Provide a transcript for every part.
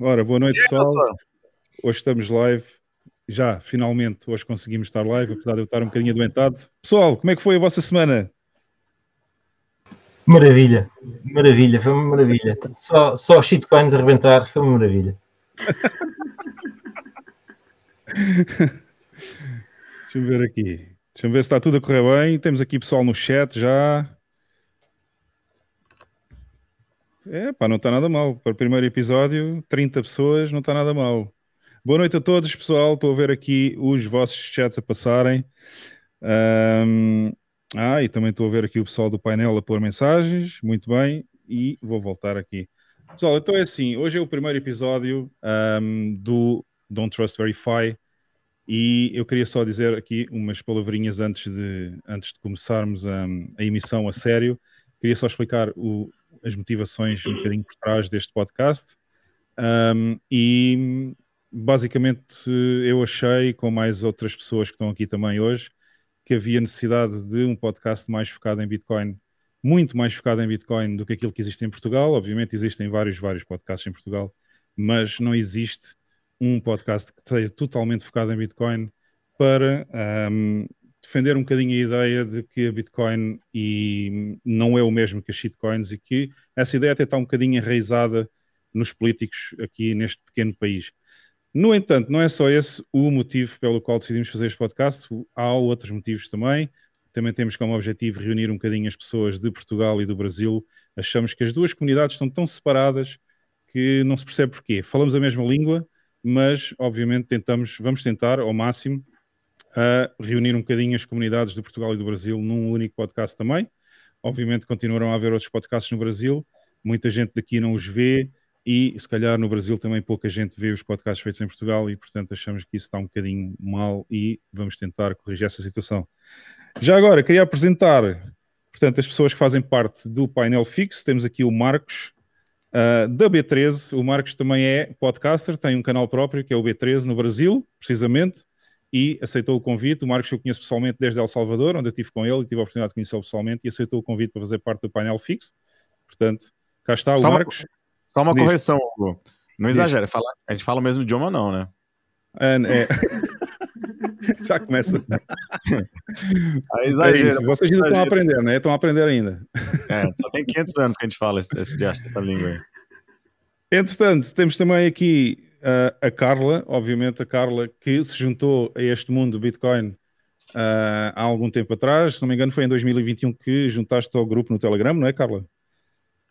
Ora, boa noite, pessoal. Hoje estamos live. Já, finalmente, hoje conseguimos estar live, apesar de eu estar um bocadinho adoentado. Pessoal, como é que foi a vossa semana? Maravilha, maravilha, foi uma maravilha. Só, só shitcoins a arrebentar, foi uma maravilha. Deixa-me ver aqui. Deixa-me ver se está tudo a correr bem. Temos aqui pessoal no chat já. É, pá, não está nada mal. Para o primeiro episódio, 30 pessoas, não está nada mal. Boa noite a todos, pessoal. Estou a ver aqui os vossos chats a passarem. Um, ah, e também estou a ver aqui o pessoal do painel a pôr mensagens. Muito bem. E vou voltar aqui. Pessoal, então é assim. Hoje é o primeiro episódio um, do Don't Trust Verify. E eu queria só dizer aqui umas palavrinhas antes de, antes de começarmos a, a emissão a sério. Queria só explicar o, as motivações um bocadinho por trás deste podcast. Um, e basicamente eu achei, com mais outras pessoas que estão aqui também hoje, que havia necessidade de um podcast mais focado em Bitcoin, muito mais focado em Bitcoin do que aquilo que existe em Portugal. Obviamente existem vários, vários podcasts em Portugal, mas não existe um podcast que esteja totalmente focado em Bitcoin para um, defender um bocadinho a ideia de que a Bitcoin e não é o mesmo que as shitcoins e que essa ideia até está um bocadinho enraizada nos políticos aqui neste pequeno país. No entanto, não é só esse o motivo pelo qual decidimos fazer este podcast, há outros motivos também. Também temos como objetivo reunir um bocadinho as pessoas de Portugal e do Brasil. Achamos que as duas comunidades estão tão separadas que não se percebe porquê. Falamos a mesma língua, mas obviamente tentamos, vamos tentar ao máximo a reunir um bocadinho as comunidades de Portugal e do Brasil num único podcast também. Obviamente continuarão a haver outros podcasts no Brasil, muita gente daqui não os vê e se calhar no Brasil também pouca gente vê os podcasts feitos em Portugal e portanto achamos que isso está um bocadinho mal e vamos tentar corrigir essa situação. Já agora queria apresentar portanto as pessoas que fazem parte do painel fixo, temos aqui o Marcos uh, da B13, o Marcos também é podcaster, tem um canal próprio que é o B13 no Brasil, precisamente e aceitou o convite. O Marcos eu conheço pessoalmente desde El Salvador, onde eu estive com ele e tive a oportunidade de conhecê-lo pessoalmente e aceitou o convite para fazer parte do painel fixo. Portanto, cá está o só Marcos. Uma, só uma Diz. correção, Hugo. Não exagera, fala, a gente fala o mesmo idioma, não, né? É, é. Já começa. Aí exagera. É Vocês ainda estão a aprender, né? Estão a aprender ainda. É, só tem 500 anos que a gente fala esse, essa língua aí. Entretanto, temos também aqui uh, a Carla, obviamente a Carla que se juntou a este mundo do Bitcoin uh, há algum tempo atrás, se não me engano foi em 2021 que juntaste ao grupo no Telegram, não é Carla?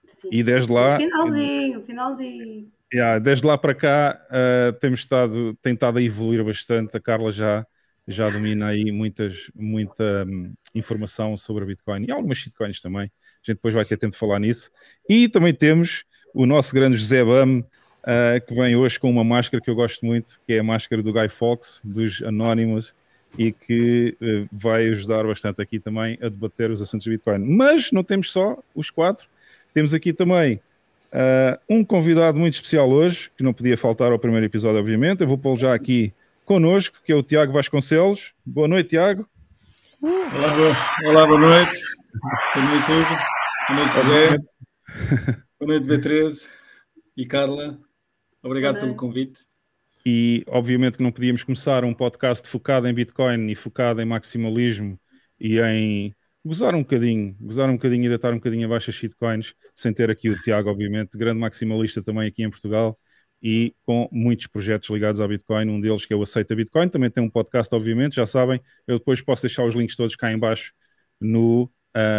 Sim. E desde lá... Finalzinho, finalzinho. Yeah, desde lá para cá uh, temos estado, tentado a evoluir bastante, a Carla já já domina aí muitas, muita um, informação sobre a Bitcoin e algumas shitcoins também. A gente depois vai ter tempo de falar nisso. E também temos o nosso grande José Bam, uh, que vem hoje com uma máscara que eu gosto muito, que é a máscara do Guy Fawkes, dos Anonymous, e que uh, vai ajudar bastante aqui também a debater os assuntos de Bitcoin. Mas não temos só os quatro, temos aqui também uh, um convidado muito especial hoje, que não podia faltar ao primeiro episódio, obviamente. Eu vou pô-lo já aqui connosco, que é o Tiago Vasconcelos. Boa noite, Tiago. Olá, boa, olá, boa noite. Boa noite, Hugo. Boa noite, José. boa noite, B13 e Carla. Obrigado pelo convite. E obviamente que não podíamos começar um podcast focado em Bitcoin e focado em maximalismo e em gozar um bocadinho, gozar um bocadinho e deitar um bocadinho abaixo as shitcoins, sem ter aqui o Tiago, obviamente, grande maximalista também aqui em Portugal e com muitos projetos ligados à Bitcoin, um deles que é o Aceita Bitcoin, também tem um podcast, obviamente, já sabem, eu depois posso deixar os links todos cá em baixo no,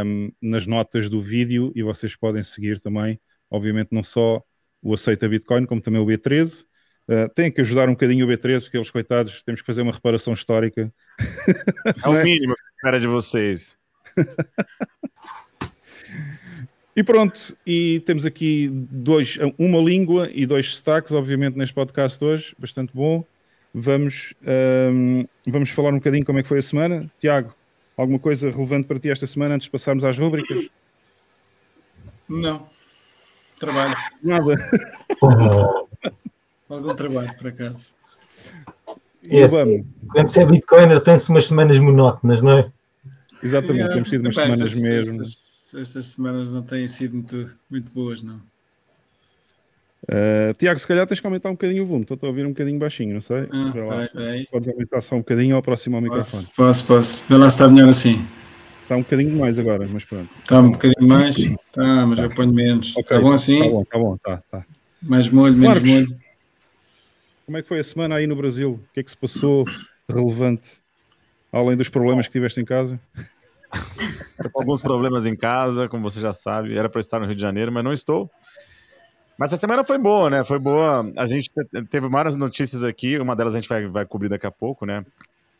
um, nas notas do vídeo e vocês podem seguir também, obviamente não só o Aceita Bitcoin, como também o B13. Uh, eh, tem que ajudar um bocadinho o B13, porque eles, coitados, temos que fazer uma reparação histórica. É o mínimo que espera de vocês. e pronto, e temos aqui dois, uma língua e dois destaques, obviamente, neste podcast hoje, bastante bom. Vamos, um, vamos falar um bocadinho como é que foi a semana. Tiago, alguma coisa relevante para ti esta semana antes de passarmos às rubricas? Não. Trabalho. Nada. Algum trabalho, por acaso. É, assim, quando se é Bitcoiner, tem-se umas semanas monótonas, não é? Exatamente, yeah, temos tido umas semanas estas, mesmo. Estas, estas, semanas não têm sido muito, muito boas, não. Uh, Tiago, se calhar tens que aumentar um bocadinho o volume. Estou a ouvir um bocadinho baixinho, não sei. Ah, peraí, peraí. Se podes aumentar só um bocadinho ou aproximar ao microfone. Posso, posso, posso. Vê lá se está melhor assim. Está um bocadinho mais agora, mas pronto. Está um bocadinho mais? Tá, mas eu ponho menos. Ok, Está bom assim? Está bom, está bom, está. Tá. Mais molho, menos Marcos. molho. Como é que foi a semana aí no Brasil? O que é que se passou relevante? Além dos problemas que tiveste em casa? Com alguns problemas em casa, como você já sabe. Era para estar no Rio de Janeiro, mas não estou. Mas essa semana foi boa, né? Foi boa. A gente te- teve várias notícias aqui. Uma delas a gente vai, vai cobrir daqui a pouco, né?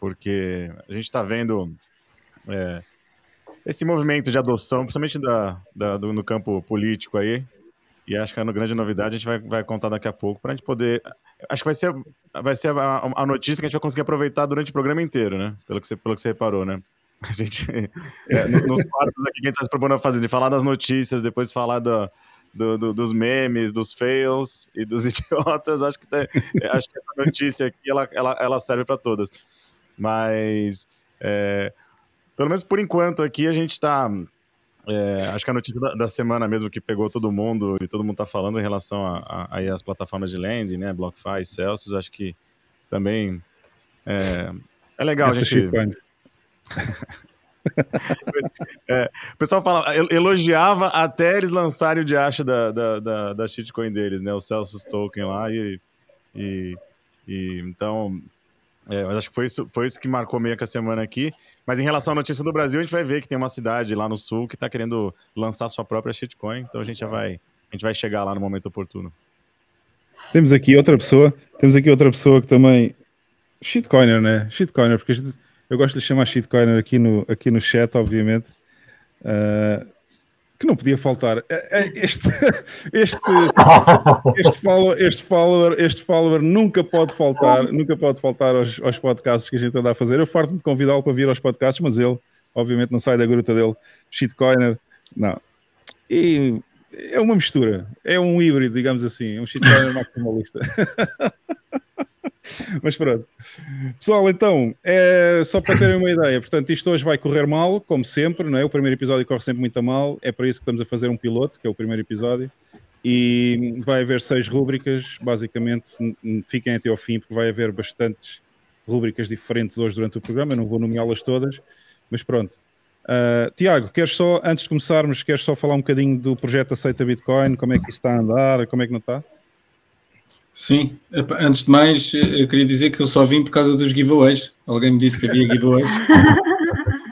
Porque a gente está vendo é, esse movimento de adoção, principalmente da, da- do- no campo político aí. E acho que a grande novidade a gente vai, vai contar daqui a pouco para a gente poder. Acho que vai ser, vai ser a, a notícia que a gente vai conseguir aproveitar durante o programa inteiro, né? Pelo que você, pelo que você reparou, né? A gente, é, no- nos quadros aqui que a gente está se propondo a fazer, de falar das notícias, depois falar da, do- do- dos memes, dos fails e dos idiotas, acho que, é, acho que essa notícia aqui ela, ela, ela serve para todas. Mas, é, pelo menos por enquanto aqui, a gente está. acho que a notícia da, da semana mesmo que pegou todo mundo e todo mundo está falando em relação a, a, aí às plataformas de lending, né? BlockFi, Celsius, acho que também é, é legal Essa a gente. shitcoin. O pessoal fala, el- elogiava até eles lançarem o diacho da, da, da, da shitcoin deles, né? O Celsius Token lá e. e, e então. é, acho que foi isso, foi isso que marcou meio que a semana aqui. Mas em relação à notícia do Brasil, a gente vai ver que tem uma cidade lá no sul que está querendo lançar sua própria shitcoin. Então a gente já vai. A gente vai chegar lá no momento oportuno. Temos aqui outra pessoa, temos aqui outra pessoa que também. Shitcoiner, né? Shitcoiner, porque gente- eu gosto de chamar shitcoiner aqui no, aqui no chat, obviamente. Ah, que não podia faltar. É- é Este, este, este, follower, este, follower, este follower nunca pode faltar, nunca pode faltar aos, aos podcasts que a gente anda a fazer. Eu farto-me de convidá-lo para vir aos podcasts, mas ele, obviamente, não sai da gruta dele. Shitcoiner, não. E é uma mistura, é um híbrido, digamos assim, um shitcoiner maximalista. Mas pronto. Pessoal, então, é só para terem uma ideia. Portanto, isto hoje vai correr mal, como sempre, não é? O primeiro episódio corre sempre muito a mal. É para isso que estamos a fazer um piloto, que é o primeiro episódio. E vai haver seis rúbricas, basicamente. Fiquem até ao fim, porque vai haver bastantes rúbricas diferentes hoje durante o programa. Eu não vou nomeá-las todas, mas pronto. Ah, Tiago, queres só, antes de começarmos, queres só falar um bocadinho do projeto Aceita Bitcoin? Como é que isso está a andar? Como é que não está? Sim, antes de mais, eu queria dizer que eu só vim por causa dos giveaways. Alguém me disse que havia giveaways.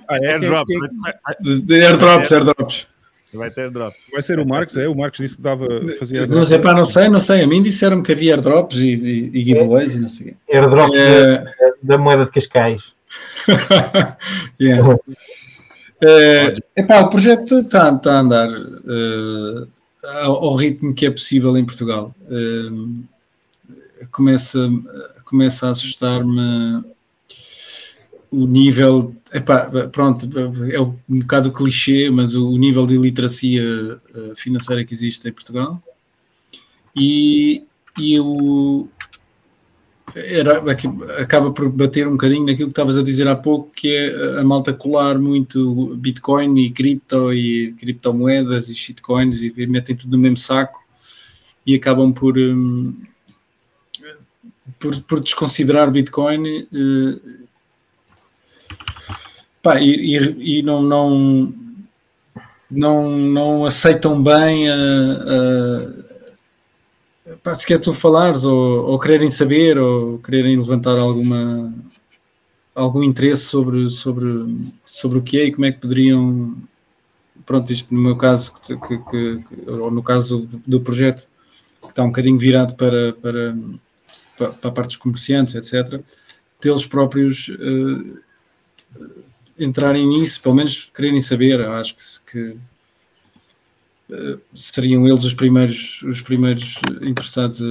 Ah, é? Airdrops, vai, vai- De, de airdrops, airdrops. vai ter airdrop. Vai ser o Marcos, é? O Marcos disse que dava, fazia. Não sei, pá, não sei, não sei. A mim disseram-me que havia airdrops e, e, e giveaways e não sei o quê. Airdrops É, da, da moeda de Cascais. yeah. É, epá, o projeto está está a andar eh, ao, ao ritmo que é possível em Portugal. Eh, começa, começa a assustar-me o nível. Epá, pronto, é um bocado clichê, mas o nível de iliteracia eh, financeira que existe em Portugal. E, e o, era, acaba por bater um bocadinho naquilo que estavas a dizer há pouco, que é a malta colar muito Bitcoin e cripto e criptomoedas e shitcoins e metem tudo no mesmo saco e acabam por, hum, por, por desconsiderar Bitcoin eh, pá, e, e- e não, não, não, não aceitam bem a, a pá, se quer tu falares ou, ou quererem saber ou quererem levantar alguma algum interesse sobre, sobre, sobre o que é e como é que poderiam pronto, isto no meu caso que, que- que- ou no caso do, do projeto que está um bocadinho virado para, para, para a parte dos comerciantes, etc deles próprios eh, entrarem nisso, pelo menos quererem saber, acho que, que eh, seriam eles os primeiros, os primeiros interessados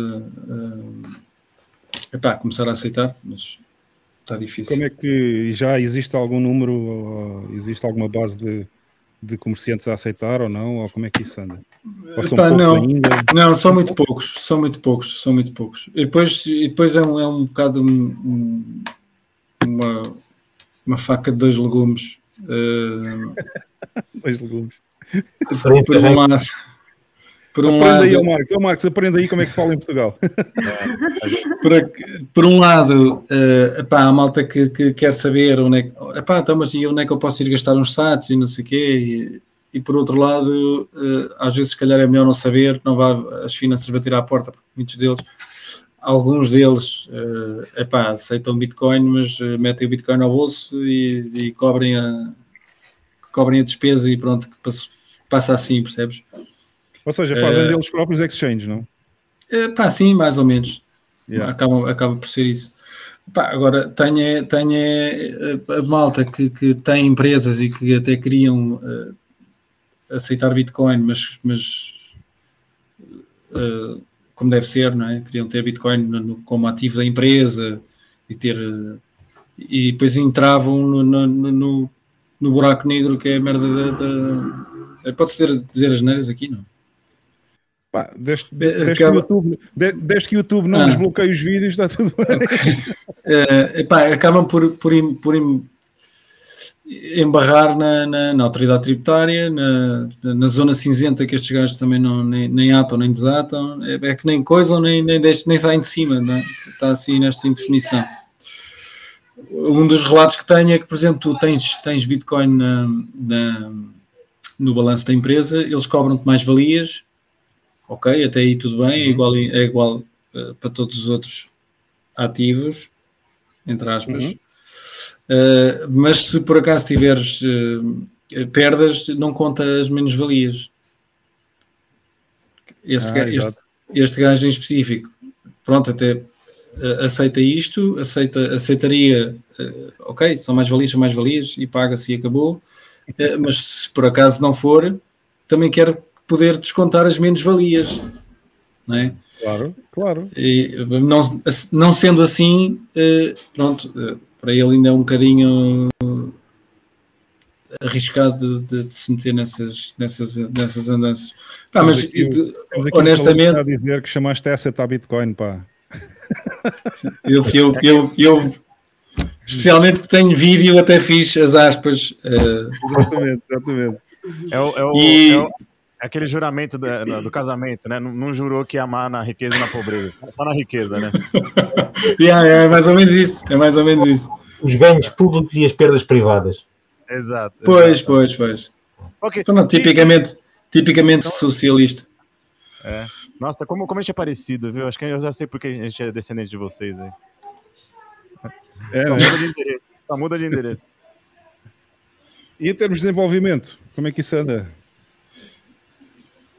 a, a, começar a aceitar, mas está difícil. Como é que já existe algum número, existe alguma base de, de comerciantes a aceitar ou não? Ou como é que isso anda? Ou não. ainda? Não, são muito poucos, são muito poucos, são muito poucos. E depois, e depois é, um, é um bocado um- um- uma, uma faca de dois legumes. eh, Dois legumes. Diferente, por um lado, por um aprenda lado, aí, Marcos. Marcos, aprenda aí como é que se fala em Portugal. por, por um lado, eh, epá, a malta que, que quer saber onde é que, epá, então, mas e onde é que eu posso ir gastar uns sites e não sei o quê, e, por outro lado, eh, às vezes se calhar é melhor não saber, não vá as finanças bater à porta, porque muitos deles, alguns deles, eh, epá, aceitam Bitcoin, mas eh, metem o Bitcoin ao bolso e, e cobrem, a, cobrem a despesa e pronto, que passa, assim, percebes? Ou seja, fazem Eh, deles próprios exchange, não? Pá, sim, mais ou menos. Yeah. Acaba, acaba por ser isso. Pá, agora, tenha, tenha a malta que, que tem empresas e que até queriam eh, aceitar Bitcoin, mas, mas eh, como deve ser, não é? Queriam ter Bitcoin no- como ativo da empresa e ter. eh, e depois entravam no, no, no- no- buraco negro que é a merda da. da- Pode-se dizer, as neiras aqui, não? Pá, desde, Eh, desde que o acaba- YouTube, de- desde que o YouTube não Ah. nos bloqueia os vídeos, está tudo bem. Eh, epá, acabam por, por, por embarrar na, na- na autoridade tributária, na, na zona cinzenta que estes gajos também não, nem, nem atam nem desatam, é, é que nem coisam nem, nem, deixam- nem saem de cima, é? está assim nesta indefinição. Um dos relatos que tenho é que, por exemplo, tu tens, tens Bitcoin no balanço da empresa, eles cobram-te mais valias, ok, até aí tudo bem, é igual, é igual eh, para todos os outros ativos, entre aspas. Uhum. Uh, mas se por acaso tiveres uh, perdas, não conta as menos-valias. Este, Ah, este, este gajo em específico, pronto, até uh, aceita isto, aceita, aceitaria, ok, são mais-valias, são mais-valias, e paga-se e acabou. Mas se por acaso não for, também quero poder descontar as menos-valias. Não é? Claro, claro. E, não, não sendo assim, eh, pronto, eh, para ele ainda é um bocadinho arriscado de, de se meter nessas, nessas, nessas andanças. Pá, Temos mas aqui de- que honestamente, está a dizer que chamaste asset à Bitcoin, pá. eu, eu, eu, eu, especialmente que tenho vídeo, até fiz as aspas. eh, Exatamente, exatamente. É, o, é, o, E- é o- é aquele juramento do, do casamento, né? Não, não jurou que ia amar na riqueza e na pobreza. Só na riqueza, né? yeah, é mais ou menos isso. É mais ou menos isso. Os ganhos públicos e as perdas privadas. Exato. Pois, exato. pois, pois. Ok. Então, não, tipicamente, tipicamente socialista. Nossa, como, como a gente é parecido, viu? Acho que eu já sei porque a gente é descendente de vocês aí. É, Só né? muda de endereço. Só muda de endereço. E em termos de desenvolvimento, como é que isso anda?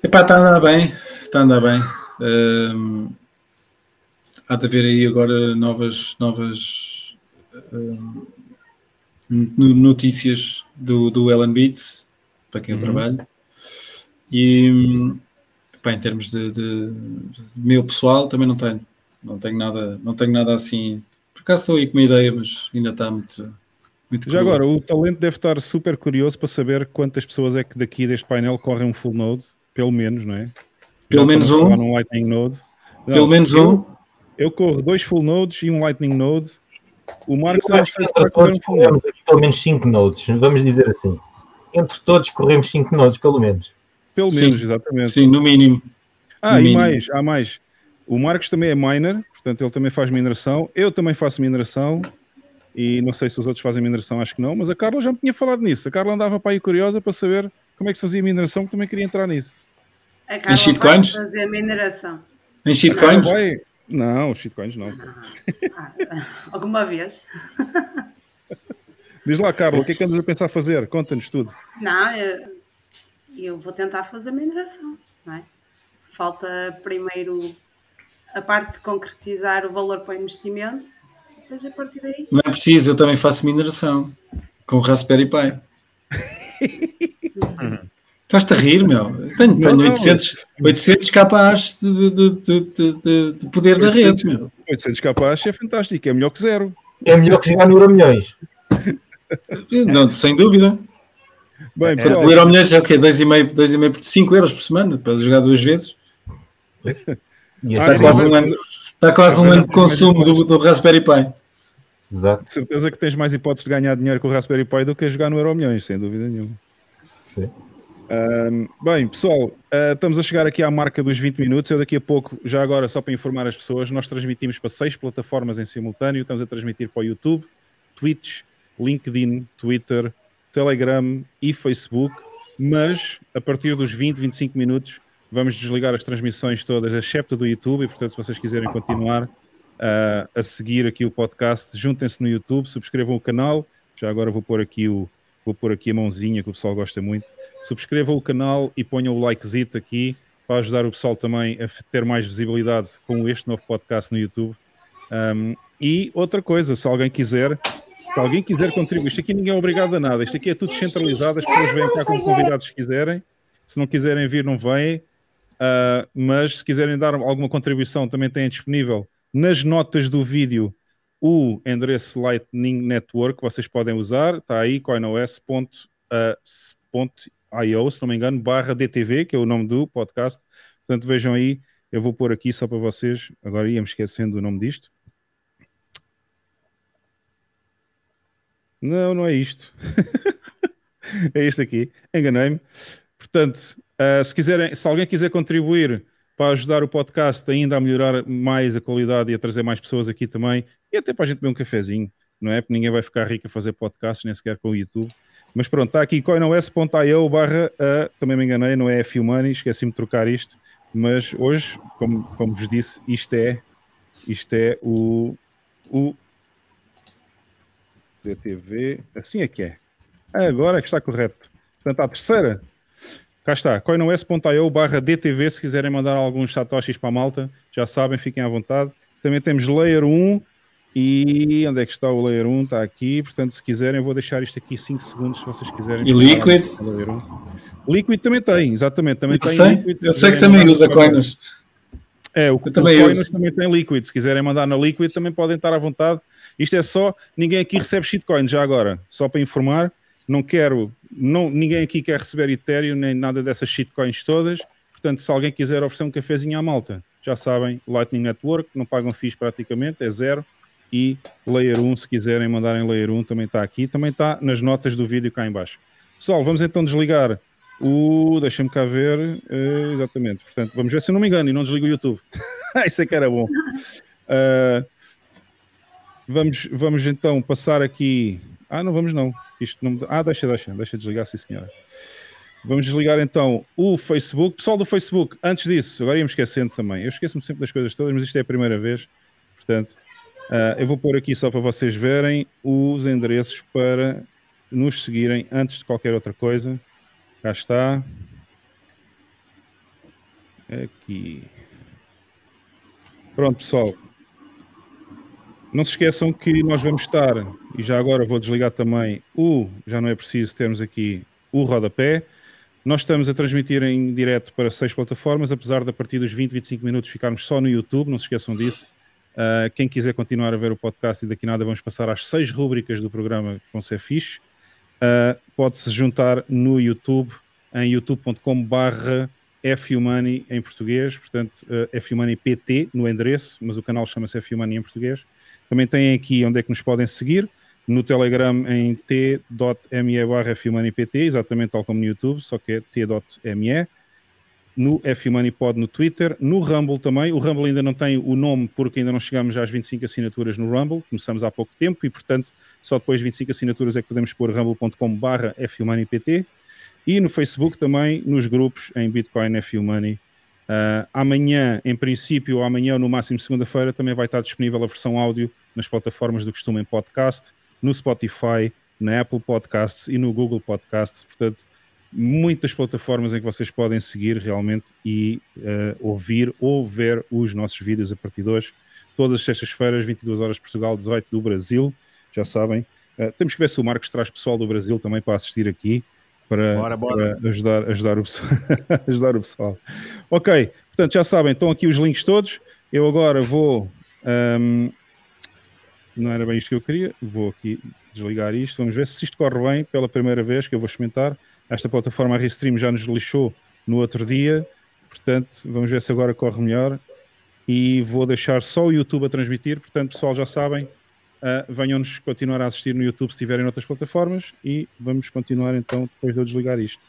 Epá, está a andar bem, está a andar bem. Hum, há de haver aí agora novas, novas no- notícias do, do Ellen Beats, para quem eu trabalho. E epá, em termos de, de- de meu pessoal também não tenho. Não tenho nada, não tenho nada assim. Por acaso estou aí com uma ideia, mas ainda está muito, muito Já crua. agora, o talento deve estar super curioso para saber quantas pessoas é que daqui deste painel correm um full node, pelo menos, não é? Pelo Já menos um. num Lightning Node. Não, Pelo menos eu, um. Eu corro dois full nodes e um Lightning Node. O Marcos Eu não acho que entre vai correr um todos full node. corremos aqui pelo menos 5 nodes, vamos dizer assim. Entre todos corremos 5 nodes, pelo menos. Pelo Sim. menos, exatamente. Sim, no mínimo. Ah, no e mínimo. mais, há mais. O Marcos também é miner, portanto ele também faz mineração. Eu também faço mineração. E não sei se os outros fazem mineração, acho que não, mas a Carla já me tinha falado nisso. A Carla andava para aí curiosa para saber como é que se fazia mineração, que também queria entrar nisso. Carla shitcoins? fazer mineração. Em shitcoins? Não, shitcoins não. Ah, alguma vez? Diz lá, Carla, o que é que andas a pensar fazer? Conta-nos tudo. Não, eu, eu vou tentar fazer mineração, não é? Falta primeiro a parte de concretizar o valor para o investimento, depois a partir daí. Não é preciso, eu também faço mineração com o Raspberry Pi. Estás-te a rir, meu? Tenho, tenho não. 800, 800 capaz de, de, de, de, de- de poder da rede, meu. 800 capaz é fantástico, é melhor que zero. É melhor que jogar no Euro Milhões. Não, sem dúvida. Bem, pessoal, o Euro Milhões é o quê? 2,5 2,5 por 5 euros por semana para jogar duas vezes. Está quase um ano, está quase um ano de consumo do, do Raspberry Pi. Exato. de certeza que tens mais hipóteses de ganhar dinheiro com o Raspberry Pi do que a jogar no Euro Milhões, sem dúvida nenhuma. Sim. Um, bem, pessoal, uh, estamos a chegar aqui à marca dos 20 minutos. Eu daqui a pouco, já agora, só para informar as pessoas, nós transmitimos para seis plataformas em simultâneo. Estamos a transmitir para o YouTube, Twitch, LinkedIn, Twitter, Telegram e Facebook. Mas a partir dos 20, 25 minutos, vamos desligar as transmissões todas, excepto do YouTube. E portanto, se vocês quiserem continuar uh, a seguir aqui o podcast, juntem-se no YouTube, subscrevam o canal. Já agora vou pôr aqui o Vou pôr aqui a mãozinha que o pessoal gosta muito. Subscrevam o canal e ponham o likezito aqui para ajudar o pessoal também a ter mais visibilidade com este novo podcast no YouTube. Um, e outra coisa, se alguém quiser, se alguém quiser contribuir, isto aqui ninguém é obrigado a nada, isto aqui é tudo centralizado, as pessoas vêm cá como convidados se quiserem, se não quiserem vir, não vêm, uh, mas se quiserem dar alguma contribuição, também têm disponível nas notas do vídeo o endereço Lightning Network vocês podem usar, está aí, coinos.io, se não me engano, barra DTV, que é o nome do podcast. Portanto, vejam aí, eu vou pôr aqui só para vocês, agora íamos esquecendo o nome disto. Não, não é isto. é este aqui, enganei-me. Portanto, uh, se, quiserem, se alguém quiser contribuir para ajudar o podcast ainda a melhorar mais a qualidade e a trazer mais pessoas aqui também, e até para a gente beber um cafezinho, não é? Porque ninguém vai ficar rico a fazer podcasts, nem sequer com o YouTube. Mas pronto, está aqui coinos.io barra, uh, também me enganei, não é F-Money, esqueci-me de trocar isto, mas hoje, como, como vos disse, isto é, isto é o, o DTV, assim é que é. Agora é que está correto. Portanto, a terceira Cá está, coinos.io barra DTV, se quiserem mandar alguns satoshis para a malta, já sabem, fiquem à vontade. Também temos Layer 1 e onde é que está o Layer 1? Está aqui, portanto, se quiserem, vou deixar isto aqui 5 segundos, se vocês quiserem. E Liquid? Liquid também tem, exatamente. Também eu tem sei, Liquid, eu sei que também usa Coinos. É, o, também o Coinos também tem Liquid. Se quiserem mandar na Liquid, também podem estar à vontade. Isto é só, ninguém aqui recebe shitcoins já agora, só para informar. Não quero não, ninguém aqui quer receber Ethereum nem nada dessas shitcoins todas. Portanto, se alguém quiser oferecer um cafezinho à malta, já sabem, Lightning Network, não pagam FIIs praticamente, é zero. E Layer 1, se quiserem mandarem Layer 1, também está aqui. Também está nas notas do vídeo cá em baixo. Pessoal, vamos então desligar o. Deixa-me cá ver. Uh, exatamente. Portanto, vamos ver se eu não me engano e não desligo o YouTube. Isso é que era bom. Uh, vamos, vamos então passar aqui. Ah, não vamos não. Isto não... Ah, deixa, deixa, deixa desligar, sim senhora. Vamos desligar então o Facebook. Pessoal do Facebook, antes disso, agora íamos esquecendo também. Eu esqueço-me sempre das coisas todas, mas isto é a primeira vez. Portanto, uh, eu vou pôr aqui só para vocês verem os endereços para nos seguirem antes de qualquer outra coisa. Cá está. Aqui. Pronto, pessoal. Não se esqueçam que nós vamos estar, e já agora vou desligar também o, já não é preciso termos aqui o rodapé. Nós estamos a transmitir em direto para seis plataformas, apesar de a partir dos 20, 25 minutos ficarmos só no YouTube, não se esqueçam disso. Uh, quem quiser continuar a ver o podcast e daqui nada vamos passar às seis rúbricas do programa com ser fixe, uh, pode-se juntar no YouTube em youtube.com barra FUMoney em português, portanto uh, FUMoney PT no endereço, mas o canal chama-se FUMoney em português. Também têm aqui onde é que nos podem seguir, no Telegram em t.me barra FUMoneyPT, exatamente tal como no YouTube, só que é t.me. No FUMoneyPod no Twitter, no Rumble também. O Rumble ainda não tem o nome porque ainda não chegamos às 25 assinaturas no Rumble, começamos há pouco tempo e, portanto, só depois de 25 assinaturas é que podemos pôr rumble.com barra FUMoneyPT. E no Facebook também, nos grupos em Bitcoin FUMoney Uh, amanhã, em princípio, amanhã ou no máximo segunda-feira, também vai estar disponível a versão áudio nas plataformas do costume em podcast, no Spotify, na Apple Podcasts e no Google Podcasts. Portanto, muitas plataformas em que vocês podem seguir realmente e uh, ouvir ou ver os nossos vídeos a partir de hoje. Todas as sextas-feiras, 22 horas Portugal, 18 do Brasil, já sabem. Uh, temos que ver se o Marcos traz pessoal do Brasil também para assistir aqui para, bora, bora. para ajudar, ajudar, o pessoal, ajudar o pessoal. Ok, portanto já sabem, estão aqui os links todos. Eu agora vou. Um, não era bem isto que eu queria, vou aqui desligar isto. Vamos ver se isto corre bem pela primeira vez que eu vou experimentar. Esta plataforma Restream já nos lixou no outro dia, portanto, vamos ver se agora corre melhor. E vou deixar só o YouTube a transmitir, portanto, pessoal, já sabem, Uh, Venham-nos continuar a assistir no YouTube se estiverem noutras plataformas e vamos continuar então depois de eu desligar isto.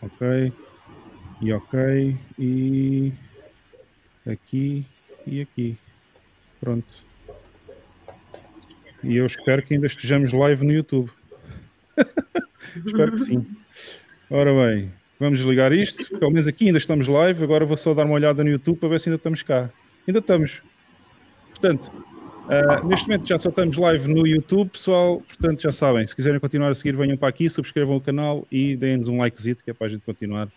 Ok. E ok. E aqui e aqui. Pronto. E eu espero que ainda estejamos live no YouTube. espero que sim. Ora bem, vamos desligar isto. Pelo menos aqui ainda estamos live. Agora vou só dar uma olhada no YouTube para ver se ainda estamos cá. Ainda estamos. Portanto, uh, neste momento já só estamos live no YouTube, pessoal. Portanto, já sabem, se quiserem continuar a seguir, venham para aqui, subscrevam o canal e deem-nos um likezito, que é para a gente continuar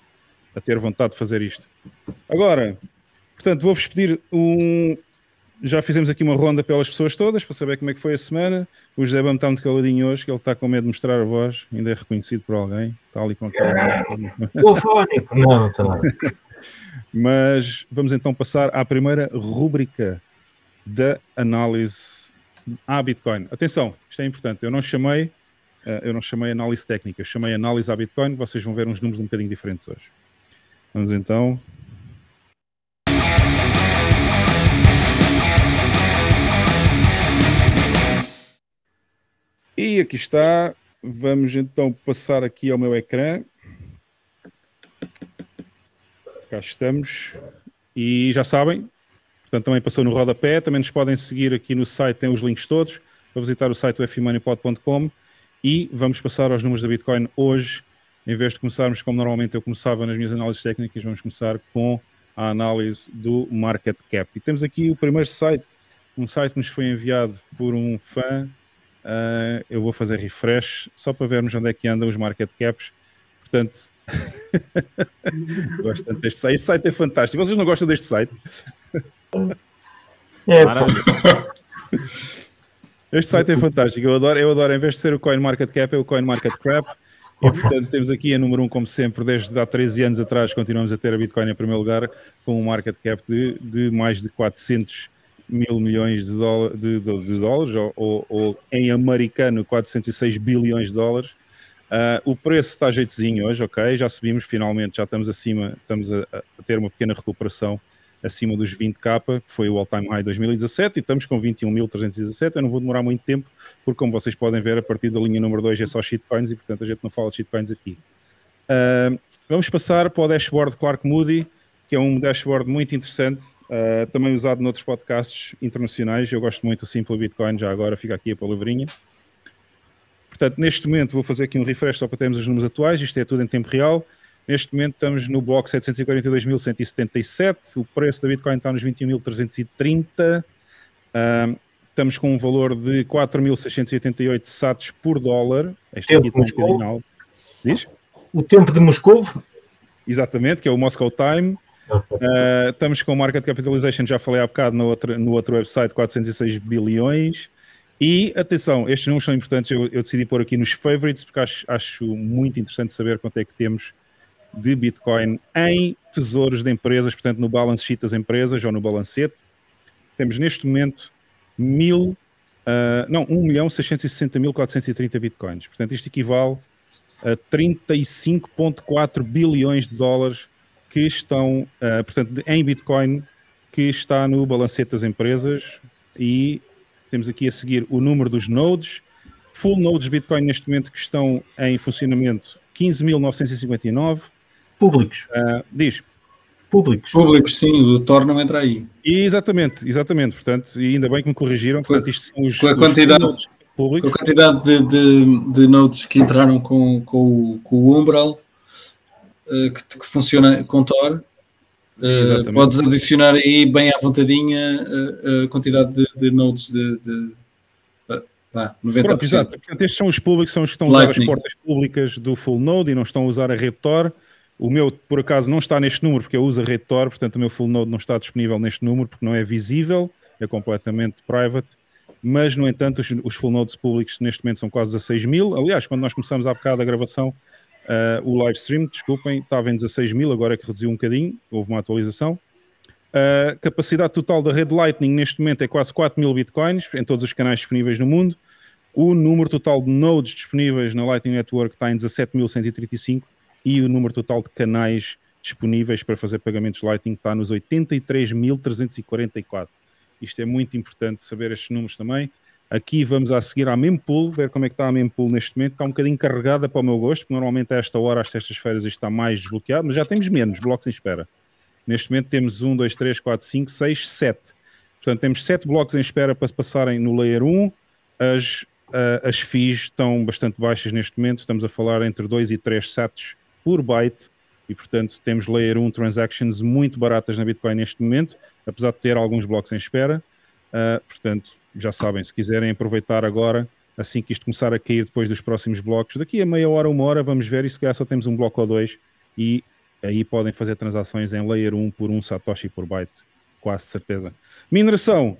a ter vontade de fazer isto. Agora, portanto, vou-vos pedir um, já fizemos aqui uma ronda pelas pessoas todas para saber como é que foi a semana. O José Bam está muito caladinho hoje, que ele está com medo de mostrar a voz, ainda é reconhecido por alguém. Está ali com aquela. Estou fónico, não, está. Mas vamos então passar à primeira rúbrica da análise à Bitcoin. Atenção, isto é importante. Eu não chamei, eh, eu não chamei análise técnica, eu chamei análise à Bitcoin. Vocês vão ver uns números um bocadinho diferentes hoje. Vamos então E aqui está. Vamos então passar aqui ao meu ecrã. Cá estamos. E já sabem, portanto, também passou no rodapé. Também nos podem seguir aqui no site, tem os links todos para visitar o site fmoneypod.com e vamos passar aos números da Bitcoin hoje. Em vez de começarmos como normalmente eu começava nas minhas análises técnicas, vamos começar com a análise do market cap. E temos aqui o primeiro site, um site que nos foi enviado por um fã Uh, eu vou fazer refresh só para vermos onde é que andam os market caps. Portanto, gosto tanto deste site. Este site é fantástico. Vocês não gostam deste site? É, este site é fantástico. Eu adoro, eu adoro, em vez de ser o Coin Market Cap, é o Coin Market Crap. E portanto, temos aqui a número 1, um, como sempre, desde há 13 anos atrás, continuamos a ter a Bitcoin em primeiro lugar, com um market cap de, de mais de 400 mil milhões de, de, de, de dólares, ou, ou, ou, em americano 406 bilhões de dólares. Uh, o preço está jeitozinho hoje, ok? Já subimos finalmente, já estamos acima, estamos a, a ter uma pequena recuperação acima dos 20k, que foi o all-time high 2017, e estamos com 21.317. Eu não vou demorar muito tempo, porque como vocês podem ver, a partir da linha número 2 é só shitcoins e portanto a gente não fala de shitcoins aqui. Uh, vamos passar para o dashboard Clark Moody, que é um dashboard muito interessante Uh, também usado noutros podcasts internacionais. Eu gosto muito do Simple Bitcoin, já agora fica aqui a palavrinha. Portanto, neste momento vou fazer aqui um refresh só para termos os números atuais, isto é tudo em tempo real. Neste momento estamos no bloco 742.177, o preço da Bitcoin está nos 21.330, uh, estamos com um valor de 4.688 sats por dólar. Este aqui está um bocadinho alto. Diz? O tempo de Moscou? Exatamente, que é o Moscow Time. Uh, estamos com market capitalization, já falei há bocado no outro, no outro website, 406 bilhões. E atenção, estes números são importantes. Eu, eu decidi pôr aqui nos favorites porque acho, acho, muito interessante saber quanto é que temos de Bitcoin em tesouros de empresas, portanto, no balance sheet das empresas ou no balancete. Temos neste momento mil, uh, não, 1 milhão 660.430 Bitcoins. Portanto, isto equivale a 35,4 bilhões de dólares que estão, uh, portanto, em Bitcoin, que está no balancete das empresas e temos aqui a seguir o número dos nodes, full nodes Bitcoin neste momento que estão em funcionamento 15.959. Públicos. Uh, diz. Públicos. Públicos, sim, o Tor não entra aí. E exatamente, exatamente, portanto, e ainda bem que me corrigiram, portanto, isto são os, com a quantidade, públicos. Com a quantidade de, de, de nodes que entraram com, com, com o Umbral, eh, que, que, funciona com Tor. Uh, podes adicionar aí bem à vontadinha a, a quantidade de, de nodes de, de ah, 90%. Pronto, exato. Portanto, estes são os públicos, são os que estão a usar as portas públicas do full node e não estão a usar a rede Tor. O meu, por acaso, não está neste número porque eu uso a rede Tor, portanto, o meu full node não está disponível neste número porque não é visível, é completamente private. Mas, no entanto, os, os full nodes públicos neste momento são quase 16 mil. Aliás, quando nós começamos há bocado a gravação, Uh, o live stream, desculpem, estava em 16 mil, agora é que reduziu um bocadinho, houve uma atualização. A uh, capacidade total da rede Lightning neste momento é quase 4 mil bitcoins em todos os canais disponíveis no mundo. O número total de nodes disponíveis na Lightning Network está em 17.135 e o número total de canais disponíveis para fazer pagamentos Lightning está nos 83.344. Isto é muito importante saber estes números também. Aqui vamos a seguir à mempool, ver como é que está a mempool neste momento. Está um bocadinho carregada para o meu gosto, porque normalmente a esta hora, às sextas-feiras, isto está mais desbloqueado, mas já temos menos blocos em espera. Neste momento temos 1, 2, 3, 4, 5, 6, 7. Portanto, temos 7 blocos em espera para se passarem no Layer 1. As, uh, as fees estão bastante baixas neste momento, estamos a falar entre 2 e 3 sats por byte e, portanto, temos Layer 1 transactions muito baratas na Bitcoin neste momento, apesar de ter alguns blocos em espera. Uh, portanto, já sabem, se quiserem aproveitar agora, assim que isto começar a cair depois dos próximos blocos, daqui a meia hora, uma hora, vamos ver, e se calhar só temos um bloco ou dois, e aí podem fazer transações em layer 1 por um Satoshi por byte, quase de certeza. Mineração.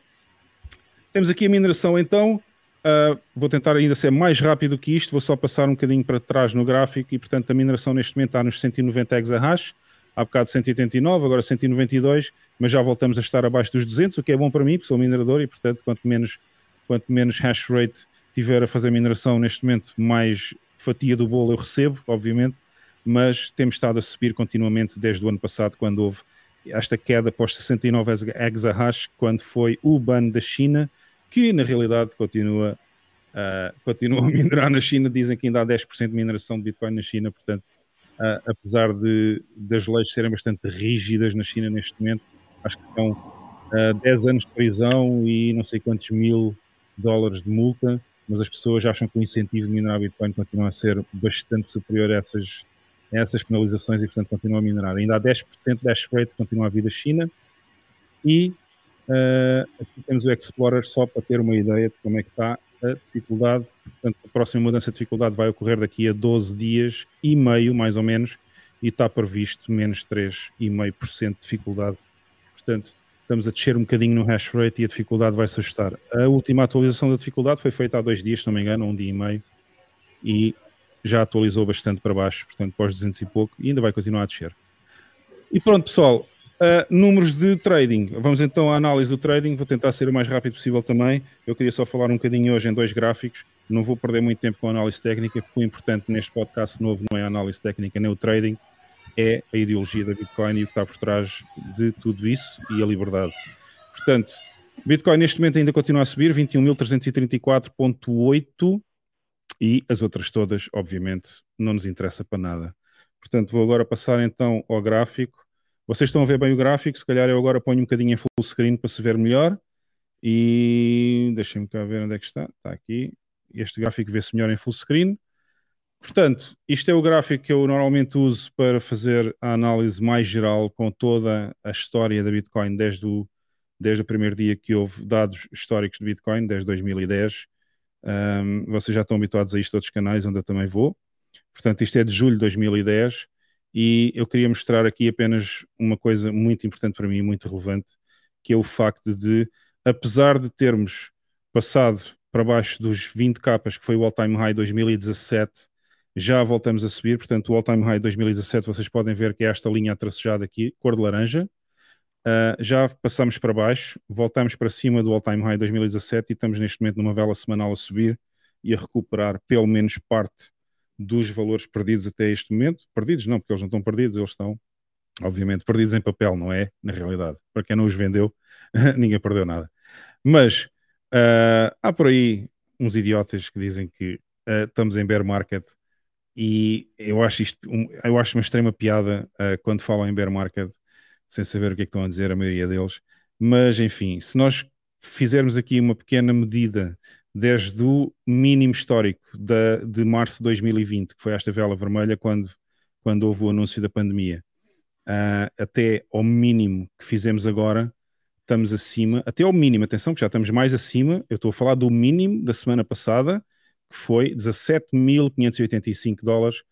Temos aqui a mineração então. Uh, vou tentar ainda ser mais rápido que isto, vou só passar um bocadinho para trás no gráfico e portanto a mineração neste momento está nos 190 exahash, há bocado 189, agora 192, mas já voltamos a estar abaixo dos 200, o que é bom para mim, porque sou minerador e, portanto, quanto menos, quanto menos hash rate tiver a fazer mineração neste momento, mais fatia do bolo eu recebo, obviamente, mas temos estado a subir continuamente desde o ano passado, quando houve esta queda após 69 exahash, quando foi o ban da China, que na realidade continua, uh, continua a minerar na China, dizem que ainda há 10% de mineração de Bitcoin na China, portanto uh, apesar de, das leis serem bastante rígidas na China neste momento, acho que são uh, 10 anos de prisão e não sei quantos mil dólares de multa, mas as pessoas acham que o incentivo de minerar Bitcoin continua a ser bastante superior a essas, a essas penalizações e, portanto, continua a minerar. Ainda há 10% de hash rate que continua a vir da China e aqui temos o Explorer só para ter uma ideia de como é que está a dificuldade. Portanto, a próxima mudança de dificuldade vai ocorrer daqui a 12 dias e meio, mais ou menos, e está previsto menos 3,5% de dificuldade. Portanto, estamos a descer um bocadinho no hash rate e a dificuldade vai se ajustar. A última atualização da dificuldade foi feita há dois dias, se não me engano, um dia e meio, e já atualizou bastante para baixo, portanto, pós 200 e pouco, e ainda vai continuar a descer. E pronto, pessoal, Uh, números de trading. Vamos então à análise do trading. Vou tentar ser o mais rápido possível também. Eu queria só falar um bocadinho hoje em dois gráficos. Não vou perder muito tempo com a análise técnica, porque o importante neste podcast novo não é a análise técnica nem o trading, é a ideologia da Bitcoin e o que está por trás de tudo isso e a liberdade. Portanto, Bitcoin neste momento ainda continua a subir, 21.334.8 e as outras todas, obviamente, não nos interessa para nada. Portanto, vou agora passar então ao gráfico vocês estão a ver bem o gráfico, se calhar eu agora ponho um bocadinho em full screen para se ver melhor. E deixem-me cá ver onde é que está. Está aqui. Este gráfico vê-se melhor em full screen. Portanto, isto é o gráfico que eu normalmente uso para fazer a análise mais geral com toda a história da Bitcoin desde o, desde o primeiro dia que houve dados históricos de Bitcoin, desde 2010. Um, vocês já estão habituados a isto outros canais onde eu também vou. Portanto, isto é de julho de 2010 e eu queria mostrar aqui apenas uma coisa muito importante para mim, muito relevante, que é o facto de, apesar de termos passado para baixo dos 20 capas, que foi o all-time high 2017, já voltamos a subir, portanto o all-time high 2017 vocês podem ver que é esta linha tracejada aqui, cor de laranja, uh, já passamos para baixo, voltamos para cima do all-time high 2017 e estamos neste momento numa vela semanal a subir e a recuperar pelo menos parte dos valores perdidos até este momento. Perdidos não, porque eles não estão perdidos, eles estão, obviamente, perdidos em papel, não é? Na realidade. Para quem não os vendeu, ninguém perdeu nada. Mas uh, há por aí uns idiotas que dizem que uh, estamos em bear market e eu acho isto, um, eu acho uma extrema piada uh, quando falam em bear market, sem saber o que é que estão a dizer, a maioria deles. Mas enfim, se nós fizermos aqui uma pequena medida desde o mínimo histórico da, de março de 2020, que foi esta vela vermelha, quando, quando houve o anúncio da pandemia, uh, até ao mínimo que fizemos agora, estamos acima, até ao mínimo, atenção que já estamos mais acima, eu estou a falar do mínimo da semana passada, que foi 17.585 dólares,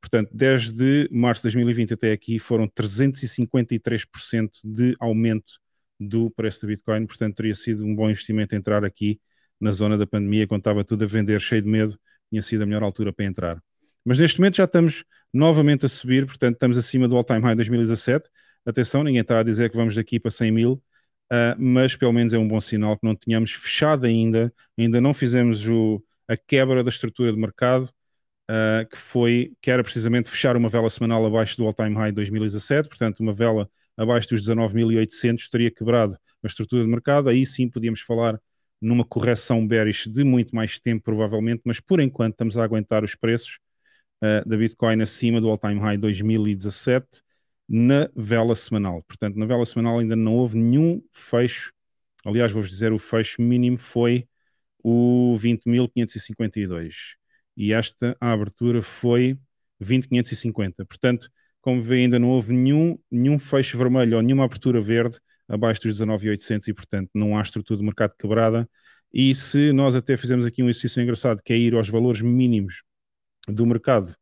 portanto, desde março de 2020 até aqui foram 353% de aumento do preço do Bitcoin, portanto teria sido um bom investimento entrar aqui na zona da pandemia, quando estava tudo a vender cheio de medo, tinha sido a melhor altura para entrar. Mas neste momento já estamos novamente a subir, portanto estamos acima do all-time high 2017. Atenção, ninguém está a dizer que vamos daqui para 100 mil, uh, mas pelo menos é um bom sinal que não tínhamos fechado ainda, ainda não fizemos o, a quebra da estrutura de mercado, uh, que foi, que era precisamente fechar uma vela semanal abaixo do all-time high 2017, portanto uma vela abaixo dos 19.800 teria quebrado a estrutura de mercado, aí sim podíamos falar numa correção bearish de muito mais tempo, provavelmente, mas por enquanto estamos a aguentar os preços uh, da Bitcoin acima do all-time high 2017 na vela semanal. Portanto, na vela semanal ainda não houve nenhum fecho. Aliás, vou-vos dizer, o fecho mínimo foi o 20.552 e esta a abertura foi 20.550. Portanto, como vê, ainda não houve nenhum, nenhum fecho vermelho ou nenhuma abertura verde abaixo dos 19.800 e, portanto, não há estrutura de mercado quebrada. E se nós até fizemos aqui um exercício engraçado, que é ir aos valores mínimos do mercado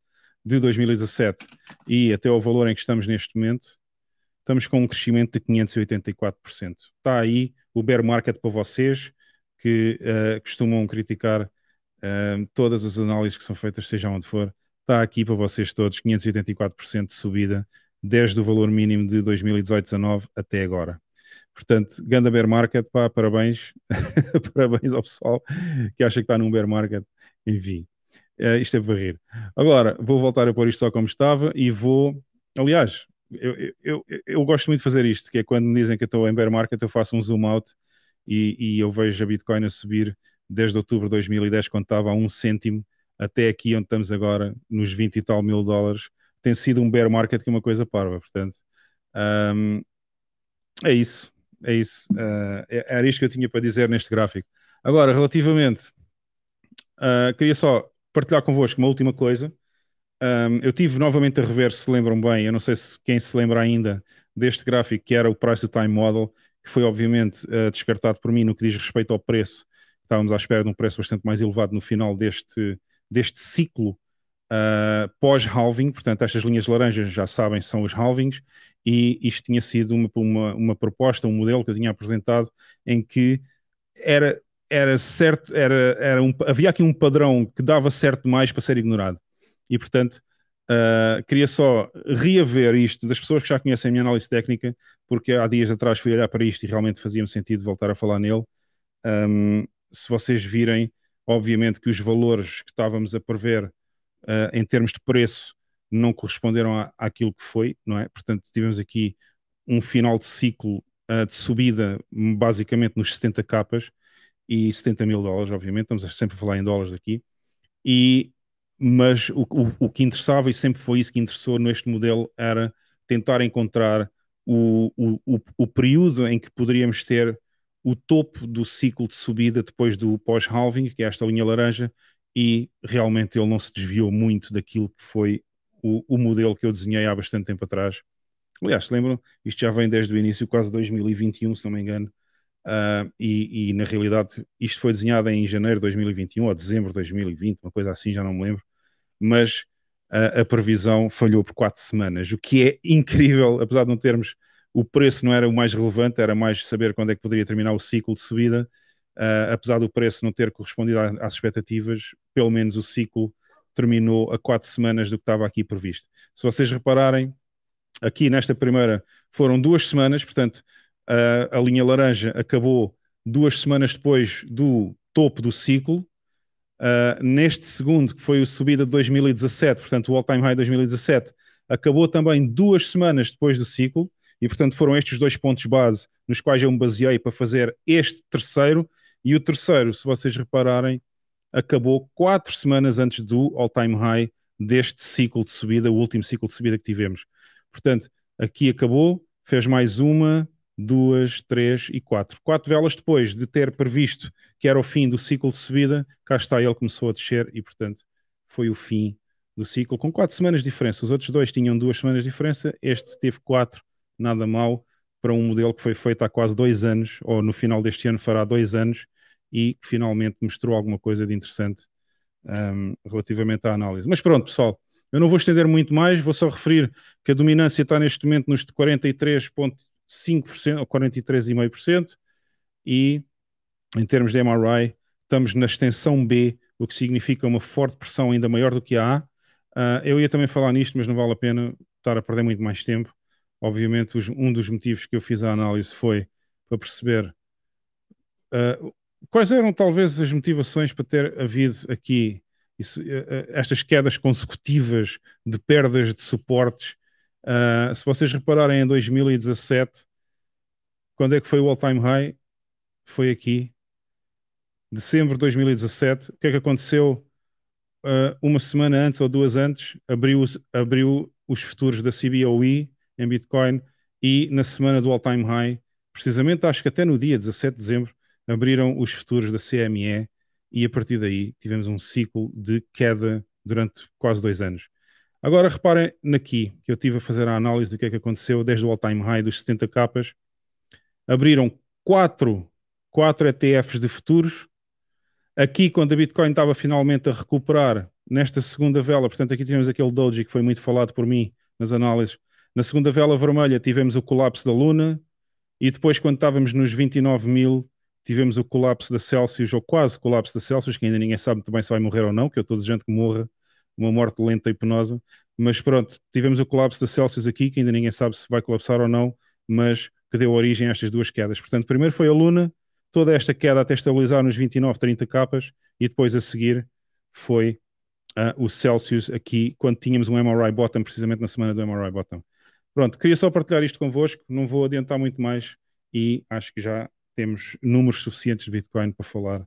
de 2017 e até ao valor em que estamos neste momento, estamos com um crescimento de 584%. Está aí o bear market para vocês que uh, costumam criticar uh, todas as análises que são feitas, seja onde for. Está aqui para vocês todos 584% de subida desde o valor mínimo de 2018-19 até agora. Portanto, ganda bear market, pá, parabéns, parabéns ao pessoal que acha que está num bear market. Enfim, uh, isto é para rir. Agora, vou voltar a pôr isto só como estava e vou, aliás, eu, eu, eu, gosto muito de fazer isto, que é quando me dizem que eu estou em bear market, eu faço um zoom out e, e eu vejo a Bitcoin a subir desde outubro de 2010, quando estava a um cêntimo, até aqui onde estamos agora, nos 20 e tal mil dólares, tem sido um bear market que é uma coisa parva, portanto, um, é isso, é isso, uh, era isto que eu tinha para dizer neste gráfico. Agora, relativamente, uh, queria só partilhar convosco uma última coisa, um, eu tive novamente a rever, se lembram bem, eu não sei se quem se lembra ainda deste gráfico, que era o Price to Time Model, que foi obviamente uh, descartado por mim no que diz respeito ao preço. Estávamos à espera de um preço bastante mais elevado no final deste, deste ciclo uh, pós-halving, portanto, estas linhas laranjas já sabem são os halvings, e isto tinha sido uma, uma, uma proposta, um modelo que eu tinha apresentado em que era, era certo, era, era um, havia aqui um padrão que dava certo mais para ser ignorado. E, portanto, Uh, queria só reaver isto das pessoas que já conhecem a minha análise técnica, porque há dias atrás fui olhar para isto e realmente fazia-me sentido voltar a falar nele. Um, se vocês virem, obviamente que os valores que estávamos a prever uh, em termos de preço não corresponderam à, àquilo que foi, não é? Portanto, tivemos aqui um final de ciclo uh, de subida basicamente nos 70 capas e 70 mil dólares, obviamente, estamos sempre a falar em dólares aqui, e mas o, o, o, que interessava, e sempre foi isso que interessou neste modelo, era tentar encontrar o, o, o período em que poderíamos ter o topo do ciclo de subida depois do pós-halving, que é esta linha laranja, e realmente ele não se desviou muito daquilo que foi o, o modelo que eu desenhei há bastante tempo atrás. Aliás, se lembram, isto já vem desde o início, quase 2021, se não me engano, uh, e, e, na realidade isto foi desenhado em janeiro de 2021 ou dezembro de 2020, uma coisa assim, já não me lembro mas a, a previsão falhou por quatro semanas, o que é incrível, apesar de não termos o preço não era o mais relevante, era mais saber quando é que poderia terminar o ciclo de subida. Uh, apesar do preço não ter correspondido às expectativas, pelo menos o ciclo terminou a quatro semanas do que estava aqui previsto. Se vocês repararem, aqui nesta primeira foram duas semanas, portanto, uh, a linha laranja acabou duas semanas depois do topo do ciclo, Uh, neste segundo, que foi a subida de 2017, portanto, o all-time high 2017, acabou também duas semanas depois do ciclo, e portanto foram estes dois pontos base nos quais eu me baseei para fazer este terceiro, e o terceiro, se vocês repararem, acabou quatro semanas antes do all-time high deste ciclo de subida, o último ciclo de subida que tivemos. Portanto, aqui acabou, fez mais uma, duas, três e quatro. Quatro velas depois de ter previsto que era o fim do ciclo de subida, cá está ele começou a descer e, portanto, foi o fim do ciclo, com quatro semanas de diferença. Os outros dois tinham duas semanas de diferença, este teve quatro, nada mal, para um modelo que foi feito há quase dois anos, ou no final deste ano fará dois anos, e que finalmente mostrou alguma coisa de interessante um, relativamente à análise. Mas pronto, pessoal, eu não vou estender muito mais, vou só referir que a dominância está neste momento nos 43 5% ou 43,5%, e em termos de MRI, estamos na extensão B, o que significa uma forte pressão ainda maior do que a A. Uh, eu ia também falar nisto, mas não vale a pena estar a perder muito mais tempo. Obviamente, os, um dos motivos que eu fiz a análise foi para perceber uh, quais eram talvez as motivações para ter havido aqui isso, uh, estas quedas consecutivas de perdas de suportes Uh, se vocês repararem em 2017, quando é que foi o all-time high? Foi aqui. dezembro de 2017, o que é que aconteceu? Uh, uma semana antes ou duas antes, abriu, abriu os futuros da CBOE em Bitcoin e na semana do all-time high, precisamente acho que até no dia 17 de dezembro, abriram os futuros da CME e a partir daí tivemos um ciclo de queda durante quase dois anos. Agora reparem naqui, que eu estive a fazer a análise do que é que aconteceu desde o all-time high dos 70 capas. Abriram quatro, quatro ETFs de futuros. Aqui, quando a Bitcoin estava finalmente a recuperar, nesta segunda vela, portanto, aqui tivemos aquele doji que foi muito falado por mim nas análises. Na segunda vela vermelha tivemos o colapso da Luna e depois, quando estávamos nos 29 mil, tivemos o colapso da Celsius, ou quase colapso da Celsius, que ainda ninguém sabe muito bem se vai morrer ou não, que eu estou desejando que morra, uma morte lenta e penosa. Mas pronto, tivemos o colapso da Celsius aqui, que ainda ninguém sabe se vai colapsar ou não, mas que deu origem a estas duas quedas. Portanto, primeiro foi a Luna, toda esta queda até estabilizar nos 29, 30 capas, e depois a seguir foi uh, o Celsius aqui, quando tínhamos um MRI bottom, precisamente na semana do MRI bottom. Pronto, queria só partilhar isto convosco, não vou adiantar muito mais e acho que já temos números suficientes de Bitcoin para falar.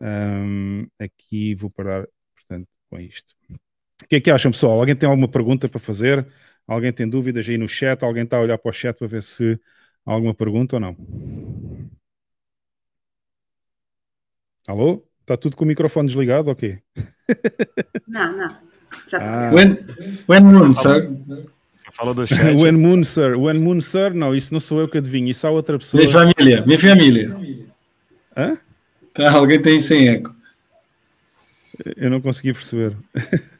Um, aqui vou parar, portanto, com isto. O que é que acham, pessoal? Alguém tem alguma pergunta para fazer? Alguém tem dúvidas aí no chat? Alguém está a olhar para o chat para ver se há alguma pergunta ou não? Alô? Está tudo com o microfone desligado ou okay? quê? Não, não. Já ah. when, when moon, sir? Falou do chat. when moon, sir. When moon, sir? Não, isso não sou eu que adivinho. Isso há outra pessoa. Minha família. Minha família. Hã? Tá, alguém tem sem eco. Eu não consegui perceber.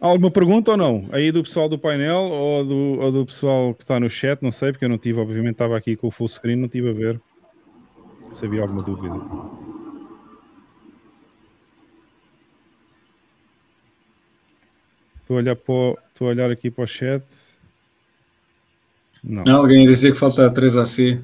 Alguma pergunta ou não? Aí do pessoal do painel ou do, ou do pessoal que está no chat? Não sei, porque eu não tive, obviamente estava aqui com o full screen, não tive a ver se havia alguma dúvida. Estou a olhar, para o, estou a olhar aqui para o chat. Não. Alguém ia dizer que falta a 3AC.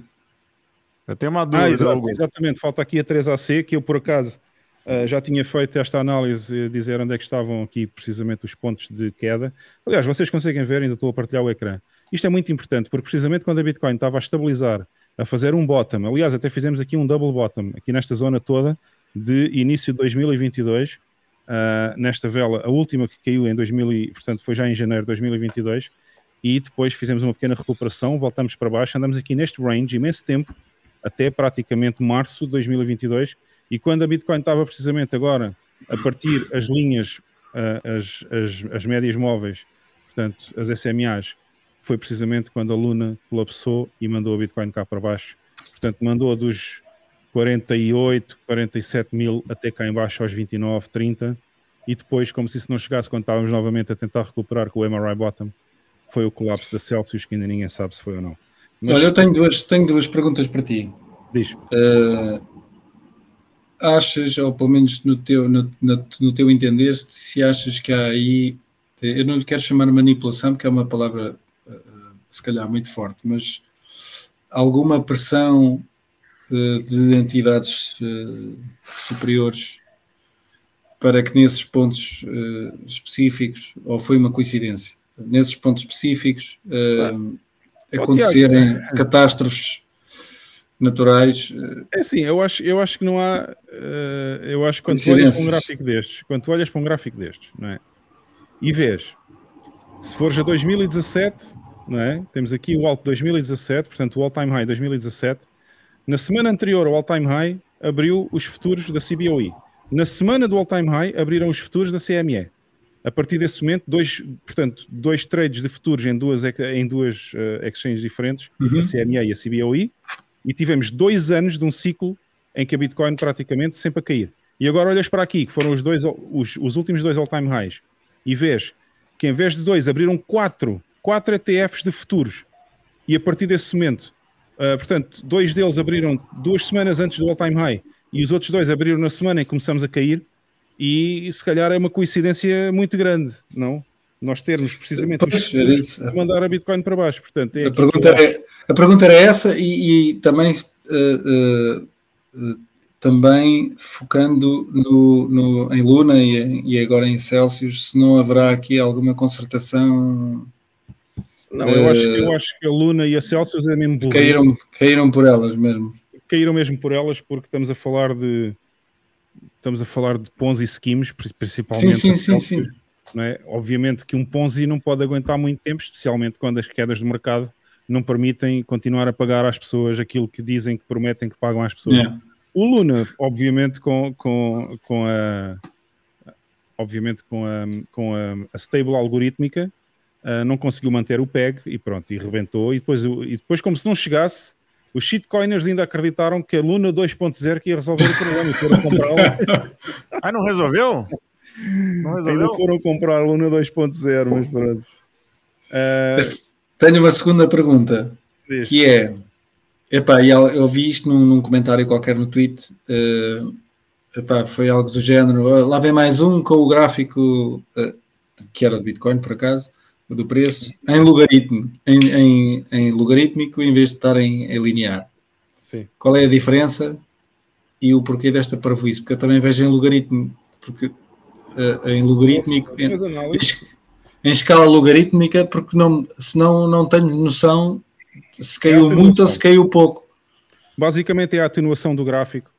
Eu tenho uma dúvida. Ah, exato, exatamente, falta aqui a 3AC, que eu por acaso Uh, já tinha feito esta análise, dizer onde é que estavam aqui precisamente os pontos de queda. Aliás, vocês conseguem ver, ainda estou a partilhar o ecrã. Isto é muito importante, porque precisamente quando a Bitcoin estava a estabilizar, a fazer um bottom, aliás, até fizemos aqui um double bottom, aqui nesta zona toda, de início de 2022, uh, nesta vela, a última que caiu em 2000, portanto foi já em janeiro de 2022, e depois fizemos uma pequena recuperação, voltamos para baixo, andamos aqui neste range imenso tempo, até praticamente março de 2022, e quando a Bitcoin estava precisamente agora a partir as linhas, as, as, as médias móveis, portanto, as SMAs, foi precisamente quando a Luna colapsou e mandou a Bitcoin cá para baixo. Portanto, mandou dos 48, 47 mil até cá embaixo aos 29, 30. E depois, como se isso não chegasse quando estávamos novamente a tentar recuperar com o MRI Bottom, foi o colapso da Celsius, que ainda ninguém sabe se foi ou não. Mas... Olha, eu tenho duas, tenho duas perguntas para ti. Diz. Uh, achas, ou pelo menos no teu, no, no teu entender, se achas que há aí, eu não lhe quero chamar manipulação, porque é uma palavra eh, se calhar muito forte, mas alguma pressão de entidades eh, superiores para que nesses pontos específicos, ou foi uma coincidência, nesses pontos específicos acontecerem catástrofes naturais. Eh, é assim, eu acho, eu acho que não há. Eu acho que quando tu olhas para um gráfico destes, quando tu olhas para um gráfico destes, não é? E vês, se fores a 2017, não é? Temos aqui o alto 2017, portanto o all-time high 2017. Na semana anterior ao all-time high, abriu os futuros da CBOE. Na semana do all-time high, abriram os futuros da CME. A partir desse momento, dois, portanto, dois trades de futuros em duas, em duas uh, exchanges diferentes, uhum. a CME e a CBOE, e tivemos dois anos de um ciclo em que a Bitcoin praticamente sempre a cair. E agora olhas para aqui, que foram os, dois, os, os últimos dois all-time highs, e vês que em vez de dois abriram quatro, quatro ETFs de futuros. E a partir desse momento, uh, portanto, dois deles abriram duas semanas antes do all-time high e os outros dois abriram na semana em que começamos a cair. E se calhar é uma coincidência muito grande, não? nós termos precisamente pois, os mandar a Bitcoin para baixo. Portanto, é a, pergunta era, a pergunta era essa e, e também, uh, uh, também focando no, no, em Luna e, e, agora em Celsius, se não haverá aqui alguma concertação. Não, eu, acho, eu acho que a Luna e a Celsius é mesmo caíram, caíram por elas mesmo. caíram mesmo por elas porque estamos a falar de estamos a falar de Ponzi schemes, principalmente. Sim, sim, sim, sim. Não é? Obviamente que um Ponzi não pode aguentar muito tempo, especialmente quando as quedas do mercado não permitem continuar a pagar às pessoas aquilo que dizem que prometem que pagam às pessoas. Yeah. O Luna, obviamente, com, com, com a obviamente com a, com a, a stable algorítmica, uh, não conseguiu manter o PEG e pronto, e rebentou. E depois, e depois como se não chegasse, os shitcoiners ainda acreditaram que a Luna 2.0 que ia resolver o problema e foram comprar Ah, não resolveu? Não resolveu? Ainda foram comprar a Luna 2.0, mas pronto. Uh... Tenho uma segunda pergunta, Diz. que é Epá, eu vi isto num, num comentário qualquer no tweet. Uh, epá, foi algo do género. Ah, lá vem mais um com o gráfico uh, que era de Bitcoin, por acaso, do preço, em logaritmo, em, em, em logarítmico, em vez de estar em, em linear. Sim. Qual é a diferença e o porquê desta parvoíce? Porque eu também vejo em logaritmo, porque uh, em logarítmico, em, em, escala logarítmica, porque não, senão não tenho noção se caiu é muito ou se caiu pouco. Basicamente é a atenuação do gráfico.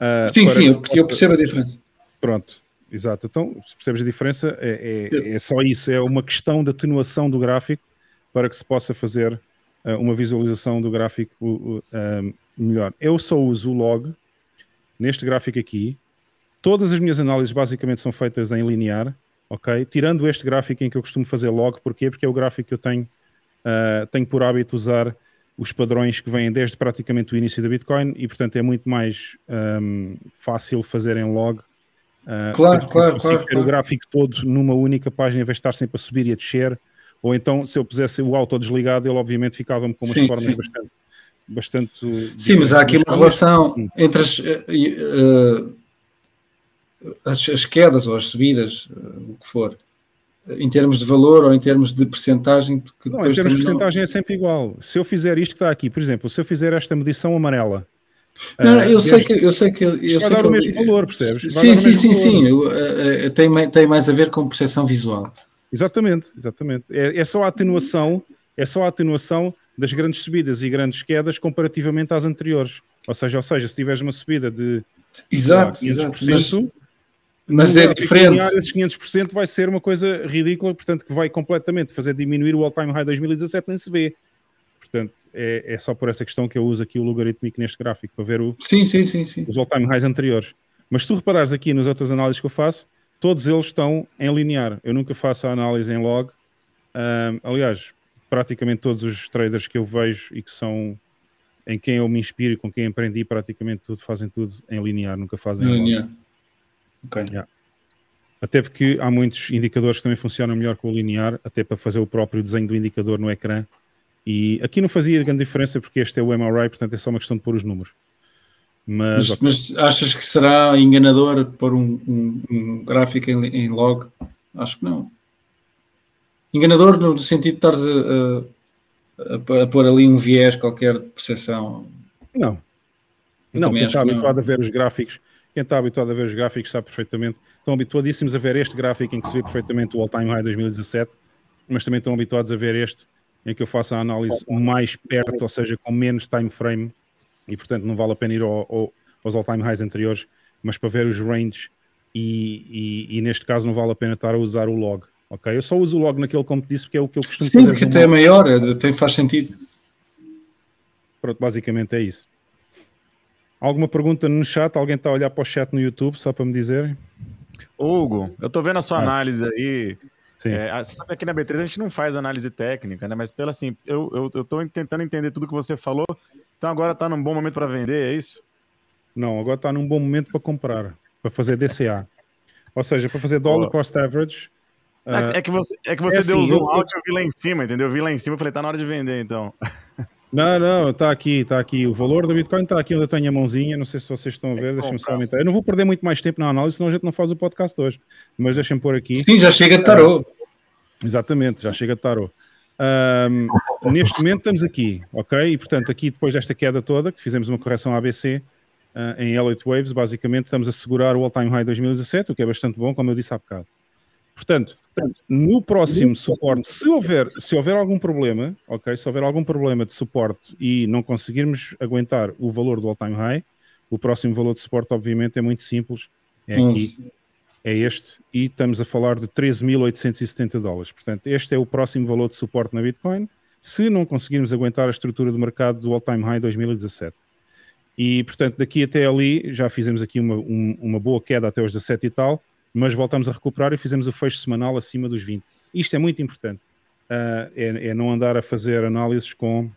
Uh, sim, sim, eu, eu, percebo a diferença. Pronto, exato. Então, se percebes a diferença, é, é, é, só isso, é uma questão de atenuação do gráfico para que se possa fazer uh, uma visualização do gráfico uh, melhor. Eu só uso o log neste gráfico aqui. Todas as minhas análises basicamente são feitas em linear, ok? Tirando este gráfico em que eu costumo fazer log, porquê? Porque é o gráfico que eu tenho uh, tenho por hábito usar os padrões que vêm desde praticamente o início da Bitcoin e, portanto, é muito mais um, fácil fazer em log. Uh, claro, claro, claro. o gráfico todo numa única página, em vez de estar sempre a subir e a descer. Ou então, se eu pusesse o auto desligado, ele obviamente ficava-me com umas sim, formas sim. bastante. bastante sim, mas há aqui uma relação sim. entre as, uh, as, as, quedas ou as subidas, o que for em termos de valor ou em termos de percentagem? Porque não, em termos de percentagem não... é sempre igual. Se eu fizer isto que está aqui, por exemplo, se eu fizer esta medição amarela. Não, uh, eu, sei que, eu sei que eu sei dar o mesmo valor, percebes? Sim, sim, sim, sim. Eu, uh, tem, tem mais a ver com percepção visual. Exatamente, exatamente. É, é só a atenuação, é só a atenuação das grandes subidas e grandes quedas comparativamente às anteriores. Ou seja, ou seja, se tiveres uma subida de exato, exato, mas, mas é diferente. Esses 500% vai ser uma coisa ridícula, portanto, que vai completamente fazer diminuir o all-time high 2017, nem se vê. Portanto, é, é só por essa questão que eu uso aqui o logarítmico neste gráfico, para ver o, sim, sim, sim, sim. os all-time highs anteriores. Mas se tu reparares aqui nas outras análises que eu faço, todos eles estão em linear. Eu nunca faço a análise em log. Um, aliás, praticamente todos os traders que eu vejo e que são em quem eu me inspiro e com quem aprendi, praticamente tudo fazem tudo em linear, nunca fazem em linear. Log. Okay. Yeah. Até porque há muitos indicadores que também funcionam melhor com o linear, até para fazer o próprio desenho do indicador no ecrã. E aqui não fazia grande diferença porque este é o MRI, portanto é só uma questão de pôr os números. Mas, mas, mas achas que será enganador pôr um, um, um gráfico em, em, log? Acho que não. Enganador no sentido de estares a, a, a, pôr ali um viés qualquer de percepção. Não. Eu não, quem está habituado a ver os gráficos quem está habituado a ver os gráficos sabe perfeitamente. Estão habituadíssimos a ver este gráfico em que se vê perfeitamente o all-time high 2017, mas também estão habituados a ver este em que eu faço a análise mais perto, ou seja, com menos time frame, e portanto não vale a pena ir ao, ao, aos all-time highs anteriores, mas para ver os ranges, e, e, e, neste caso não vale a pena estar a usar o log. Ok? Eu só uso o log naquele, como te disse, porque é o que eu costumo Sim, fazer. Sim, porque até é maior, até faz sentido. Pronto, basicamente é isso. Alguma pergunta no chat? Alguém está a olhar para o chat no YouTube, só para me dizer? Hugo, eu estou vendo a sua ah. análise aí. É, sabe, aqui na B3 a gente não faz análise técnica, né? Mas pelo assim, eu, eu, eu tentando entender tudo que você falou. Então agora está num bom momento para vender, é isso? Não, agora está num bom momento para comprar, para fazer DCA. Ou seja, para fazer dollar cost average. É, uh, que você, é que você é deu assim, um out e eu vi lá em cima, entendeu? Eu vi lá em cima e falei, tá na hora de vender, então. Não, não, está aqui, está aqui. O valor do Bitcoin está aqui onde eu tenho a mãozinha. Não sei se vocês estão a ver, deixem-me só aumentar. Eu não vou perder muito mais tempo na análise, senão a gente não faz o podcast hoje. Mas deixem-me pôr aqui. Sim, já chega de tarô. Uh, exatamente, já chega de tarô. Um, neste momento estamos aqui, ok? E portanto, aqui depois desta queda toda, que fizemos uma correção ABC uh, em Elliott Waves, basicamente estamos a segurar o all-time high 2017, o que é bastante bom, como eu disse há bocado. Portanto, no próximo suporte, se houver, se houver algum problema, ok, se houver algum problema de suporte e não conseguirmos aguentar o valor do all-time high, o próximo valor de suporte, obviamente, é muito simples. É aqui, é este, e estamos a falar de 13.870 dólares. Portanto, este é o próximo valor de suporte na Bitcoin, se não conseguirmos aguentar a estrutura do mercado do all-time high 2017. E, portanto, daqui até ali, já fizemos aqui uma, um, uma boa queda até os 17 e tal, mas voltamos a recuperar e fizemos o fecho semanal acima dos 20. Isto é muito importante. Uh, é, é, não andar a fazer análises com,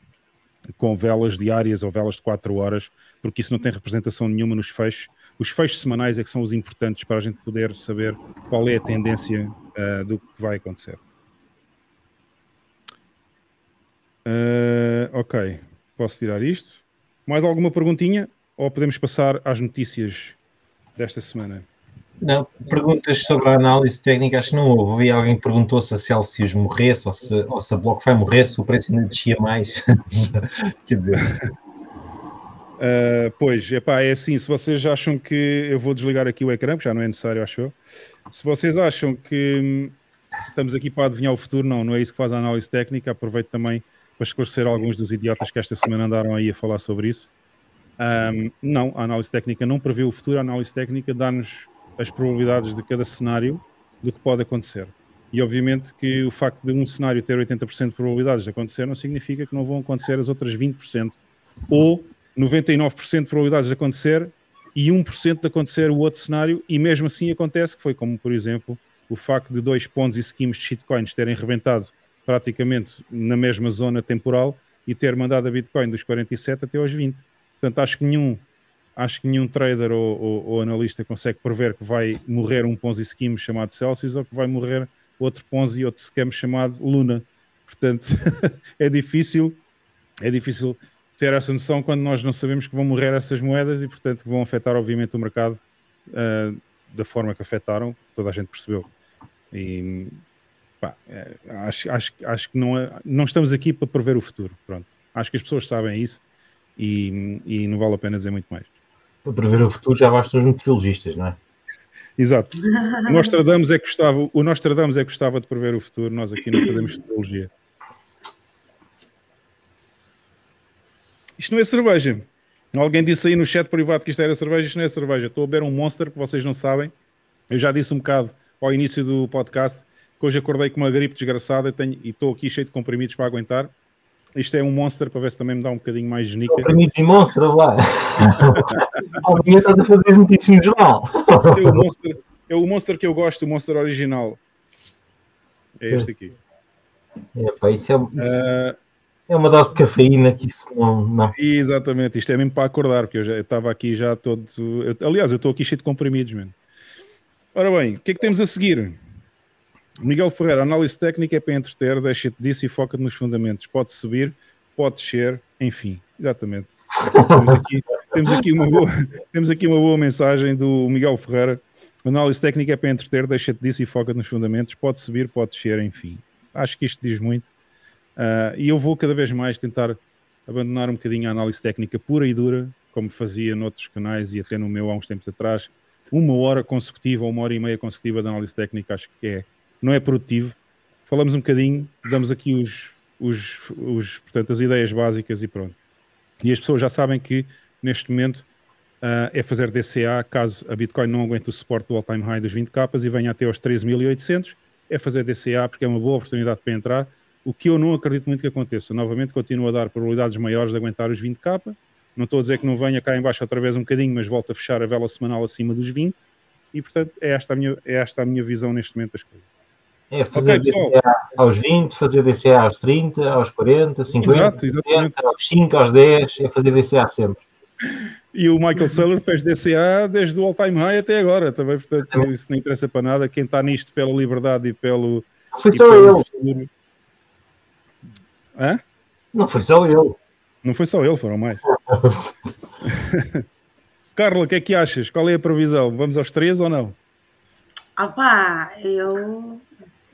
com velas diárias ou velas de 4 horas, porque isso não tem representação nenhuma nos fechos. Os fechos semanais é que são os importantes para a gente poder saber qual é a tendência uh, do que vai acontecer. Uh, ok, posso tirar isto. Mais alguma perguntinha? Ou podemos passar às notícias desta semana? Não, perguntas sobre a análise técnica, acho que não houve. Vi alguém perguntou se a Celsius morresse ou se, ou se a BlockFi morresse, o preço ainda descia mais. Quer dizer. Uh, pois, epá, é assim, se vocês acham que eu vou desligar aqui o ecrã, porque já não é necessário, acho eu. Se vocês acham que hum, estamos aqui para adivinhar o futuro, não, não é isso que faz a análise técnica, aproveito também para esclarecer alguns dos idiotas que esta semana andaram aí a falar sobre isso. Um, não, a análise técnica não prevê o futuro, a análise técnica dá-nos as probabilidades de cada cenário do que pode acontecer. E obviamente que o facto de um cenário ter 80% de probabilidades de acontecer não significa que não vão acontecer as outras 20%, ou 99% de probabilidades de acontecer e 1% de acontecer o outro cenário, e mesmo assim acontece, que foi como, por exemplo, o facto de dois pontos e schemes de shitcoins terem rebentado praticamente na mesma zona temporal e ter mandado a Bitcoin dos 47 até aos 20. Portanto, acho que nenhum acho que nenhum trader ou, ou, ou, analista consegue prever que vai morrer um Ponzi scheme chamado Celsius ou que vai morrer outro Ponzi, outro scam chamado Luna. Portanto, é difícil, é difícil ter essa noção quando nós não sabemos que vão morrer essas moedas e, portanto, que vão afetar, obviamente, o mercado uh, da forma que afetaram, que toda a gente percebeu. E pá, é, acho, acho, acho que não, é, não estamos aqui para prever o futuro. Pronto. Acho que as pessoas sabem isso e, e não vale a pena dizer muito mais para prever o futuro já bastam os meteorologistas, não é? Exato. O Nostradamus é que gostava, o Nostradamus é que gostava de prever o futuro, nós aqui não fazemos futurologia. Isto não é cerveja. Alguém disse aí no chat privado que isto era cerveja, isto não é cerveja. Estou a beber um Monster que vocês não sabem. Eu já disse um bocado ao início do podcast que hoje acordei com uma gripe desgraçada tenho, e estou aqui cheio de comprimidos para aguentar. Isto é um monster para ver se também me dá um bocadinho mais genica. Comprimidos e monster, lá. Amanhã estás a fazer as notícias no jornal. Este é o, monster, é o monster que eu gosto, o monster original. É este aqui. É, pá, isso é, isso uh, é uma dose de cafeína que isso não, não. Exatamente, isto é mesmo para acordar, porque eu estava aqui já todo. Eu, aliás, eu estou aqui cheio de comprimidos, mano. Ora bem, o que é que temos a seguir? Miguel Ferreira, análise técnica é para entreter, deixa-te disso e foca-te nos fundamentos. Pode subir, pode descer, enfim, exatamente. temos, aqui, temos, aqui uma boa, temos aqui uma boa mensagem do Miguel Ferreira. Análise técnica é para entreter, deixa-te disso e foca-te nos fundamentos. Pode subir, pode descer, enfim. Acho que isto diz muito. Uh, e eu vou cada vez mais tentar abandonar um bocadinho a análise técnica pura e dura, como fazia noutros canais e até no meu há uns tempos atrás. Uma hora consecutiva, uma hora e meia consecutiva de análise técnica, acho que é não é produtivo. Falamos um bocadinho, damos aqui os, os, os, portanto, as ideias básicas e pronto. E as pessoas já sabem que neste momento uh, é fazer DCA caso a Bitcoin não aguente o suporte do all-time high dos 20 capas e venha até aos 13.800. É fazer DCA porque é uma boa oportunidade para entrar. O que eu não acredito muito que aconteça. Novamente, continuo a dar probabilidades maiores de aguentar os 20 capa. Não estou a dizer que não venha cá embaixo outra vez um bocadinho, mas volta a fechar a vela semanal acima dos 20. E, portanto, é esta a minha, é esta a minha visão neste momento das coisas. É fazer okay, DCA aos 20, fazer DCA aos 30, aos 40, 50, Exato, 60, aos 5, aos 10, é fazer DCA sempre. E o Michael Saylor fez DCA desde o all-time high até agora também, portanto isso não interessa para nada. Quem está nisto pela liberdade e pelo. Não foi só ele. Futuro... Hã? Não foi só ele. Não foi só ele, foram mais. Carla, o que é que achas? Qual é a previsão? Vamos aos três ou não? Ah pá, eu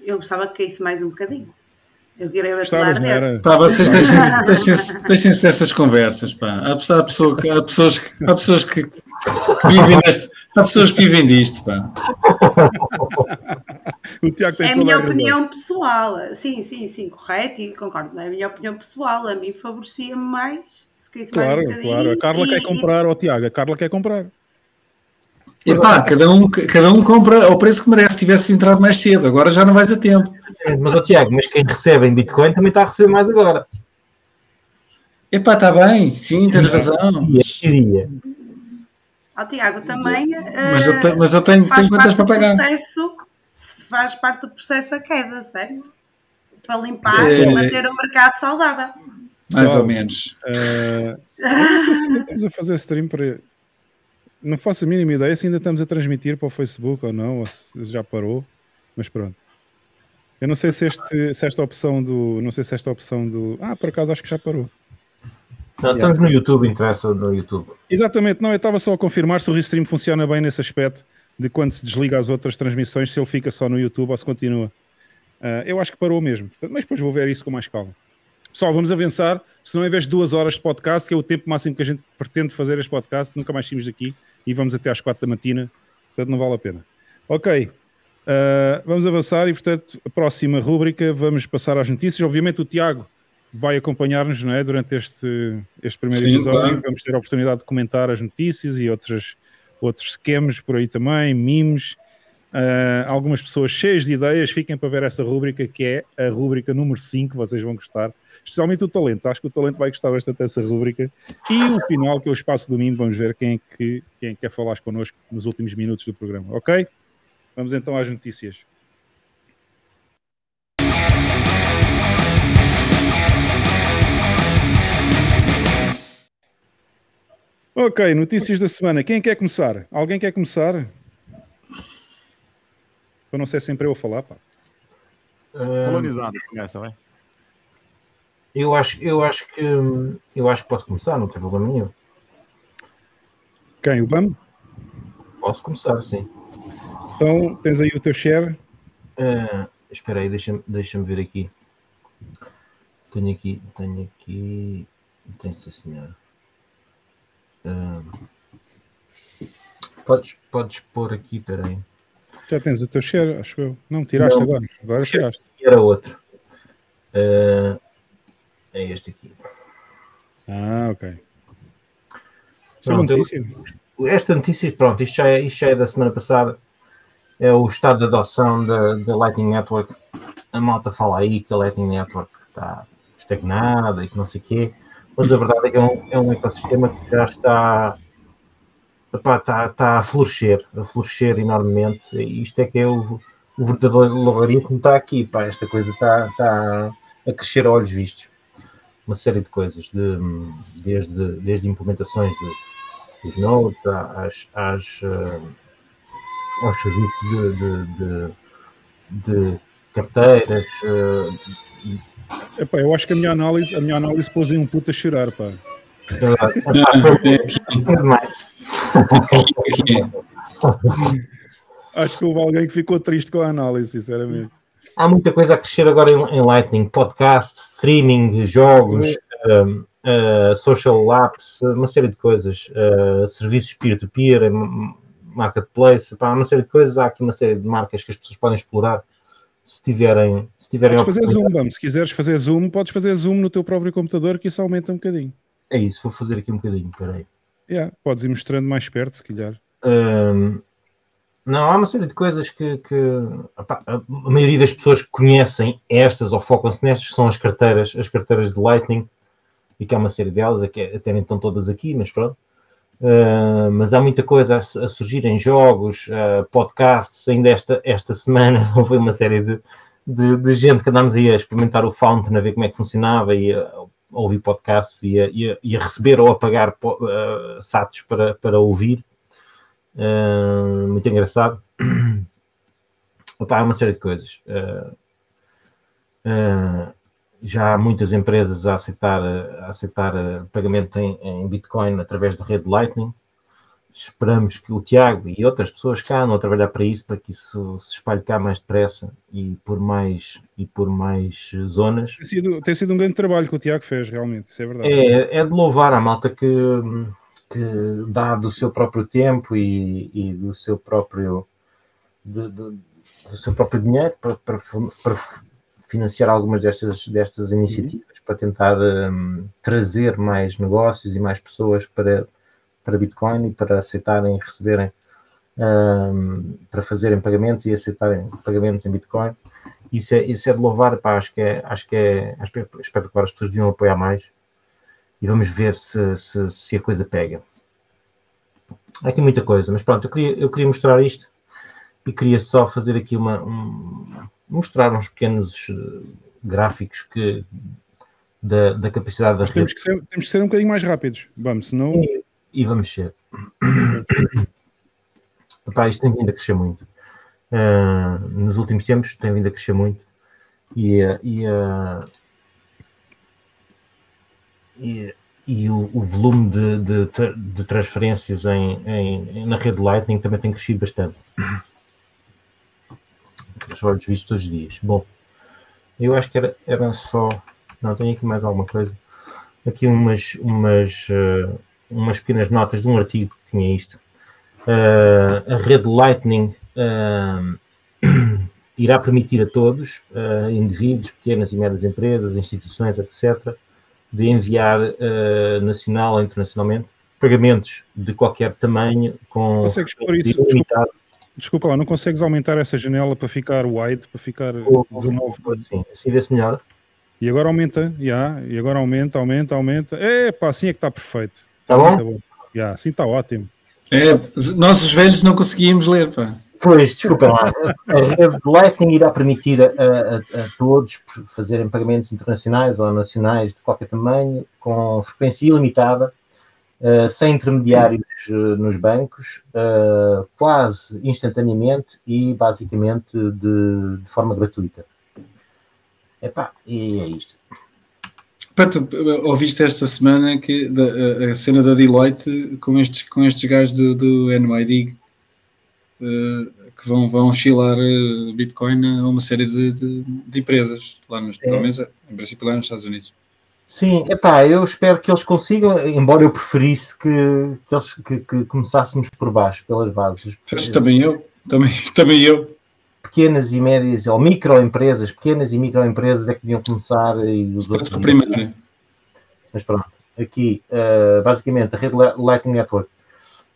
eu gostava que caísse mais um bocadinho. Eu queria ver Gostavas, Pá, vocês deixem-se deixem deixem dessas conversas, pá. Há, há, pessoa que, há pessoas, que, há pessoas que, que vivem neste, há pessoas que vivem disto, pá. o Tiago tem É a minha a razão. opinião pessoal. Sim, sim, sim, correto e concordo. É a minha opinião pessoal. A mim favorecia-me mais. Se quisesse mais Claro, um bocadinho. claro. A Carla e- quer e- comprar, ó Tiago, a Carla quer comprar. Epá, cada um, cada um compra ao preço que merece. Se tivesse entrado mais cedo, agora já não vais a tempo. Mas, ó Tiago, mas quem recebe em Bitcoin também está a receber mais agora. Epá, está bem, sim, tens razão. Dia, que dia. Ó, Tiago, também. Mas eu, eh, te- mas eu tenho, tenho contas parte para do pagar. Processo, faz parte do processo a queda, certo? Para limpar É. e manter o mercado saudável. Mais Pessoal, ou menos. eh, eu não sei se ainda estamos a fazer stream para. Não faço a mínima ideia se ainda estamos a transmitir para o Facebook ou não, ou se já parou, mas pronto. Eu não sei se, este, se esta opção do. Não sei se esta opção do. Ah, por acaso acho que já parou. Não, estamos no YouTube, interessa no YouTube. Exatamente, não, eu estava só a confirmar se o Restream funciona bem nesse aspecto de quando se desliga as outras transmissões, se ele fica só no YouTube ou se continua. Ah, eu acho que parou mesmo, mas depois vou ver isso com mais calma. Pessoal, vamos avançar, senão em vez de duas horas de podcast, que é o tempo máximo que a gente pretende fazer este podcast, nunca mais saímos daqui e vamos até às quatro da matina, portanto não vale a pena. Ok, ah, vamos avançar e portanto a próxima rúbrica vamos passar às notícias. Obviamente o Tiago vai acompanhar-nos é, durante este, este primeiro Sim, episódio. claro. Vamos ter a oportunidade de comentar as notícias e outros, outros esquemas por aí também, memes. Ah, algumas pessoas cheias de ideias, fiquem para ver essa rúbrica que é a rúbrica número 5, vocês vão gostar, especialmente o talento. Acho que o talento vai gostar bastante dessa rúbrica. E o final, que é o espaço do mimo, vamos ver quem é que, quem é que quer falar connosco nos últimos minutos do programa, ok? Vamos então às notícias. Ok, notícias da semana. Quem quer começar? Alguém quer começar? Para não ser sempre eu a falar, pá. Colonizado, começa, vai. eu, acho, eu, acho que, eu acho que posso começar, não tem problema nenhum. Quem? O BAM? Posso começar, sim. Então tens aí o teu share. Ah, espera aí, deixa-me deixa ver aqui. Tenho aqui, tenho aqui. Tenho sim, senhor. Ah, podes, podes pôr aqui, espera aí. Já tens o teu share, acho eu. Não, tiraste Não. agora. Agora tiraste. Era outro. Ah, é este aqui. Ah, ok. É Pronto, eu-? Esta notícia, pronto, isto já, é, isto já é da semana passada. É o estado de adoção da, da Lightning Network. A malta fala aí que a Lightning Network está estagnada e que não sei o quê. Mas a verdade é que é um, é um ecossistema que já está, epá, está, está a florescer, a florescer enormemente. E isto é que é o, o verdadeiro logaritmo está aqui, pá, esta coisa está, está a crescer a olhos vistos. Uma série de coisas, de, desde, desde implementações de os nodes, às, às, eh, aos serviços de, de, de, carteiras. eh, Epá, eu acho que a minha análise, a minha análise pôs em um puto a chorar, pá. eh, foi- foi demais. Acho que houve alguém que ficou triste com a análise, sinceramente. Há muita coisa a crescer agora em, em Lightning: podcast, streaming, jogos, eh, social apps, uma série de coisas, eh, serviços peer-to-peer, em marketplace, pá, uma série de coisas. Há aqui uma série de marcas que as pessoas podem explorar se tiverem, se tiverem Podes fazer zoom, vamos. Se quiseres fazer zoom, podes fazer zoom no teu próprio computador, que isso aumenta um bocadinho. É isso, vou fazer aqui um bocadinho, peraí. Yeah, podes ir mostrando mais perto, se calhar. Hum, não, há uma série de coisas que, que opá, a maioria das pessoas conhecem estas ou focam-se nestas são as carteiras, as carteiras de Lightning, e que há uma série delas, até até nem estão todas aqui, mas pronto. Uh, mas há muita coisa a, a surgir em jogos, uh, podcasts. Ainda esta, esta semana houve uma série de, de, de gente que andámos aí a experimentar o Fountain, a ver como é que funcionava e a, ouvir podcasts e a, e a- e a receber ou a pagar uh, SATs para, para ouvir. Uh, muito engraçado. Opa, há uma série de coisas. Uh, já há muitas empresas a aceitar, a aceitar pagamento em, em Bitcoin através da rede Lightning. Esperamos que o Tiago e outras pessoas cá andam a trabalhar para isso, para que isso se espalhe cá mais depressa e por mais, e por mais zonas. Tem sido, tem sido um grande trabalho que o Tiago fez, realmente, isso é verdade. É, é de louvar a malta que, que dá do seu próprio tempo e, e do seu próprio. de- de- o seu próprio dinheiro para, para, para financiar algumas destas, destas iniciativas, uhum. para tentar um, trazer mais negócios e mais pessoas para, para Bitcoin e para aceitarem e receberem, um, para fazerem pagamentos e aceitarem pagamentos em Bitcoin. Isso é, isso é de louvar, pá, acho que é, acho que é, que é espetacular, as pessoas deviam apoiar mais e vamos ver se, se, se a coisa pega. Há aqui muita coisa, mas pronto, eu queria, eu queria mostrar isto e queria só fazer aqui uma. Um, mostrar uns pequenos eh, gráficos que, da, da capacidade das temos que, ser, temos que ser um bocadinho mais rápidos, vamos, senão. E, e vamos ser. Epá, isto tem vindo a crescer muito. Uh, nos últimos tempos tem vindo a crescer muito e, uh, e, uh, e e o, o volume de, de, de transferências em, em, na rede Lightning também tem crescido bastante. Os olhos vistos todos os dias. Bom, eu acho que era, era só. Não, tenho aqui mais alguma coisa. Aqui umas, umas, uh, umas pequenas notas de um artigo que tinha isto. Uh, a rede Lightning uh, irá permitir a todos, indivíduos, pequenas e médias empresas, instituições, etc., de enviar uh, nacional ou internacionalmente pagamentos de qualquer tamanho com consegues pôr isso? desculpa, desculpa lá, não consegues aumentar essa janela para ficar wide, para ficar oh, 19 sim, assim vê-se melhor. E agora aumenta, yeah, e agora aumenta, aumenta, aumenta. É pá, assim é que está perfeito está bom? Tá bom. Yeah, assim está ótimo é, nós os velhos não conseguimos ler pá Pois, desculpa lá. A rede Lightning irá permitir a, a, a, todos fazerem pagamentos internacionais ou nacionais de qualquer tamanho, com frequência ilimitada, uh, sem intermediários uh, nos bancos, uh, quase instantaneamente e basicamente de, de forma gratuita. Epá, e é isto. Pá, tu ouviste esta semana que da, a, cena da Deloitte com estes, com estes gajos do, do NYD eh, que vão, vão oscilar eh, Bitcoin a uma série de, de, de empresas, lá nos, é. menos, em princípio lá nos Estados Unidos. Sim, epá, eu espero que eles consigam, embora eu preferisse que, que, eles, que, que começássemos por baixo, pelas bases. Mas também eu, também, também eu. Pequenas e médias, ou microempresas, pequenas e microempresas é que deviam começar e os outros. Primeiro. Mas pronto, aqui, uh, basicamente, a rede Lightning Network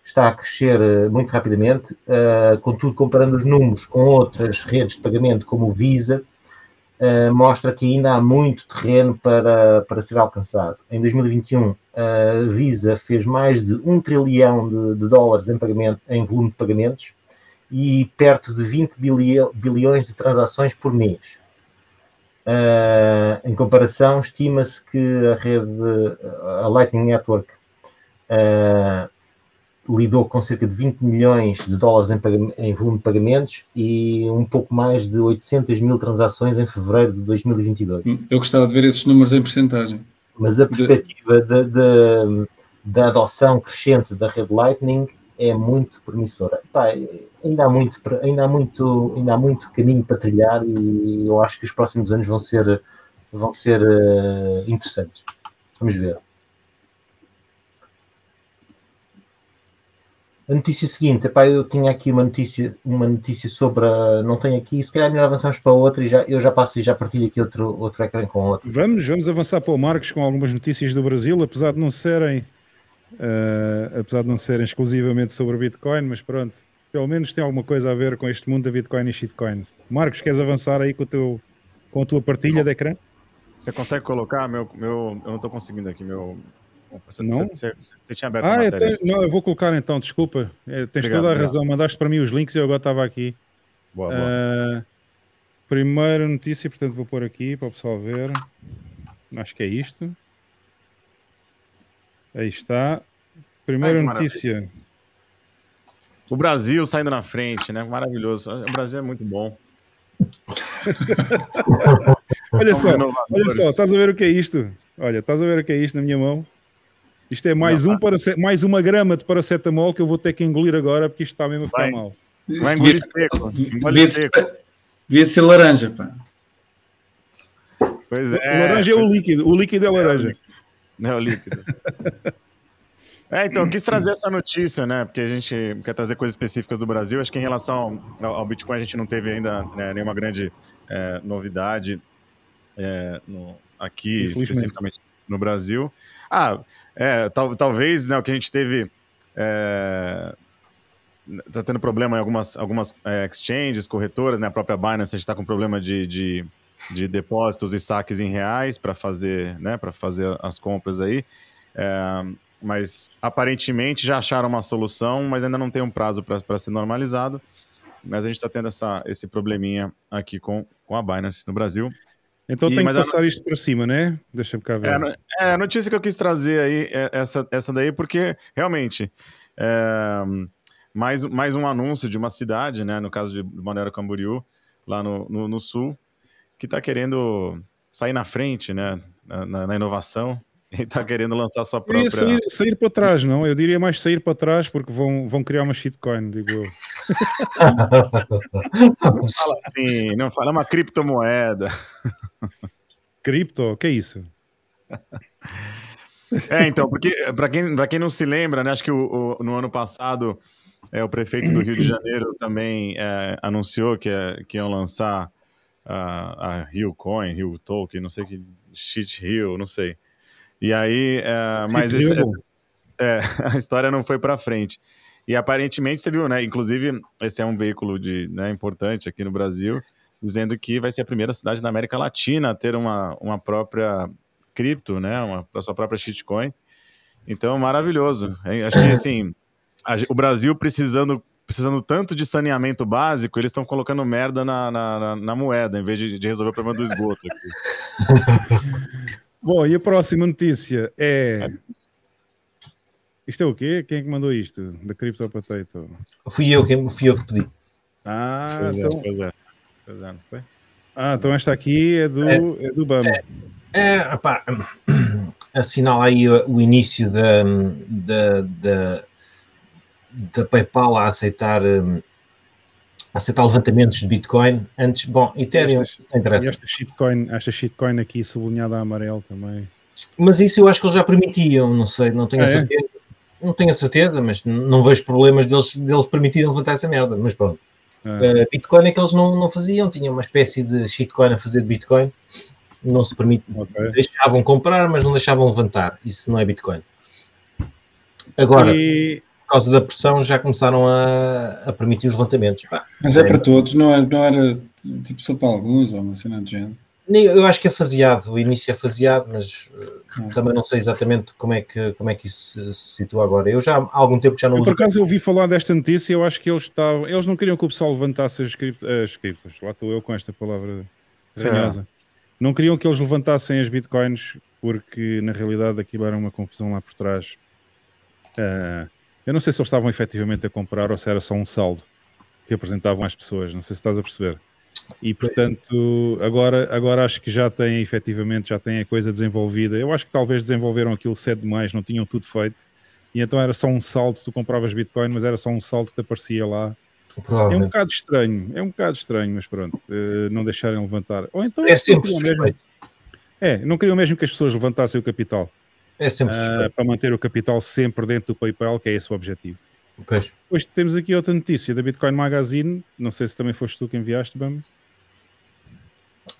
está a crescer eh, muito rapidamente, uh, contudo, comparando os números com outras redes de pagamento, como o Visa, uh, mostra que ainda há muito terreno para, para ser alcançado. Em 2021, a Visa fez mais de um trilhão de, de, dólares em, pagamento, em volume de pagamentos e perto de 20 bilhões de transações por mês. Uh, em comparação, estima-se que a rede, a Lightning Network, uh, lidou com cerca de 20 milhões de dólares em, em, volume de pagamentos e um pouco mais de 800 mil transações em fevereiro de 2022. Eu gostava de ver esses números em porcentagem. Mas a perspectiva de... da adoção crescente da rede Lightning é muito promissora. Pá, ainda há muito, ainda há muito, ainda há muito caminho para trilhar e eu acho que os próximos anos vão ser, vão ser uh, interessantes. Vamos ver. A notícia seguinte, epá, eu tinha aqui uma notícia, uma notícia sobre a, não tenho aqui, se calhar melhor avançamos para outra e já, eu já passo e já partilho aqui outro, outro ecrã com outro. Vamos, vamos avançar para o Marcos com algumas notícias do Brasil, apesar de não serem uh, apesar de não serem exclusivamente sobre Bitcoin, mas pronto, pelo menos tem alguma coisa a ver com este mundo da Bitcoin e shitcoins. Marcos, queres avançar aí com, o teu, com a tua partilha de ecrã? Você consegue colocar meu, meu eu não estou conseguindo aqui meu você, não? Você, você, você tinha aberto ah, a matéria. Eu não, eu vou colocar então, desculpa. É, tens obrigado, toda a obrigado. razão. Mandaste para mim os links e eu agora estava aqui. Boa, boa. Uh, primeira notícia, portanto vou pôr aqui para o pessoal ver. Acho que é isto. Aí está. Primeira Ai, notícia. O Brasil saindo na frente, né? Maravilhoso. O Brasil é muito bom. olha só, olha só, estás a ver o que é isto? Olha, estás a ver o que é isto na minha mão? Isto é mais, não, um para mais uma grama de paracetamol que eu vou ter que engolir agora porque isto está mesmo a ficar vai, mal. Vai engolir seco. Devia, seco. devia ser laranja, pá. Pois é. O laranja é o líquido, o líquido é laranja. É o líquido. É, então, eu quis trazer essa notícia, né? Porque a gente quer trazer coisas específicas do Brasil. Acho que em relação ao, ao Bitcoin, a gente não teve ainda né, nenhuma grande é, novidade é, no, aqui, especificamente no Brasil. Ah, é, tal, talvez né, o que a gente teve. É, tá tendo problema em algumas, algumas é, exchanges, corretoras, né? A própria Binance, a gente está com problema de, de, de, depósitos e saques em reais para fazer, né, para fazer as compras aí. É, mas aparentemente já acharam uma solução, mas ainda não tem um prazo para ser normalizado. Mas a gente está tendo essa, esse probleminha aqui com, com a Binance no Brasil. Então e, tem que passar a... isto para cima, né? Deixa-me cá ver. É, é, a notícia que eu quis trazer aí, é essa, essa daí, porque realmente é, mais, mais um anúncio de uma cidade, né? No caso de Balneário Camboriú, lá no, no, no sul, que está querendo sair na frente, né? Na, na, na inovação e está querendo lançar sua própria. Sair, sair para trás, não? Eu diria mais sair para trás porque vão, vão criar uma shitcoin, digo eu. não fala assim, não fala é uma criptomoeda. Cripto? O que é isso? É, então, porque para quem, quem não se lembra, né, acho que o, o, no ano passado é, o prefeito do Rio de Janeiro também é, anunciou que, é, que iam lançar a, a Rio Coin, Rio Token, não sei que, Shit Rio, não sei. E aí, é, mas esse, essa, é, a história não foi para frente. E aparentemente você viu, né? Inclusive, esse é um veículo de, né, importante aqui no Brasil, dizendo que vai ser a primeira cidade da América Latina a ter uma, uma própria cripto, né? Uma a sua própria shitcoin. Então, maravilhoso. Acho que assim, a, o Brasil precisando precisando tanto de saneamento básico, eles estão colocando merda na, na, na, moeda, em vez de, de resolver o problema do esgoto. Bom, e a próxima notícia é. Isto é o quê? Quem é que mandou isto? Da Crypto Potato? Fui eu, quem, fui eu que pedi. Ah, pois é, então. É, pois é. Pois é, foi? Ah, então esta aqui é do, é, é do BAM. É, é opá, assinala aí o, início da, da, da, da PayPal a aceitar aceitar levantamentos de Bitcoin. Antes, bom, Ethereum estas, interessa. Esta shitcoin, esta shitcoin aqui sublinhada a amarelo também. Mas isso eu acho que eles já permitiam, não sei, não tenho ah, a é? certeza. É? Não tenho a certeza, mas não vejo problemas deles, deles permitirem levantar essa merda. Mas pronto. Ah. Uh, Bitcoin é que eles não, não faziam, tinham uma espécie de shitcoin a fazer de Bitcoin. Não se permite, okay. deixavam comprar, mas não deixavam levantar. Isso não é Bitcoin. Agora, e por causa da pressão, já começaram a, a permitir os levantamentos. Mas é, para todos, não era, não era tipo só para alguns ou uma cena de género? Eu acho que é faseado, o início é faseado, mas uh, também não sei exatamente como é que, como é que isso se situa agora. Eu já há algum tempo já não eu, Por acaso eu ouvi falar desta notícia eu acho que eles estavam. Eles não queriam que o pessoal levantasse as, cripto, as criptos. Lá estou eu com esta palavra ranhosa. Não queriam que eles levantassem as bitcoins porque na realidade aquilo era uma confusão lá por trás. Uh, eu não sei se eles estavam efetivamente a comprar ou se era só um saldo que apresentavam às pessoas, não sei se estás a perceber. E portanto, agora, agora acho que já têm efetivamente, já têm a coisa desenvolvida. Eu acho que talvez desenvolveram aquilo cedo demais, não tinham tudo feito. E então era só um saldo, tu compravas Bitcoin, mas era só um saldo que te aparecia lá. É um bocado estranho, é um bocado estranho, mas pronto, uh, não deixarem levantar. Ou então é sempre mesmo, É, não queriam mesmo que as pessoas levantassem o capital. É sempre uh, para manter o capital sempre dentro do PayPal, que é esse o objetivo. Pois. Depois temos aqui outra notícia da Bitcoin Magazine. Não sei se também foste tu que enviaste, Bam.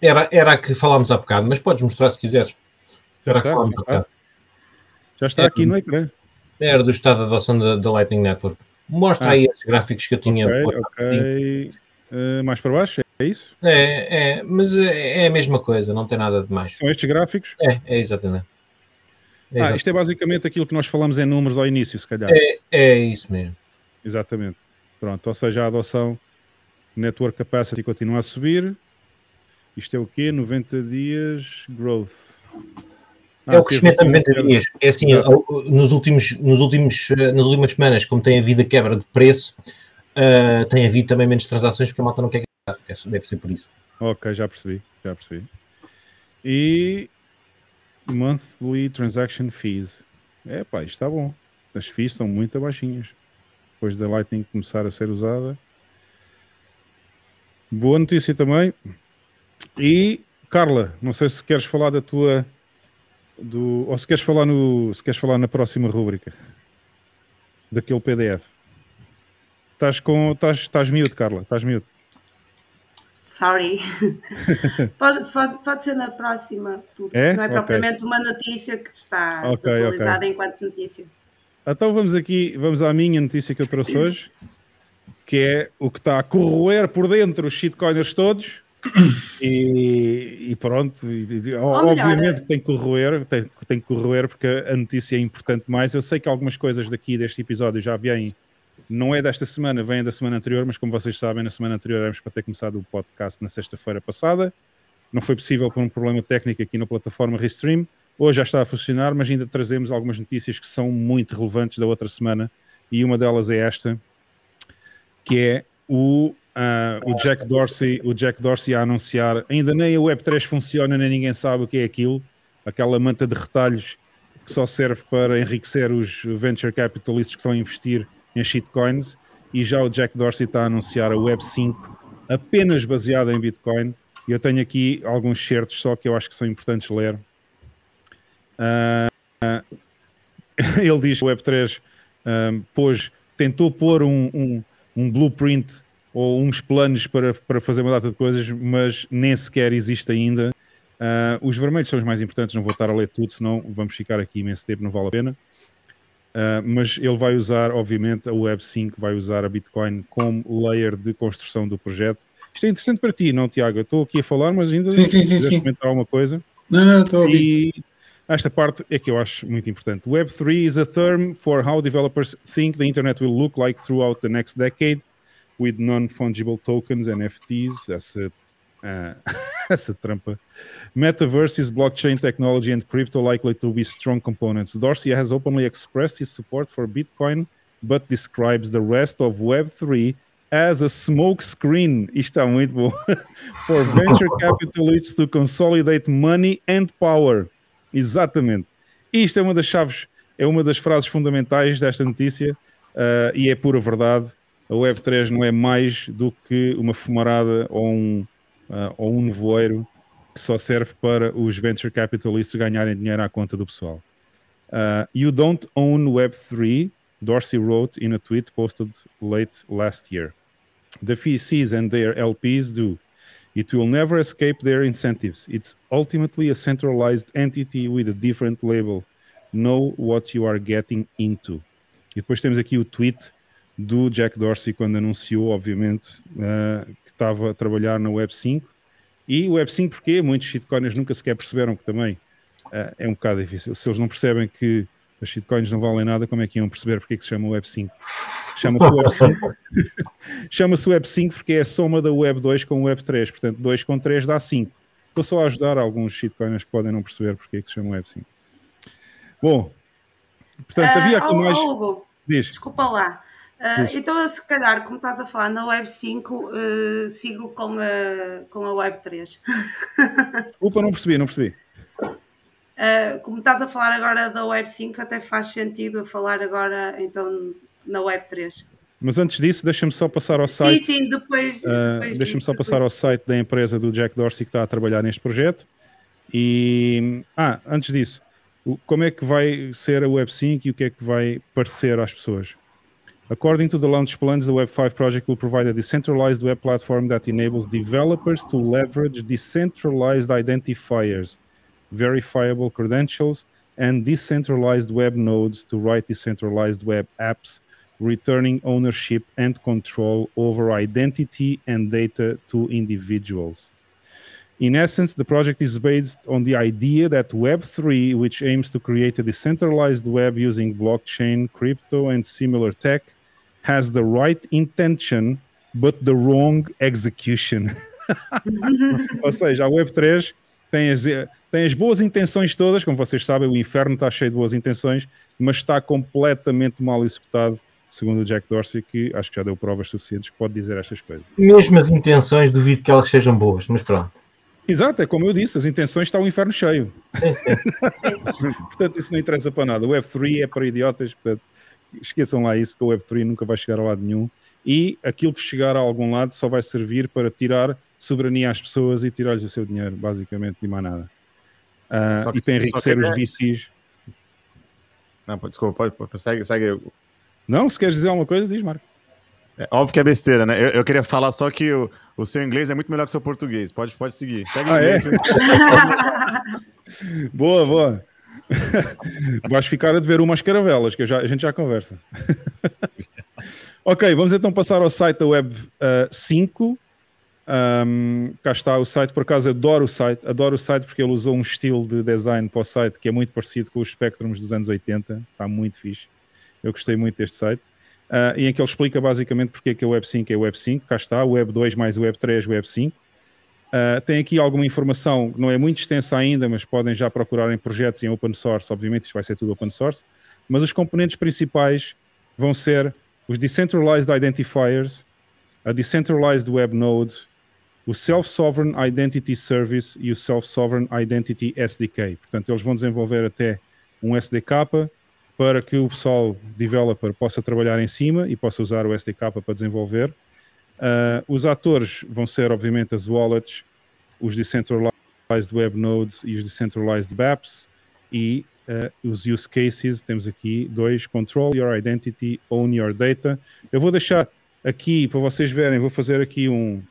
Era, era a que falámos há bocado, mas podes mostrar se quiseres. Era já, está, já, está. já está aqui no ecrã. Era do estado de adoção da, da Lightning Network. Mostra ah. aí os gráficos que eu tinha. Ok, ok. Uh, mais para baixo, é isso? É, é, mas é a mesma coisa, não tem nada de mais. São estes gráficos? É, é exatamente. É ah, isto é basicamente aquilo que nós falamos em números ao início, se calhar. É, é isso mesmo. Exatamente. Pronto, ou seja, a adoção Network Capacity continua a subir. Isto é o quê? 90 dias growth. Ah, é o crescimento a 90 dias. É assim, nos últimos, nos últimos, eh, nas últimas semanas, como tem havido a quebra de preço, uh, tem havido também menos transações porque a malta não quer gastar. Deve ser por isso. Ok, já percebi, já percebi. E Monthly Transaction Fees. É pá, isto está bom. As fees estão muito baixinhas. Depois da Lightning começar a ser usada. Boa notícia também. E Carla, não sei se queres falar da tua do, ou se queres falar no se queres falar na próxima rúbrica. daquele PDF. Estás com. Estás, mute, Carla. Estás mute. Sorry. pode, pode, pode ser na próxima, porque É? não é propriamente uma notícia que está Ok, desatualizada ok. enquanto notícia. Então vamos aqui, vamos à minha notícia que eu trouxe hoje, que é o que está a corroer por dentro os shitcoiners todos. E, e pronto, e- e- obviamente é- que tem que corroer, tem, tem que corroer porque a notícia é importante mais. Eu sei que algumas coisas daqui deste episódio já vêm, não é desta semana, vêm da semana anterior, mas como vocês sabem, na semana anterior éramos para ter começado o podcast na sexta-feira passada. Não foi possível por um problema técnico aqui na plataforma Restream. Hoje já está a funcionar, mas ainda trazemos algumas notícias que são muito relevantes da outra semana e uma delas é esta, que é o, ah, o Jack Dorsey, o Jack Dorsey a anunciar, ainda nem a Web3 funciona, nem ninguém sabe o que é aquilo, aquela manta de retalhos que só serve para enriquecer os venture capitalists que estão a investir em shitcoins, e já o Jack Dorsey está a anunciar a Web 5 apenas baseada em Bitcoin. E eu tenho aqui alguns certos só que eu acho que são importantes ler. Ah, ah, ele diz que o Web3 ah, pôs, tentou pôr um, um, um blueprint ou uns planos para, para fazer uma data de coisas, mas nem sequer existe ainda. Ah, os vermelhos são os mais importantes, não vou estar a ler tudo, senão vamos ficar aqui imenso tempo, não vale a pena. Ah, mas ele vai usar, obviamente, a Web 5 vai usar a Bitcoin como layer de construção do projeto. Isto é interessante para ti, não, Tiago? Eu estou aqui a falar, mas ainda Sim, sim, sim, sim. comentar alguma coisa. Não, não, estou a ouvir. E esta parte é que eu acho muito importante. Web3 is a term for how developers think the internet will look like throughout the next decade, with non-fungible tokens, NFTs, essa, ah, essa trampa. Metaverses, blockchain technology, and crypto likely to be strong components. Dorsey has openly expressed his support for Bitcoin, but describes the rest of Web3 as a smokescreen. Isto está muito bom. for venture capitalists to consolidate money and power. Exatamente. Isto é uma das chaves, é uma das frases fundamentais desta notícia ah, e é pura verdade. A Web3 não é mais do que uma fumarada ou um, ah, ou um nevoeiro que só serve para os venture capitalists ganharem dinheiro à conta do pessoal. Uh, you don't own Web3, Dorsey wrote in a tweet posted late last year. The VCs and their LPs do. It will never escape their incentives. It's ultimately a centralized entity with a different label. Know what you are getting into. E depois temos aqui o tweet do Jack Dorsey quando anunciou, obviamente, uh, que estava a trabalhar na Web 5. E o Web 5 porquê? Muitos shitcoiners nunca sequer perceberam que também uh, é um bocado difícil. Se eles não percebem que as shitcoins não valem nada, como é que iam perceber porque é que se chama Web 5? Chama-se Web 5. Chama-se Web 5 porque é a soma da Web 2 com o Web 3. Portanto, 2 com 3 dá 5. Estou só a ajudar alguns shitcoiners que podem não perceber porque é que se chama Web 5. Bom, portanto, havia aqui Ah, oh, mais. oh, Hugo, Diz. desculpa lá. Ah, Diz. então, se calhar, como estás a falar na Web 5, eh, sigo com a, com a Web 3. Desculpa, não percebi, não percebi. Ah, como estás a falar agora da Web 5, até faz sentido falar agora então na Web 3. Mas antes disso, deixa-me só passar ao Sim, site. sim, depois. Uh, depois Deixa-me só passar ao site da empresa do Jack Dorsey que está a trabalhar neste projeto. E ah, antes disso, como é que vai ser a Web 5 e o que é que vai parecer às pessoas? According to the launch plans, the Web 5 project will provide a decentralized web platform that enables developers to leverage decentralized identifiers, verifiable credentials, and decentralized web nodes to write decentralized web apps, returning ownership and control over identity and data to individuals. In essence, the project is based on the idea that Web3, which aims to create a decentralized web using blockchain, crypto, and similar tech, has the right intention, but the wrong execution. Ou seja, a Web3 tem as, tem as boas intenções todas, como vocês sabem, o inferno está cheio de boas intenções, mas está completamente mal executado, segundo o Jack Dorsey, que acho que já deu provas suficientes que pode dizer estas coisas. Mesmo as intenções, duvido que elas sejam boas, mas pronto. Exato, é como eu disse, as intenções está o inferno cheio. Sim, sim. portanto, isso não interessa para nada. O Web3 é para idiotas, portanto, esqueçam lá isso, porque o Web3 nunca vai chegar a lado nenhum. E aquilo que chegar a algum lado só vai servir para tirar soberania às pessoas e tirar-lhes o seu dinheiro, basicamente, e mais nada. Só que- e para enriquecer que os é- VCs. Não, pô, desculpa, pode, pode, segue, segue. Não? Se queres dizer alguma coisa, diz, Marco. É, óbvio que é besteira, né? Eu, eu queria falar só que o, o seu inglês é muito melhor que o seu português. Pode, pode seguir. Segue Ah, é? inglês. Boa, boa. Vais ficar a dever umas caravelas, que já- a gente já conversa. ok, vamos então passar ao site da Web ah, 5. Ahm, cá está o site, por acaso adoro o site, adoro o site porque ele usou um estilo de design para o site que é muito parecido com os Spectrums dos anos 80, está muito fixe. Eu gostei muito deste site. Ah, e em que ele explica basicamente porque é que a Web 5 é Web 5, cá está, Web 2 mais Web 3, Web 5. Uh, tem aqui alguma informação, não é muito extensa ainda, mas podem já procurar em projetos em open source, obviamente isto vai ser tudo open source, mas os componentes principais vão ser os Decentralized Identifiers, a Decentralized Web Node, o Self-Sovereign Identity Service e o Self-Sovereign Identity SDK. Portanto, eles vão desenvolver até um SDK para que o pessoal developer possa trabalhar em cima e possa usar o SDK para desenvolver. Uh, os atores vão ser, obviamente, as wallets, os decentralized web nodes e os decentralized BAPs e uh, os use cases. Temos aqui dois: control your identity, own your data. Eu vou deixar aqui para vocês verem, vou fazer aqui um,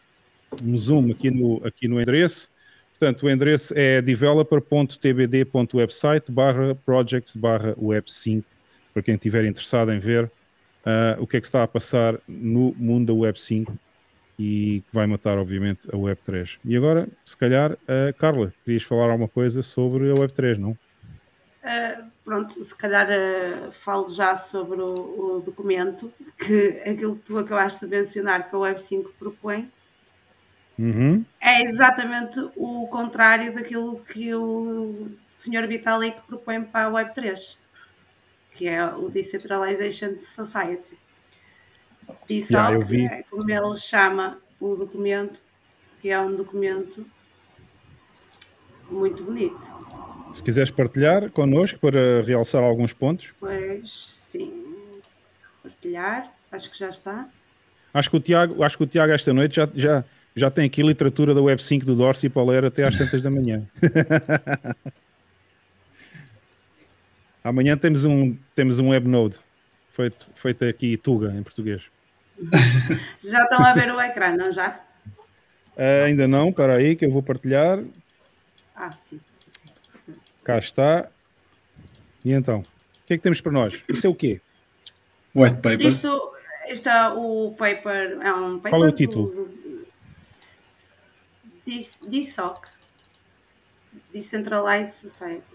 um zoom aqui no, aqui no endereço. Portanto, o endereço é developer.tbd.website barra projects barra web 5 para quem estiver interessado em ver uh, o que é que está a passar no mundo da Web 5 e que vai matar, obviamente, a Web 3. E agora, se calhar, uh, Carla, querias falar alguma coisa sobre a Web 3, não? Uh, pronto, se calhar uh, falo já sobre o, o, documento, que aquilo que tu acabaste de mencionar que a Web 5 propõe uhum. é exatamente o contrário daquilo que o Sr. Vitalik propõe para a Web 3 que é o Decentralization Society. E só yeah, é, como ele chama o documento, que é um documento muito bonito. Se quiseres partilhar connosco para realçar alguns pontos. Pois sim, partilhar, acho que já está. Acho que o Tiago, acho que o Tiago esta noite já, já, já tem aqui literatura da Web 5 do Dorsey para ler até às tantas da manhã. Amanhã temos um, temos um webnode feito, feito aqui Tuga, em português. Já estão a ver o ecrã, não já? Uh, ainda não, espera aí que eu vou partilhar. Ah, sim. Cá está. E então, o que é que temos para nós? Isso é o quê? White paper. Isto, isto é o paper, é um paper Qual é o título? do- Dis- DSOC, Decentralized Society.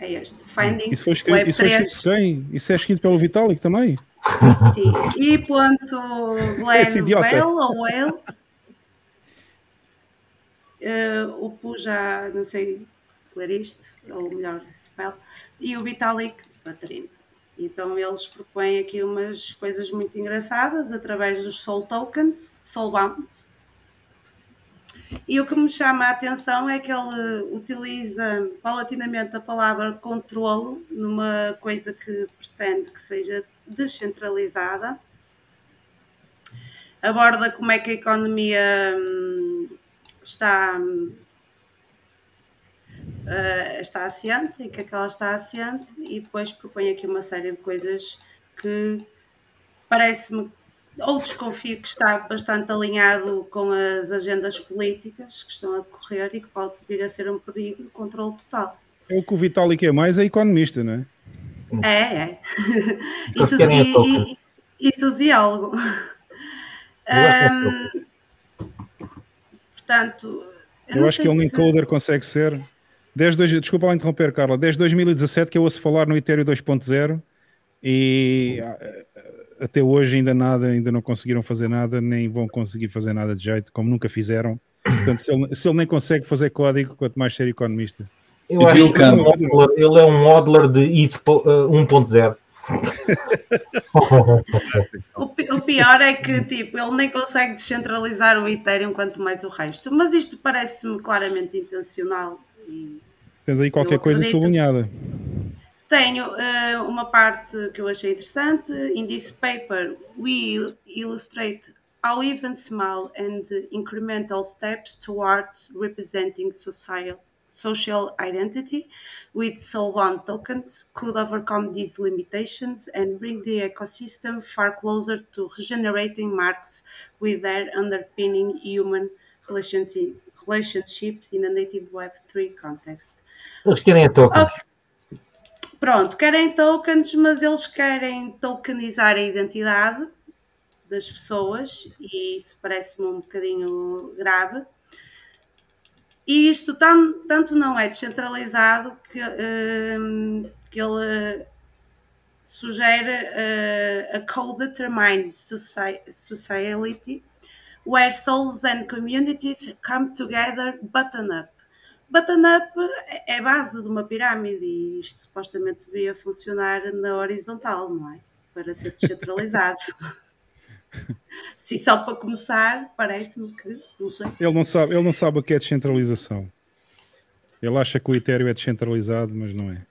É este. Finding Isso foi escrito, isso foi Web3. escrito por quem? Isso é escrito pelo Vitalik também? Sim. E ponto Glenn. Bell, ou ele. Eh, o Pu já não sei ler isto, ou melhor, spell. E o Vitalik Patrino. Então eles propõem aqui umas coisas muito engraçadas através dos Soul Tokens, Soul Bounds. E o que me chama a atenção é que ele utiliza paulatinamente a palavra controlo numa coisa que pretende que seja descentralizada. Aborda como é que a economia hum, está, hum, eh, está assente, em que é que ela está assente, e depois propõe aqui uma série de coisas que parece-me ou desconfio que está bastante alinhado com as agendas políticas que estão a decorrer e que pode vir a ser um perigo de controle total. É o que o Vitalik é mais, é economista, não é? É, é. Isso, e, e, e sociólogo. Eu acho que é portanto, Eu, não acho que ele um se- encoder consegue ser. Desde desculpa lá interromper, Carla. Desde 2017 que eu ouço falar no Ethereum 2.0 e ah, até hoje ainda nada, ainda não conseguiram fazer nada, nem vão conseguir fazer nada de jeito, como nunca fizeram. Portanto, se ele, se ele nem consegue fazer código, quanto mais ser economista. Eu E acho que ele é um hodler- ele é um hodler de ETH eh, 1.0. O, pi- o pior é que tipo, ele nem consegue descentralizar o Ethereum, quanto mais o resto. Mas isto parece-me claramente intencional. E Tens aí qualquer coisa sublinhada. Tenho eh, uma parte que eu achei interessante. In this paper, we illustrate how even small and incremental steps towards representing social, social identity with Solvan tokens could overcome these limitations and bring the ecosystem far closer to regenerating marks with their underpinning human relationship, relationships in a native Web3 context. Eles querem tokens. Pronto, querem tokens, mas eles querem tokenizar a identidade das pessoas e isso parece-me um bocadinho grave. E isto tam, tanto não é descentralizado que, uh, que ele sugere uh, a co-determined society where souls and communities come together button-up. Button-up é base de uma pirâmide e isto supostamente devia funcionar na horizontal, não é? Para ser descentralizado. Sim, só para começar, parece-me que não sei. Ele não sabe, ele não sabe o que é descentralização. Ele acha que o Ethereum é descentralizado, mas não é.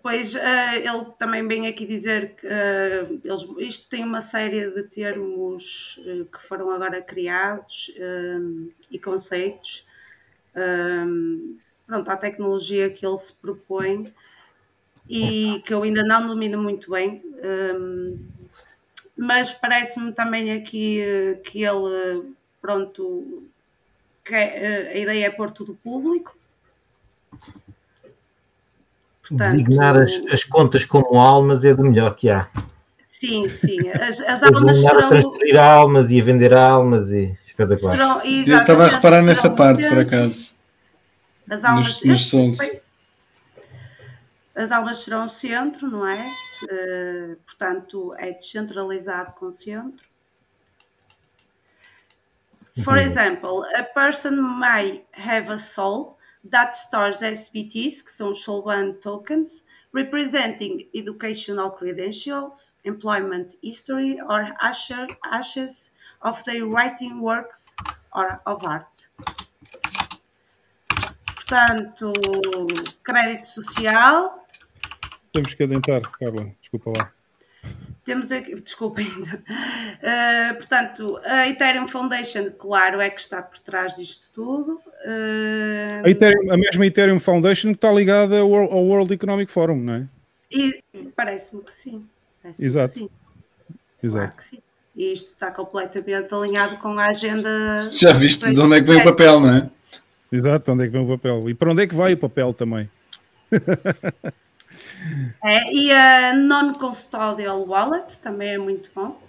Pois uh, ele também vem aqui dizer que uh, eles, isto tem uma série de termos uh, que foram agora criados e conceitos. Pronto, a tecnologia que ele se propõe e que eu ainda não domino muito bem, mas parece-me também aqui que ele, pronto, que a ideia é pôr tudo público Portanto, Designar as, as, contas como almas é do melhor que há. Sim, sim. As, as almas serão... a transferir almas e a vender almas e espetacular. Serão, Eu estava a reparar nessa parte, por acaso. As almas... Nos, nos As almas serão o centro, não é? Uh, portanto, é descentralizado com o centro. For example, a person may have a soul that stores SBTs, que são os Solvan tokens, representing educational credentials, employment history, or ashes of their writing works or of art. Portanto, crédito social. Temos que adentrar, Carla, desculpa lá. Temos aqui, desculpem, uh, portanto, a Ethereum Foundation, claro, é que está por trás disto tudo. Uh, a, Ethereum, a mesma Ethereum Foundation que está ligada ao World Economic Forum, não é? Parece-me que sim. Parece Exato. Que sim. Exato. Claro que sim. E isto está completamente alinhado com a agenda. Já viste de onde é que vem o papel, não é? Exato, de onde é que vem o papel. E para onde é que vai o papel também? É, e a Non-Custodial Wallet também é muito bom.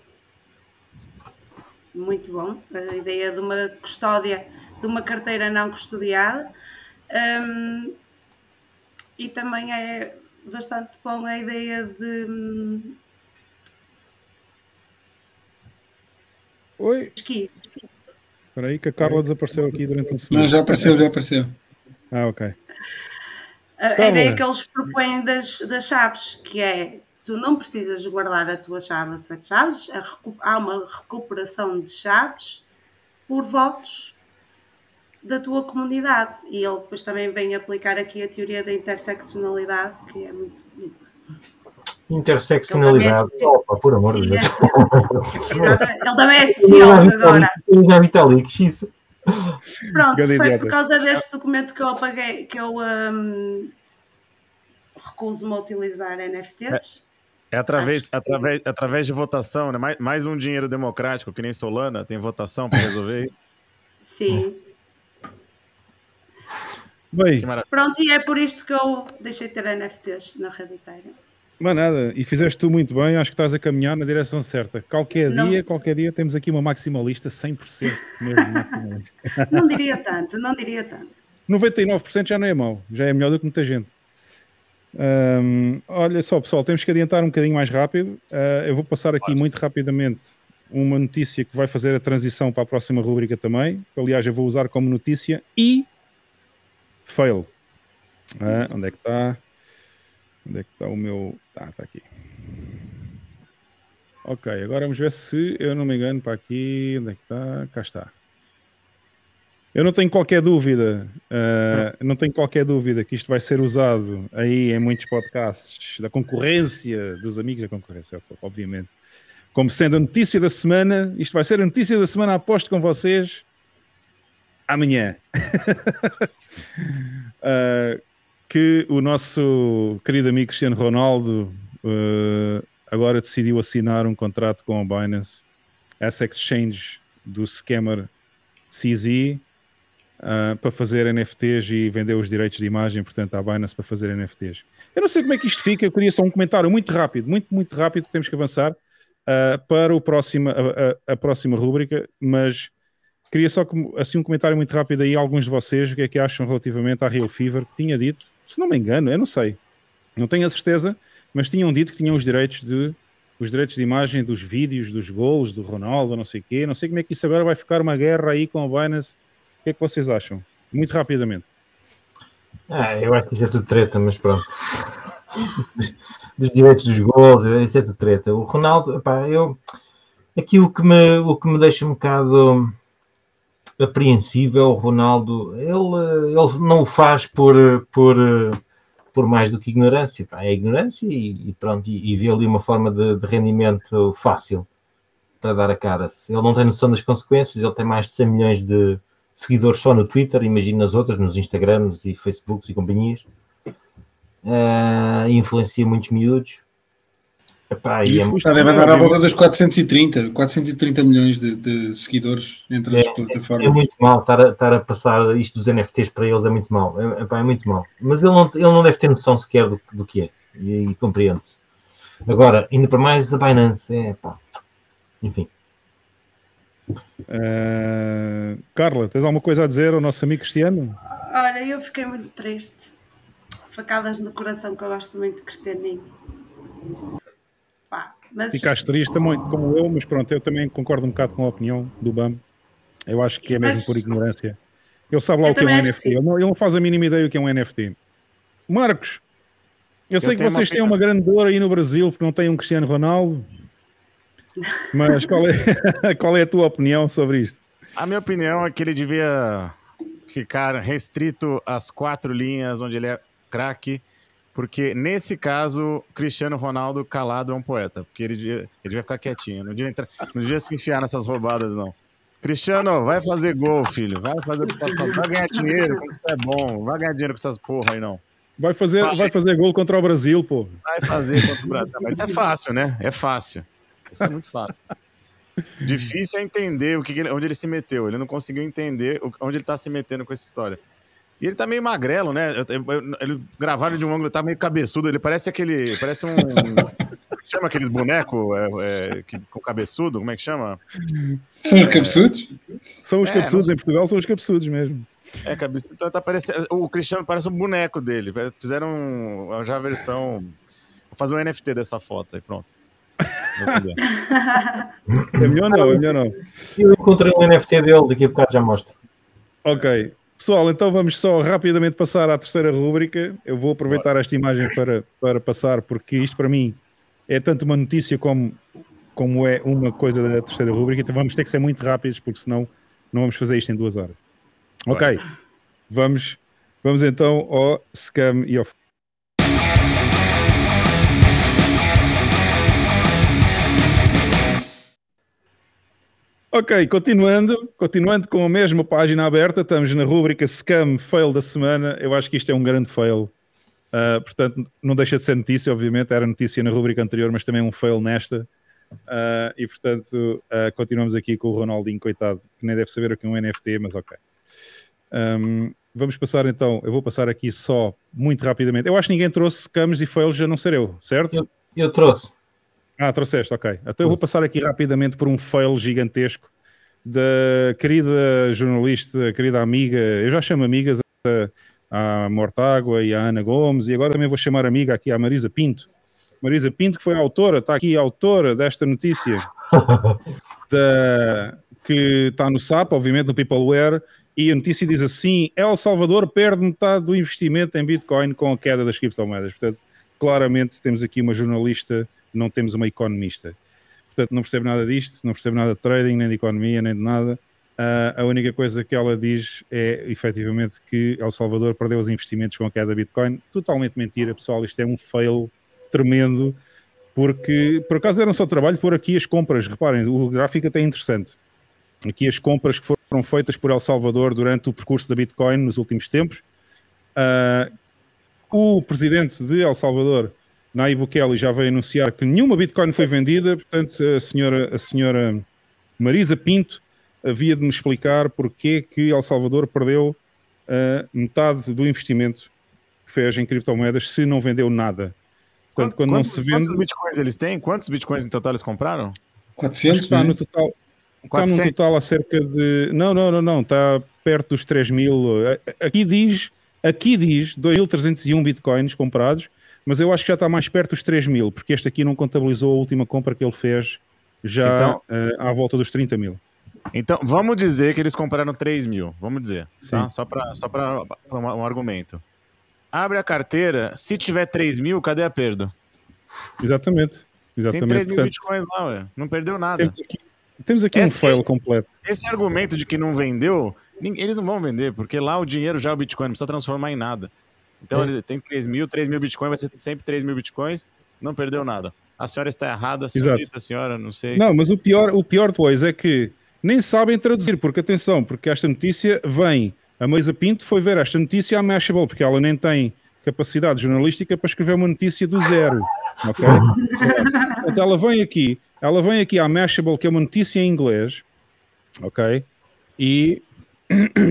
Muito bom. A ideia de uma custódia, de uma carteira não custodiada. Um, e também é bastante bom a ideia de. Oi. Espera aí que a Carla desapareceu aqui durante um segundo. Não, já apareceu, já apareceu. Ah, ok. A, a ideia que eles propõem das, das chaves, que é tu não precisas guardar a tua chave a sete chaves, há uma recuperação de chaves por votos da tua comunidade. E ele depois também vem aplicar aqui a teoria da interseccionalidade, que é muito bonito. Interseccionalidade, é opa, por amor de Deus. Ele também é sociólogo agora. Já Vitalik, isso. Pronto, foi por causa deste documento que eu apaguei, que eu um, recuso-me a utilizar NFTs. É, é através, através, através de votação, né? Mais, mais um dinheiro democrático, que nem Solana, tem votação para resolver. Sim. Bem. Pronto, e é por isto que eu deixei de ter NFTs na rede Mas nada, e fizeste tu muito bem, acho que estás a caminhar na direção certa. Qualquer não. dia, qualquer dia temos aqui uma maximalista 100% mesmo maximalista. Não diria tanto, não diria tanto. 99% já não é mau, já é melhor do que muita gente. Um, olha só, pessoal, temos que adiantar um bocadinho mais rápido. Uh, eu vou passar aqui muito rapidamente uma notícia que vai fazer a transição para a próxima rubrica também. Aliás, eu vou usar como notícia e fail. Uh, onde é que está? Onde é que está o meu. Ah, está aqui. Ok, agora vamos ver se eu não me engano para aqui. Onde é que está? Cá está. Eu não tenho qualquer dúvida, uh, não tenho qualquer dúvida que isto vai ser usado aí em muitos podcasts da concorrência, dos amigos da concorrência, obviamente. Como sendo a notícia da semana, isto vai ser a notícia da semana, aposto com vocês. amanhã. uh, que o nosso querido amigo Cristiano Ronaldo uh, agora decidiu assinar um contrato com a Binance, essa exchange do scammer CZ, uh, para fazer NFTs e vender os direitos de imagem, portanto, à Binance para fazer NFTs. Eu não sei como é que isto fica, eu queria só um comentário muito rápido, muito, muito rápido, temos que avançar uh, para o próximo, a, a, a próxima rúbrica, mas queria só assim um comentário muito rápido aí, alguns de vocês, o que é que acham relativamente à Real Fever, que tinha dito, se não me engano, eu não sei, não tenho a certeza, mas tinham dito que tinham os direitos de os direitos de imagem dos vídeos, dos gols do Ronaldo, não sei o quê. Não sei como é que isso agora vai ficar uma guerra aí com a Binance. O que é que vocês acham? Muito rapidamente. Ah, eu acho que isso é tudo treta, mas pronto. dos direitos dos gols, isso é tudo treta. O Ronaldo, pá, eu. Aqui o que me, o que me deixa um bocado apreensível, o Ronaldo, ele, ele não o faz por, por, por mais do que ignorância. É ignorância e, e pronto, e, e vê ali uma forma de, de, rendimento fácil para dar a cara. Ele não tem noção das consequências, ele tem mais de 100 milhões de seguidores só no Twitter, imagina nas outras, nos Instagrams e Facebooks e companhias. Uh, influencia muitos miúdos. Epá, Isso é, deve andar à volta dos 430, 430 milhões de, de seguidores entre é, as plataformas. É, é muito mal estar a, estar a, passar isto dos NFTs para eles, é muito mal. É, epá, é muito mal. Mas ele não, ele não deve ter noção sequer do, do que é. E, e compreende-se. Agora, ainda para mais a Binance, é pá. Enfim. Uh, Carla, tens alguma coisa a dizer ao nosso amigo Cristiano? Olha, eu fiquei muito triste. Facadas no coração, que eu gosto muito de Cristianinho. Mas... Ficaste triste também, como eu, mas pronto, eu também concordo um bocado com a opinião do BAM. Eu acho que é mesmo mas... por ignorância. Ele sabe lá eu o que é um NFT. Ele não, ele não, faz a mínima ideia o que é um NFT. Marcos, eu, eu sei que vocês têm uma grande dor aí no Brasil porque não têm um Cristiano Ronaldo. Mas qual é, qual é a tua opinião sobre isto? A minha opinião é que ele devia ficar restrito às quatro linhas onde ele é craque porque nesse caso, Cristiano Ronaldo calado é um poeta, porque ele ele devia ficar quietinho, não devia, entrar, não devia se enfiar nessas roubadas, não. Cristiano, vai fazer gol, filho. Vai fazer Vai ganhar dinheiro, como isso é bom. Vai ganhar dinheiro com essas porra aí, não. Vai fazer, vai. vai fazer gol contra o Brasil, pô. Vai fazer contra o Brasil. Mas isso é fácil, né? É fácil. Isso é muito fácil. Difícil é entender o que, onde ele se meteu. Ele não conseguiu entender onde ele tá se metendo com essa história. E ele tá meio magrelo, né? Ele gravaram de um ângulo, tá meio cabeçudo. Ele parece aquele. Parece um. chama aqueles bonecos é, é, com cabeçudo? Como é que chama? São os cabeçudos? São os é, cabeçudos, em Portugal são os cabeçudos mesmo. É, cabeçudo. Tá, tá parecendo, o Cristiano parece um boneco dele. Fizeram já a versão. Vou fazer um NFT dessa foto aí, pronto. é melhor não, é melhor não. Eu encontrei um NFT dele, daqui a bocado já mostro. Ok. Pessoal, então vamos só rapidamente passar à terceira rúbrica. Eu vou aproveitar esta imagem para, para passar, porque isto para mim é tanto uma notícia como, como é uma coisa da terceira rúbrica. Então vamos ter que ser muito rápidos, porque senão não vamos fazer isto em duas horas. Ok, vamos, vamos então ao Scam e ao Ok, continuando, continuando com a mesma página aberta, estamos na rúbrica Scam Fail da semana. Eu acho que isto é um grande fail. Uh, portanto, não deixa de ser notícia, obviamente, era notícia na rúbrica anterior, mas também um fail nesta. Uh, e portanto, uh, continuamos aqui com o Ronaldinho, coitado, que nem deve saber o que é um NFT, mas ok. Um, vamos passar então, eu vou passar aqui só muito rapidamente. Eu acho que ninguém trouxe scams e fails, já não ser eu, certo? Eu, eu trouxe. Ah, trouxeste, ok. Então eu vou passar aqui rapidamente por um fail gigantesco da querida jornalista, querida amiga, eu já chamo amigas a, a Mortágua e a Ana Gomes, e agora também vou chamar amiga aqui a Marisa Pinto. Marisa Pinto, que foi a autora, está aqui a autora desta notícia, da, que está no SAP, obviamente, no Peopleware, e a notícia diz assim: El Salvador perde metade do investimento em Bitcoin com a queda das criptomoedas. Portanto, claramente temos aqui uma jornalista não temos uma economista. Portanto, não percebe nada disto, não percebe nada de trading, nem de economia, nem de nada. Uh, a única coisa que ela diz é, efetivamente, que El Salvador perdeu os investimentos com a queda da Bitcoin. Totalmente mentira, pessoal. Isto é um fail tremendo, porque, por acaso, deram só trabalho por aqui as compras. Reparem, o gráfico até é interessante. Aqui as compras que foram feitas por El Salvador durante o percurso da Bitcoin nos últimos tempos. Uh, o presidente de El Salvador, Nayib Bukele, já veio anunciar que nenhuma Bitcoin foi vendida, portanto, a senhora, a senhora Marisa Pinto havia de me explicar porque que El Salvador perdeu uh, metade do investimento que fez em criptomoedas se não vendeu nada. Portanto, quando quantos, não se vende. Quantos bitcoins eles têm? Quantos bitcoins em total eles compraram? 400, está né? no total. Está num total a cerca de. Não, não, não, não. Está perto dos 3 mil. Aqui diz, aqui diz 2.301 bitcoins comprados, mas eu acho que já está mais perto dos 3 mil, porque este aqui não contabilizou a última compra que ele fez já Então- uh, à volta dos 30 mil. Então, vamos dizer que eles compraram 3 mil. Vamos dizer. Tá? Só para só pra um, um argumento. Abre a carteira. Se tiver 3 mil, cadê a perda? Exatamente. Tem Exatamente. 3 mil bitcoins lá, ué. Não perdeu nada. temos aqui, temos aqui um Essa- fail completo. Esse argumento de que não vendeu, eles não vão vender, porque lá o dinheiro já é o Bitcoin, não precisa transformar em nada. Então É. ele tem 3 mil, 3 mil Bitcoin, vai ser sempre 3 mil Bitcoins, não perdeu nada. A senhora está errada, senhorita, senhora, não sei. Não, mas o pior, o pior depois é que nem sabem traduzir, porque atenção, porque esta notícia vem. A Meisa Pinto foi ver esta notícia à Mashable, porque ela nem tem capacidade jornalística para escrever uma notícia do zero. Ok? Portanto, ela vem aqui, ela vem aqui à Mashable, que é uma notícia em inglês, ok? E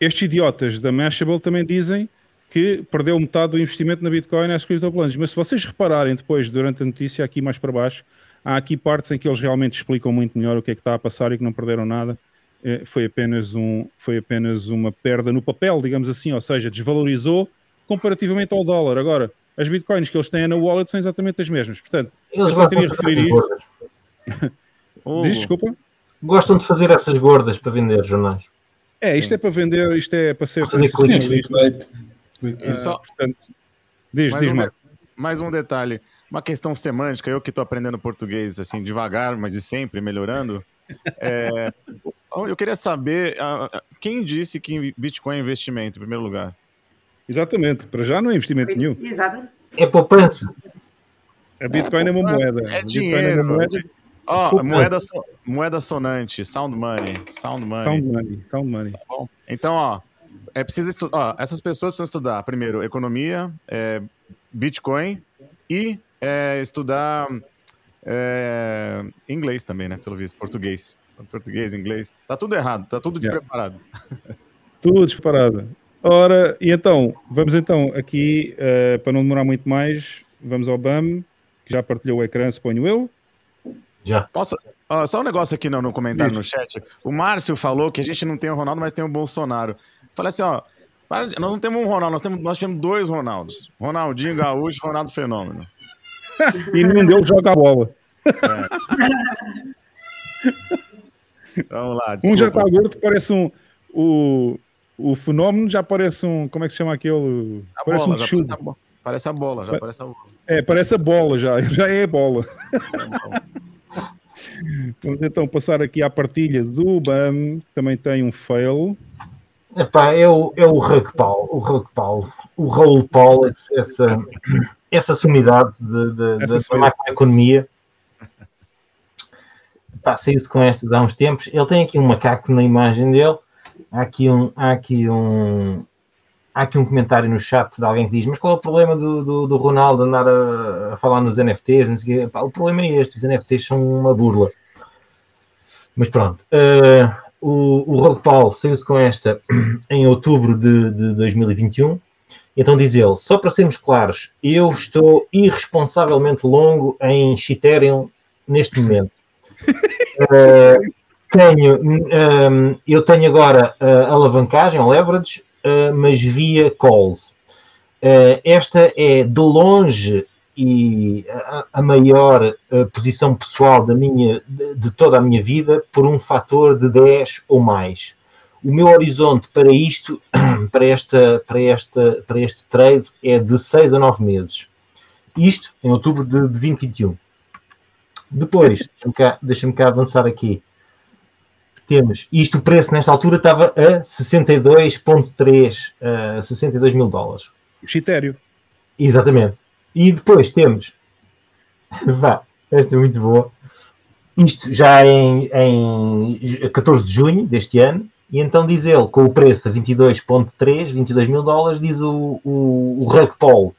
estes idiotas da Mashable também dizem que perdeu metade do investimento na Bitcoin às criptoplanos. Mas se vocês repararem depois, durante a notícia, aqui mais para baixo, há aqui partes em que eles realmente explicam muito melhor o que é que está a passar e que não perderam nada. Eh, Foi apenas, um, foi apenas uma perda no papel, digamos assim, ou seja, desvalorizou comparativamente ao dólar. Agora, as bitcoins que eles têm na wallet são exatamente as mesmas. Portanto, Eles Eu só queria referir isto. diz desculpa. Gostam de fazer essas gordas para vender jornais. É, isto é para vender, isto é para ser sensacionalista. Clickbait. e só- Portanto, diz, mais, diz, um Marco. mais um detalhe, uma questão semântica, eu que estou aprendendo português assim devagar, mas e sempre melhorando. É, eu queria saber ah, ah, quem disse que Bitcoin é investimento, em primeiro lugar. Exatamente, para já não é investimento nenhum. Exato. É poupança. A Bitcoin é, uma Mas moeda. É A Bitcoin dinheiro. é uma moeda. Ó, Poupança. moeda, so- moeda sonante, sound money, sound money. Sound money, sound money. Bom, então, ó, é preciso estudar. Essas pessoas precisam estudar primeiro economia, é, Bitcoin e é, estudar é, inglês também, né? Pelo visto, português. Português, inglês. Tá tudo errado, tá tudo Yeah. despreparado. Tudo disparado. Ora, e então, vamos então aqui, eh, para não demorar muito mais, vamos ao BAM, que já partilhou o ecrã, suponho eu. Já. Posso. ó, só um negócio aqui no, no comentário no chat. O Márcio falou que a gente não tem o Ronaldo, mas tem o Bolsonaro. Falei assim, ó. para nós não temos um Ronaldo, nós temos, nós temos dois Ronaldos. Ronaldinho Gaúcho e Ronaldo Fenômeno. E nenhum deles joga bola. Vamos lá, Um já desculpa. está gordo, parece um. O, o fenómeno já parece um. Como é que se chama aquele? A Parece bola, um chulo. parece a bola, já parece a bola. É, parece a bola já. Já é a bola. Vamos então passar aqui à partilha do BAM, que também tem um fail. Epá, é o, é o Rug Paul, o Rug Paul, o Raul Paul, essa, essa sumidade de, de, Essa da- da sumidade. macroeconomia. Epá, Saiu-se com estas há uns tempos. Ele tem aqui um macaco na imagem dele. Há aqui um, há aqui um, há aqui um comentário no chat de alguém que diz: Mas qual é o problema do, do, do Ronaldo andar a, a falar nos NFTs? O quê?" Epá, o problema é este: os NFTs são uma burla. Mas pronto. eh, o, o Rogue Paul saiu-se com esta em outubro de, de 2021. Então diz ele, só para sermos claros, eu estou irresponsavelmente longo em Ethereum neste momento. Eh, tenho, hum, eu tenho agora a alavancagem, leverage, eh, mas via calls. Eh, esta é de longe e a, a maior posição pessoal da minha, de, de toda a minha vida por um fator de 10 ou mais. O meu horizonte para isto, para, esta, para, esta, para este trade, é de 6 a 9 meses. Isto em outubro de, de 2021. Depois, deixa-me cá, deixa cá avançar aqui. Temos, isto o preço nesta altura estava a 62,3, a 62 mil dólares. Chitério. Exatamente. E depois temos. Vá, esta é muito boa. isto já em, em 14 de junho deste ano, e então diz ele, com o preço a 22.3, 22 mil dólares, diz o, o, o Rug Paul,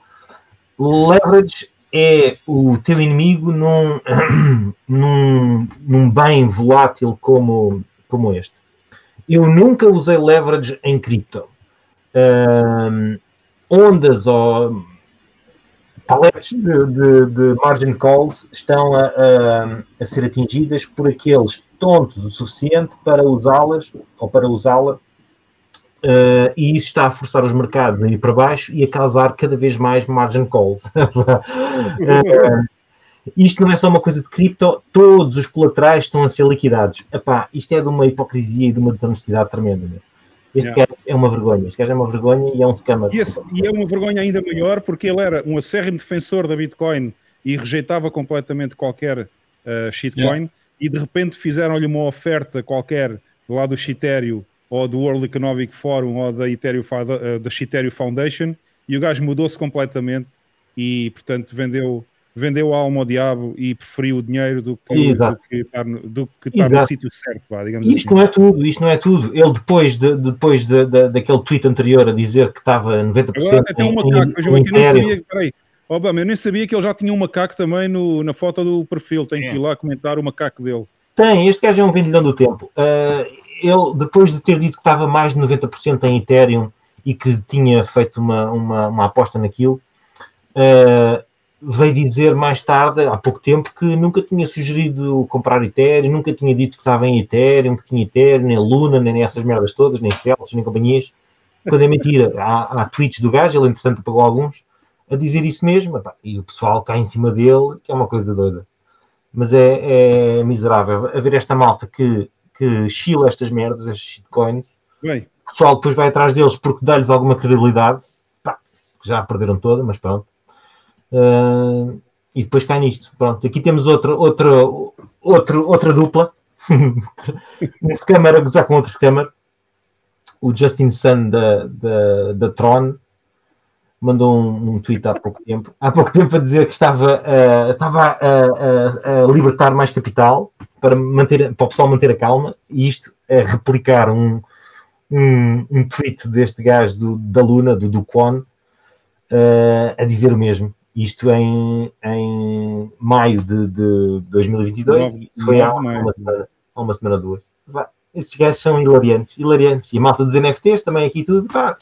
leverage é o teu inimigo num, num, num bem volátil como, como este. Eu nunca usei leverage em cripto. Ondas ou paletes de, de, de, margin calls estão a, a, a, ser atingidas por aqueles tontos o suficiente para usá-las ou para usá-la uh, e isso está a forçar os mercados a ir para baixo e a causar cada vez mais margin calls. uh, isto não é só uma coisa de cripto, todos os colaterais estão a ser liquidados. Epá, isto é de uma hipocrisia e de uma desonestidade tremenda. Né? Este yeah. gajo é uma vergonha. Este gajo é uma vergonha e é um scammer. E, esse, e, é uma vergonha ainda maior porque ele era um acérrimo defensor da Bitcoin e rejeitava completamente qualquer uh, shitcoin yeah. e de repente fizeram-lhe uma oferta qualquer lá do Shitério ou do World Economic Forum ou da Ethereum, uh, da Shitério Foundation e o gajo mudou-se completamente e portanto vendeu vendeu a alma ao diabo e preferiu o dinheiro do que, do que estar, no, do que estar no sítio certo, vá, digamos isto assim. não é tudo, isto não é tudo. Ele depois, de, depois de, de, daquele tweet anterior a dizer que estava 90% Agora até tem um macaco, vejam aqui, eu nem sabia, peraí, Obama, eu nem sabia que ele já tinha um macaco também no, na foto do perfil, tem é. que ir lá comentar o macaco dele. Tem, este gajo é um vendilhão do tempo. Uh, ele, depois de ter dito que estava mais de 90% em Ethereum e que tinha feito uma, uma, uma aposta naquilo, uh, veio dizer mais tarde, há pouco tempo, que nunca tinha sugerido comprar Ethereum, nunca tinha dito que estava em Ethereum, que tinha Ethereum, nem Luna, nem essas merdas todas, nem Celsius, nem companhias. Quando é mentira, há, há tweets do gajo, ele entretanto pagou alguns, a dizer isso mesmo, e o pessoal cai em cima dele, que é uma coisa doida. Mas é, é miserável. A ver esta malta que, que chila estas merdas, estas shitcoins, Bem. o pessoal depois vai atrás deles porque dá-lhes alguma credibilidade, pá, já a perderam toda, mas pronto Uh, e depois cai nisto. Pronto, aqui temos outra, outra, outra, outra dupla. um scammer a gozar com outro scammer. O Justin Sun da, da, da Tron mandou um, um, tweet há pouco tempo, há pouco tempo a dizer que estava, uh, estava a, a, a, libertar mais capital para, manter, para o pessoal manter a calma, e isto é replicar um, um, um tweet deste gajo do, da Luna, do Duquan, uh, a dizer o mesmo isto em, em maio de, de 2022, nove, foi há uma, semana, uma semana, duas. Pá, estes gajos são hilariantes, hilariantes. E a malta dos NFTs também aqui tudo, pá.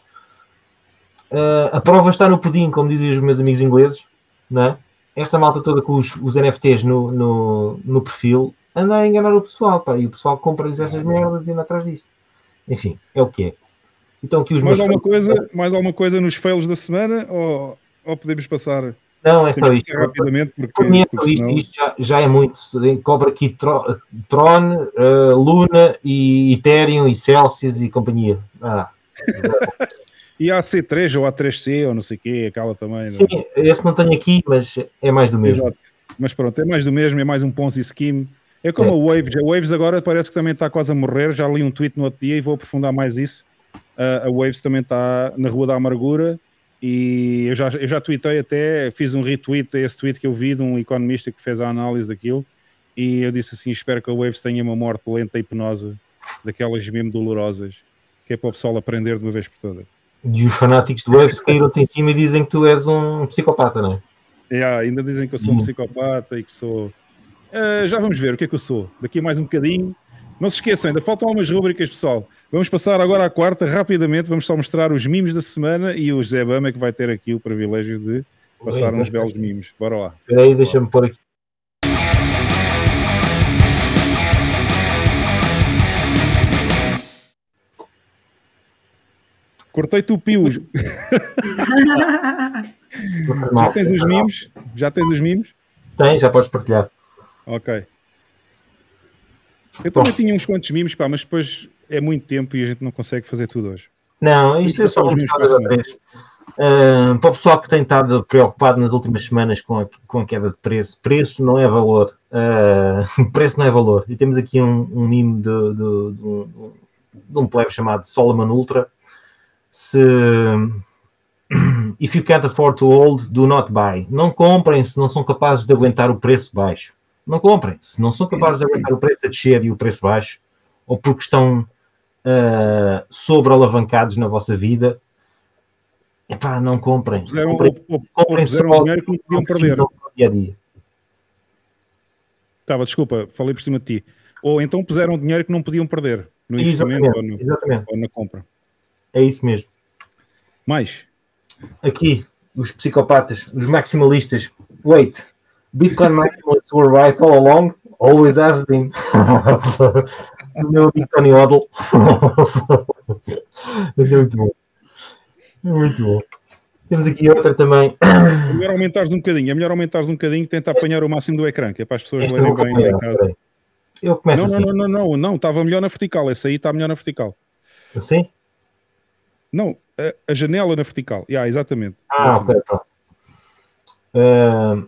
Uh, a prova está no pudim, como dizem os meus amigos ingleses, não é? Esta malta toda com os, os NFTs no, no, no, perfil anda a enganar o pessoal, pá, e o pessoal compra-lhes essas merdas e anda atrás disto. Enfim, é o que é. Então, aqui os mais, alguma coisa, mais alguma coisa nos fails da semana ou, ou podemos passar não, é só isto. Rapidamente porque, Por mim é só isto, senão... isto já, já, é muito. Cobra aqui Tron, uh, Luna e Ethereum e Celsius e companhia. Ah. e a C3 ou a 3C ou não sei o quê, aquela também. Sim, não? esse não tenho aqui, mas é mais do mesmo. Exato. Mas pronto, é mais do mesmo, é mais um Ponzi Scheme. É como é. a Waves. A Waves agora parece que também está quase a morrer. Já li um tweet no outro dia e vou aprofundar mais isso. Uh, a Waves também está na Rua da Amargura e eu já, eu já tweetei até, fiz um retweet a esse tweet que eu vi de um economista que fez a análise daquilo. E eu disse assim: espero que a Waves tenha uma morte lenta e penosa, daquelas mesmo dolorosas, que é para o pessoal aprender de uma vez por todas. E os fanáticos do Waves caíram-te em cima e dizem que tu és um psicopata, não é? Yeah, ainda dizem que eu sou um psicopata e que sou. Uh, já vamos ver o que é que eu sou. Daqui a mais um bocadinho. Não se esqueçam, ainda faltam algumas rubricas, pessoal. Vamos passar agora à quarta, rapidamente. Vamos só mostrar os mimos da semana e o Zé Bama que vai ter aqui o privilégio de passar uns belos mimos. Bora lá. Espera aí, deixa-me pôr aqui. Cortei-te o pio. já tens os mimos? Já tens os mimos? Tem, já podes partilhar. Ok. Eu também tinha uns quantos mimos, pá, mas depois é muito tempo e a gente não consegue fazer tudo hoje. Não, isto é só mimos para três. Uh, para o pessoal que tem estado preocupado nas últimas semanas com a, com a queda de preço, preço não é valor. Uh, preço não é valor. E temos aqui um, um mimo de, de, de, um, de um plebe chamado Solomon Ultra. Se if you can't afford to hold, do not buy. Não comprem se não são capazes de aguentar o preço baixo. Não comprem. Se não são capazes de aguentar o preço a descer e o preço baixo, ou porque estão uh, sobre-alavancados na vossa vida, epá, não comprem. Puseram, comprem, ou, ou, comprem ou só dinheiro que não podiam o perder. dia a dia. Estava, desculpa, falei por cima de ti. Ou então puseram dinheiro que não podiam perder no investimento ou, Exatamente, no- exatamente. ou na compra. É isso mesmo. Mais. Aqui, os psicopatas, os maximalistas. Wait, Bitcoin maximalists were right all along? Always have been. o meu Bitcoin Odl. Mas é muito bom. É muito bom. Temos aqui outra também. É melhor aumentares um bocadinho. É melhor aumentares um bocadinho e tentar apanhar o máximo do ecrã, que é para as pessoas lerem bem em casa. Eu começo Não, não, assim. não, não, não, não, estava melhor na vertical. Essa aí está melhor na vertical. Assim? Não, a, a janela na vertical. Yeah, exatamente. Ah, ok, pronto. Um,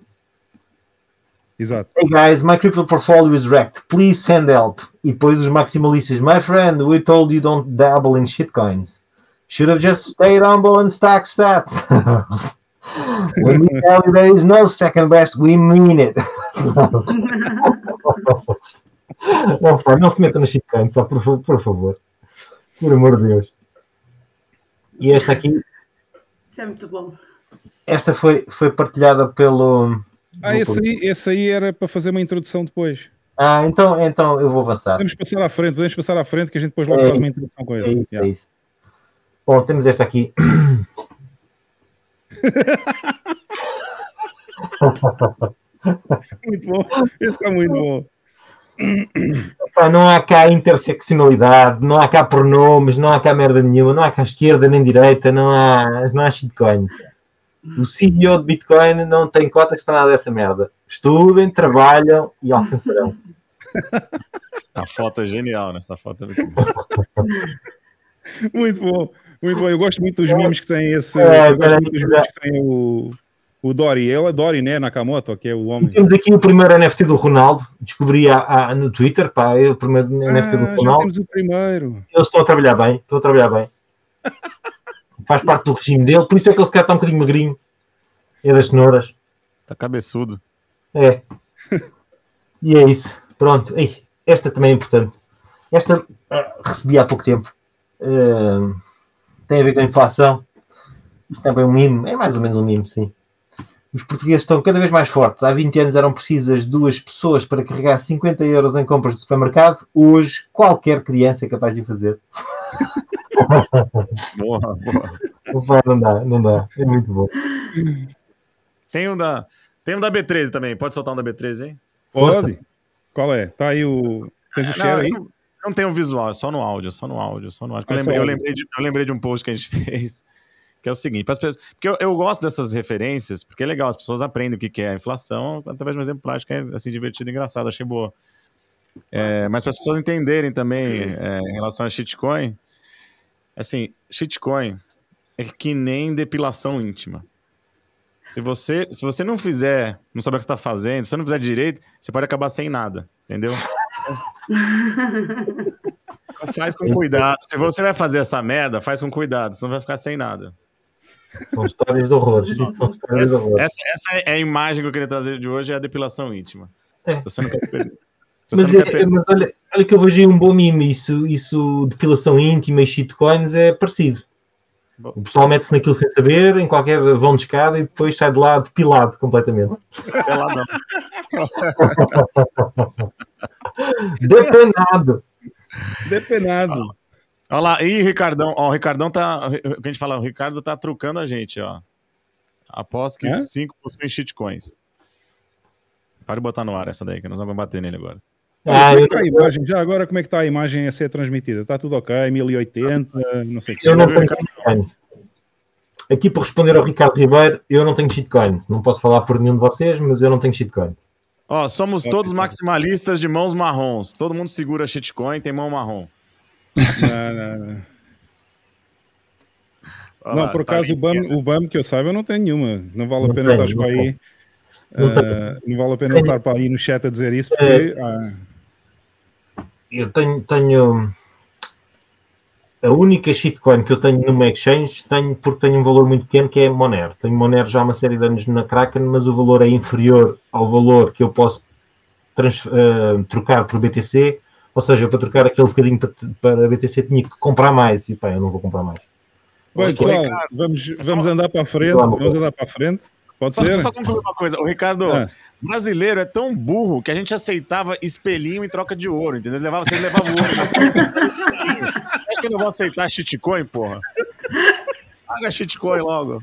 Exato. Hey guys, my crypto portfolio is wrecked. Please send help. E depois os maximalistas. My friend, we told you don't dabble in shitcoins. Should have just stayed humble and stacked sats. When we tell you there is no second best, we mean it. não, se meta no shitcoins, só por, por favor. Por amor de Deus. E esta aqui, Isso é muito bom. esta foi, foi partilhada pelo. Ah, esse aí, esse aí era para fazer uma introdução depois. Ah, então, então eu vou avançar. Podemos passar à frente, podemos passar à frente que a gente depois logo É faz uma isso. introdução com É ele. isso, é isso. Bom, temos esta aqui. Muito bom. Esse está muito bom. Não há cá interseccionalidade, não há cá pronomes, não há cá merda nenhuma, não há cá esquerda nem direita, não há, não há shitcoins. O CEO de Bitcoin não tem cotas para nada dessa merda. Estudem, trabalham e alcançarão. A foto é genial, né? Essa foto é muito boa. Muito bom. Muito bom. Eu gosto muito dos memes que têm esse. É, eu gosto muito dos já. memes que têm o, o Dory. Ele é Dory, né? Nakamoto, que é o E homem. temos aqui o primeiro NFT do Ronaldo. Descobri há- há- no Twitter, pá, é o primeiro NFT do Ah, já Ronaldo. temos o primeiro. Eles estão a trabalhar bem, estão a trabalhar bem. Faz parte do regime dele, por isso é que ele se calhar está um bocadinho magrinho. É das cenouras. Tá cabeçudo. É. E é isso. Pronto. Ei, esta também é importante. Esta ah, recebi há pouco tempo. Ah, tem a ver com a inflação. Isto também é um mimo. É mais ou menos um mimo, sim. Os portugueses estão cada vez mais fortes. Há 20 anos eram precisas duas pessoas para carregar 50 euros em compras de supermercado. Hoje, qualquer criança é capaz de o fazer. Boa, boa. Não dá, não dá. É muito bom. Tem um da, tem um da B13 também. Pode soltar um da B13, hein? Pode? Qual é? Está aí o. O share aí? eu não- não tem um visual, é só no áudio, só no áudio, só no áudio. Eu, só lembrei, eu, lembrei de, eu lembrei de um post que a gente fez, que é o seguinte, pras pessoas, porque eu, eu gosto dessas referências, porque é legal, as pessoas aprendem o que que é a inflação através de um exemplo prático, que é assim, divertido e engraçado, achei boa. É, mas para as pessoas entenderem também é, em relação a shitcoin, assim, shitcoin é que nem depilação íntima. Se você, se você não fizer, não saber o que você está fazendo, se você não fizer direito, você pode acabar sem nada, entendeu? Então faz com cuidado. Se você vai fazer essa merda, faz com cuidado, senão vai ficar sem nada. São histórias de horrores. Isto são histórias de horrores. Essa, essa é a imagem que eu queria trazer de hoje, é a depilação íntima. É. Você não quer perder. Você Mas, não é- mas olha, olha que eu vejo aí um bom mime. Isso, isso, depilação íntima e shitcoins é parecido. Bom. O pessoal mete-se naquilo sem saber, em qualquer vão de escada e depois sai de lá depilado completamente. Peladão. Depenado. Depenado. Olha lá, e Ricardão, ó, o Ricardão tá. O que a gente fala, o Ricardo tá trucando a gente, ó. Aposto que É? 5 possuem shitcoins. Para de botar no ar essa daí, que nós vamos bater nele agora. Ah, como é que está a imagem? Já agora, como é que está a imagem a ser transmitida? Está tudo ok? 1080, não sei o que. eu não tenho shitcoins. Aqui para responder ao Ricardo Ribeiro, eu não tenho shitcoins. Não posso falar por nenhum de vocês, mas eu não tenho shitcoins. Ó, somos Ok, todos tá. maximalistas de mãos marrons. Todo mundo segura shitcoin, tem mão marrom. Não, não, não. Olha Não, lá, por tá acaso o bem. BAM, o BAM que eu saiba, eu não tenho nenhuma. Não vale a Não pena tenho, estar para aí. Não ah, não vale a pena estar para aí no chat a dizer isso, porque ah, Eu tenho, tenho a única shitcoin que eu tenho numa exchange, tenho porque tenho um valor muito pequeno que é Monero. Tenho Monero já há uma série de anos na Kraken, mas o valor é inferior ao valor que eu posso uh, trocar por BTC, ou seja, para trocar aquele bocadinho para, para BTC tinha que comprar mais e pá, eu não vou comprar mais. Bem, pessoal, vamos, vamos andar para a frente, vamos andar para a frente. Pode só, ser? Deixa eu só concluir uma coisa. O Ricardo, ah. brasileiro é tão burro que a gente aceitava espelhinho em troca de ouro, entendeu? Levava, vocês levavam ouro. é que eu não vou aceitar shitcoin, porra? Paga shitcoin logo.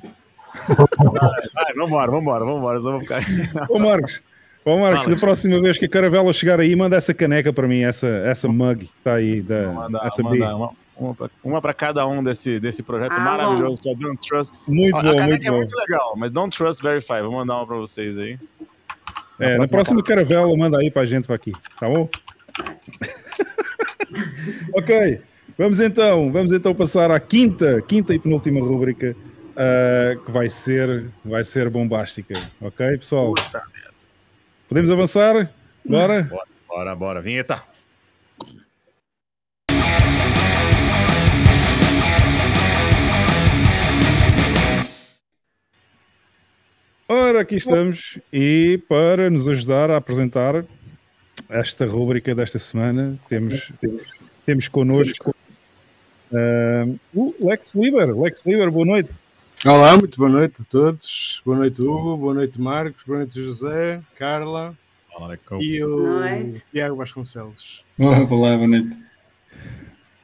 Vai, vai, vambora, vambora, vambora. Só vou ficar... Ô, Marcos, ô, Marcos Fala, da próxima vez que a Caravela chegar aí, manda essa caneca para mim, essa, essa mug que está aí. Da, mandar, essa mandar, uma, uma para cada um desse, desse projeto ah, maravilhoso bom. que é o Don't Trust. Muito Ó, bom, a muito é bom. muito legal, mas Don't Trust Verify. Vou mandar uma para vocês aí. É, na próxima Caravela, manda aí para a gente para aqui, tá bom? ok, vamos então, vamos então passar à quinta, quinta e penúltima rúbrica uh, que vai ser, vai ser bombástica. Ok, pessoal? Podemos avançar? Bora? Bora, bora, bora. Vinheta. Ora, aqui estamos e para nos ajudar a apresentar esta rúbrica desta semana, temos, temos, connosco uh, o Lex Lieber. Lex Lieber, boa noite. Olá, muito boa noite a todos. Boa noite, Hugo. Boa noite, Marcos. Boa noite, José, Carla Olá, e o Tiago Vasconcelos. Olá, boa noite.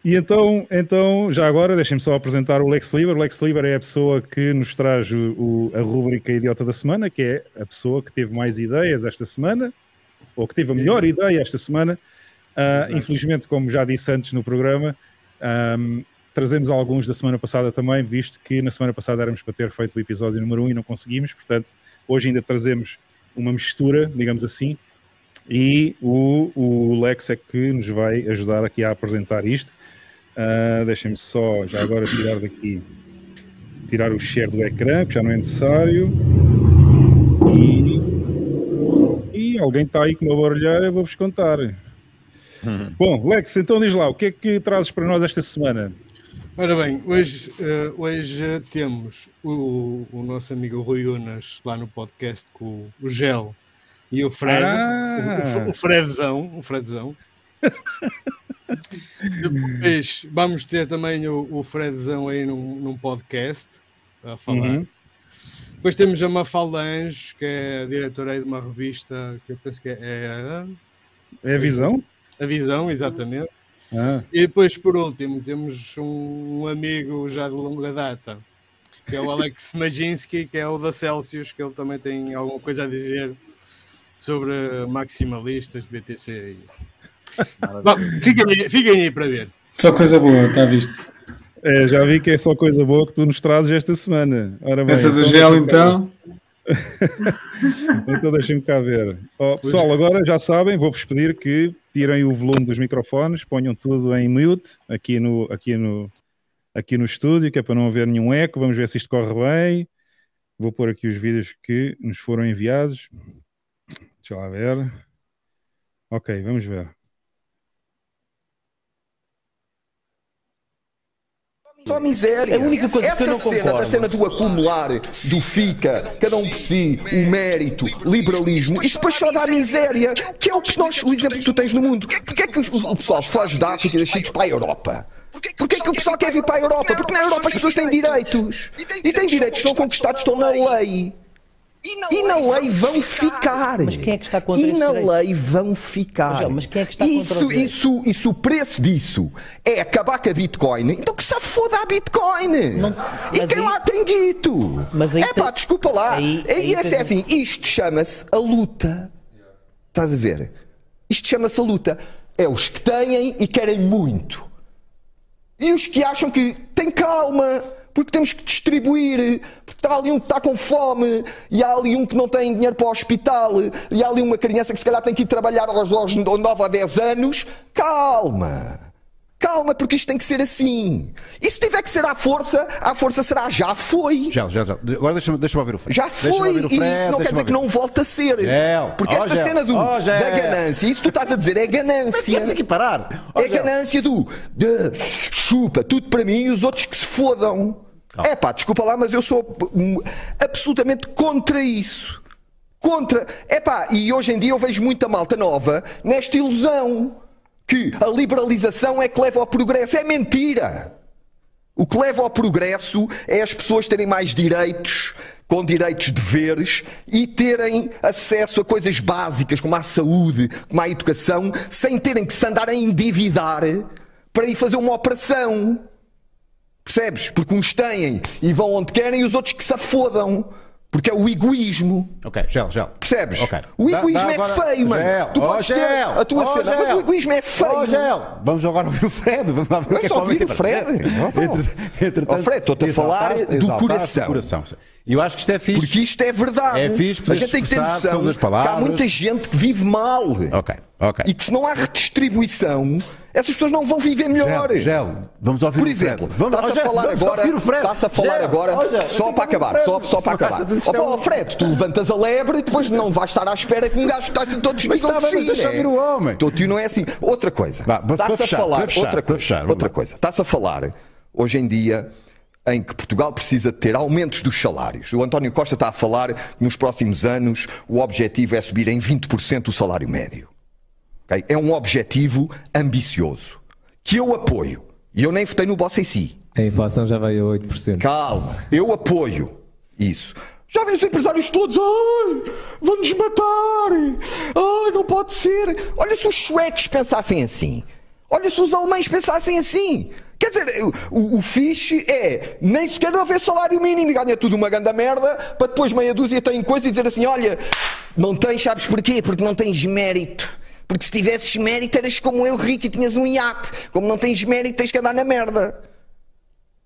E então, então já agora, deixem-me só apresentar o Lex Lieber. O Lex Lieber é a pessoa que nos traz o, a rúbrica Idiota da Semana, que é a pessoa que teve mais ideias esta semana, ou que teve a melhor Exato. ideia esta semana. Uh, infelizmente, como já disse antes no programa, um, trazemos alguns da semana passada também, visto que na semana passada éramos para ter feito o episódio número 1 um e não conseguimos, portanto, hoje ainda trazemos uma mistura, digamos assim, e o, o Lex é que nos vai ajudar aqui a apresentar isto. Uh, Deixem-me só, já agora, tirar daqui, tirar o share do ecrã, que já não é necessário. E, e alguém está aí com uma barulheira, vou-vos contar. Uhum. Bom, Lex, então diz lá, o que é que trazes para nós esta semana? Ora bem, hoje, uh, hoje temos o, o, nosso amigo Rui Unas lá no podcast com o Gel e o Fred, ah. o, o, Fredzão, o Fredzão. Depois vamos ter também o, o Fredzão aí num, num podcast a falar. Uhum. Depois temos a Mafalda Anjos, que é a diretora de uma revista que eu penso que é. É, é a Visão? A Visão, exatamente. Ah. E depois, por último, temos um amigo já de longa data, que é o Alex Maginski, que é o da Celsius, que ele também tem alguma coisa a dizer sobre maximalistas de BTC. Fiquem, aí, fiquem aí para ver. Só coisa boa, está visto. É, já vi que é só coisa boa que tu nos trazes esta semana. Ora bem, Essa do então, gel, então. então deixem-me cá ver. Oh, pessoal, agora já sabem, vou-vos pedir que tirem o volume dos microfones, ponham tudo em mute aqui no, aqui no, aqui no estúdio, que é para não haver nenhum eco. Vamos ver se isto corre bem. Vou pôr aqui os vídeos que nos foram enviados. Deixa lá ver. Ok, vamos ver. Só miséria. É a única coisa Essa que eu não cena, a cena do acumular, do fica, cada um por si, o mérito, liberalismo, isso depois só dá miséria, que é o que nós, o exemplo que tu tens no mundo. Porquê é que o pessoal foge da África e das sítios para a Europa? Porquê é que o pessoal quer vir para a Europa? Porque na Europa as pessoas têm direitos. E têm direitos que são conquistados, estão na lei. E na, e na lei, lei vão ficar. Mas quem é que está contra E na lei vão ficar. Mas, quem é que está isso, contra isso, isso, o preço disso é acabar com a Bitcoin. Então que se foda a Bitcoin. Não, e quem aí, lá tem guito? Mas aí é pá, desculpa lá. Aí, aí, aí é assim, isto chama-se a luta. Estás a ver? Isto chama-se a luta. É os que têm e querem muito. E os que acham que têm calma porque temos que distribuir, está ali um que está com fome, e há ali um que não tem dinheiro para o hospital, e há ali uma criança que se calhar tem que ir trabalhar aos, aos 9 a 10 anos. Calma! Calma, porque isto tem que ser assim. E se tiver que ser à força, à força será já foi. Já, já, já. Agora deixa-me deixa ouvir o Fred. Já foi. Fred, e isso não quer dizer que não volta a ser. Gel. Porque oh, esta gel. cena do, oh, da ganância, isso tu estás a dizer é ganância. Mas aqui parar. Oh, é gel. ganância do de, chupa tudo para mim e os outros que se fodam. É pá, desculpa lá, mas eu sou absolutamente contra isso. contra. Epá, e hoje em dia eu vejo muita malta nova nesta ilusão que a liberalização é que leva ao progresso. É mentira! O que leva ao progresso é as pessoas terem mais direitos, com direitos de deveres e terem acesso a coisas básicas como a saúde, como a educação, sem terem que se andar a endividar para ir fazer uma operação. Percebes? Porque uns têm e vão onde querem e os outros que se afodam. Porque é o egoísmo. Ok, gel, gel. Percebes? Ok. O egoísmo Dá- dá é agora- feio, mano. Gel. Tu Oh, podes ter gel. a tua Oh, cena, mas gel. o egoísmo é feio. Oh, gel. Vamos agora ouvir o Fred. Vamos lá ver o que é Vamos ouvir o Fred. Entre- entretanto, Oh, Fred, estou-te a falar do coração. o coração. Eu acho que isto é fixe. Porque isto é verdade. É fixe a gente tem que ter noção que há muita gente que vive mal. Ok, ok. E que se não há redistribuição, essas pessoas não vão viver melhor. Gel, gel. Vamos ouvir Por exemplo, Vamos- está-se oh, a Gel, falar vamos agora, está-se a falar Gel, agora, oh, Gel, só para acabar, só, só para acabar. Um- oh, Fred, tu levantas a lebre e depois não vais estar à espera que um gajo está todos bem, sim, mas deixa ouvir o homem. Teu tio não é assim. Outra coisa, está-se a falar, outra coisa, outra coisa. Está-se a falar, hoje em dia, em que Portugal precisa ter aumentos dos salários. O António Costa está a falar que nos próximos anos o objetivo é subir em 20% o salário médio. Ok? É um objetivo ambicioso, que eu apoio. E eu nem votei no Bossa em si. A inflação já vai a 8%. Calma, eu apoio isso. Já vês os empresários todos, ai, vão-nos matar, ai, não pode ser. Olha se os suecos pensassem assim, olha se os alemães pensassem assim. Quer dizer, o, o fixe é nem sequer não haver salário mínimo e ganha tudo uma grande merda para depois meia dúzia tem coisa e dizer assim: olha, não tens, sabes porquê? Porque não tens mérito. Porque se tivesses mérito eras como eu, rico, e tinhas um iate. Como não tens mérito, tens que andar na merda.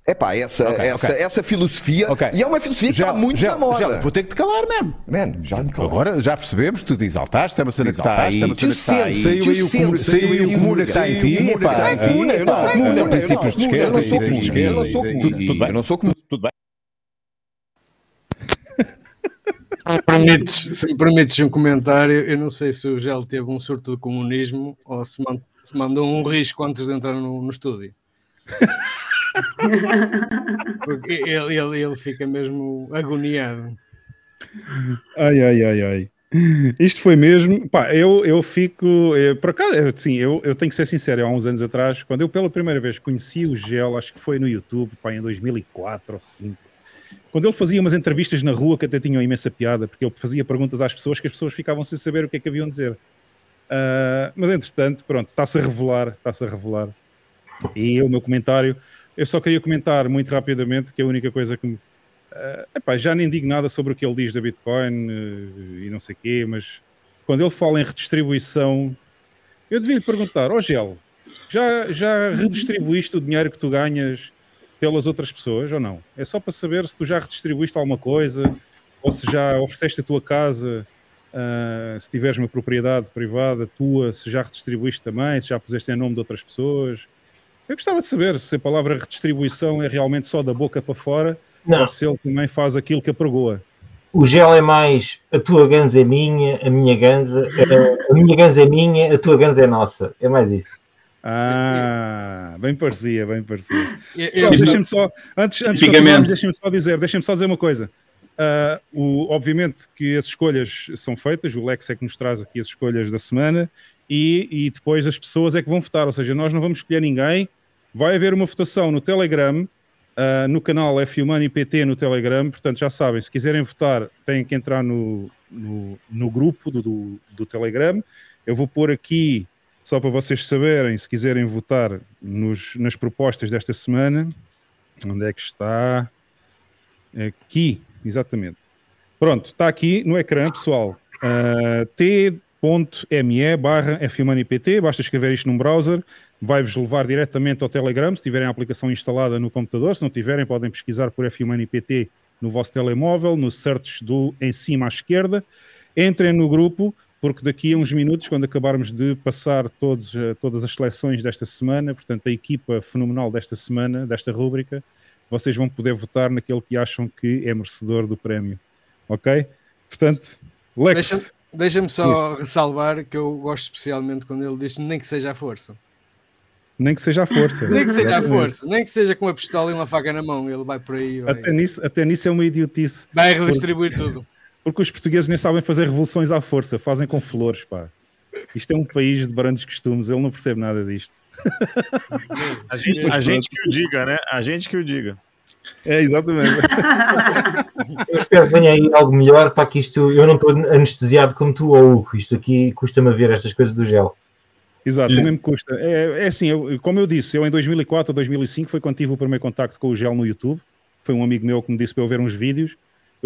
É pá, essa, Ok, essa, ok. essa filosofia. Ok. E é uma filosofia que está muito gel, na moda. gel, vou ter que te calar mesmo. Mano, já me. Agora já percebemos que tu te exaltaste, é uma cena que está aí. É. Saiu aí o comuna- saiu aí o comuna que está em ti. Não sou epá, comuna, princípios de esquerda. eu não sou comuna, não tudo bem. Eu não sou comuna. Tudo bem. Se me permites, se me permites um comentário, eu não sei se o Gel teve um surto de comunismo ou se, man- se mandou um risco antes de entrar no, no estúdio. Porque ele, ele, ele fica mesmo agoniado. Ai, ai, ai, ai. Isto foi mesmo. Pá, eu, eu fico. eh, por acaso, eh, sim, eu, eu tenho que ser sincero. Há uns anos atrás, quando eu pela primeira vez conheci o Gel, acho que foi no YouTube, pá, em 2004 ou 2005. Quando ele fazia umas entrevistas na rua que até tinham imensa piada, porque ele fazia perguntas às pessoas que as pessoas ficavam sem saber o que é que haviam de dizer. Ah, mas entretanto, pronto, está-se a revelar, está-se a revelar. E o meu comentário, eu só queria comentar muito rapidamente que a única coisa que me Uh, epá, já nem digo nada sobre o que ele diz da Bitcoin uh, e não sei o quê, mas quando ele fala em redistribuição, eu devia lhe perguntar, ó Gel, já, já redistribuíste o dinheiro que tu ganhas pelas outras pessoas ou não? É só para saber se tu já redistribuíste alguma coisa ou se já ofereceste a tua casa, uh, se tiveres uma propriedade privada tua, se já redistribuíste também, se já puseste em nome de outras pessoas. Eu gostava de saber se a palavra redistribuição é realmente só da boca para fora Não. ou se ele também faz aquilo que apregoa. O gel é mais a tua ganza é minha, a minha ganza, a, a minha ganza é minha, a tua ganza é nossa. É mais isso. Ah, bem parecia, bem parecia. Eu- Só, eu- deixem-me só, antes, antes de deixem-me só dizer, deixem-me só dizer uma coisa. Ah, o, obviamente que as escolhas são feitas, o Lex é que nos traz aqui as escolhas da semana e, e depois as pessoas é que vão votar, ou seja, nós não vamos escolher ninguém, vai haver uma votação no Telegram, ah, no canal F-Humani PT no Telegram, portanto já sabem, se quiserem votar têm que entrar no, no, no grupo do, do, do Telegram, eu vou pôr aqui, só para vocês saberem, se quiserem votar nos, nas propostas desta semana, onde é que está? Aqui, exatamente. Pronto, está aqui no ecrã, pessoal. Uh, t.me barra FManiPT, basta escrever isto num browser, vai-vos levar diretamente ao Telegram, se tiverem a aplicação instalada no computador, se não tiverem podem pesquisar por FManiPT no vosso telemóvel, no search do em cima à esquerda, entrem no grupo, porque daqui a uns minutos, quando acabarmos de passar todos, eh, todas as seleções desta semana, portanto a equipa fenomenal desta semana, desta rúbrica, vocês vão poder votar naquele que acham que é merecedor do prémio. Ok? Portanto, Lex, Deixa- Deixa-me só ressalvar que eu gosto especialmente quando ele diz nem que seja à força. nem que seja a força. Nem que seja à força, nem que seja com uma pistola e uma faca na mão, ele vai por aí, vai, Até nisso, até nisso é uma idiotice. vai redistribuir tudo. Porque os portugueses nem sabem fazer revoluções à força, fazem com flores, pá. Isto é um país de grandes costumes, ele não percebe nada disto. A gente, a gente que o diga, né? A gente que o diga. É, exatamente. Eu espero que venha aí algo melhor para que isto. Eu não estou anestesiado como tu ou Hugo. Isto aqui custa-me a ver estas coisas do gel. Exato, também me custa. É, é assim, eu, como eu disse, eu em 2004 ou 2005 foi quando tive o primeiro contacto com o gel no YouTube. Foi um amigo meu que me disse para eu ver uns vídeos.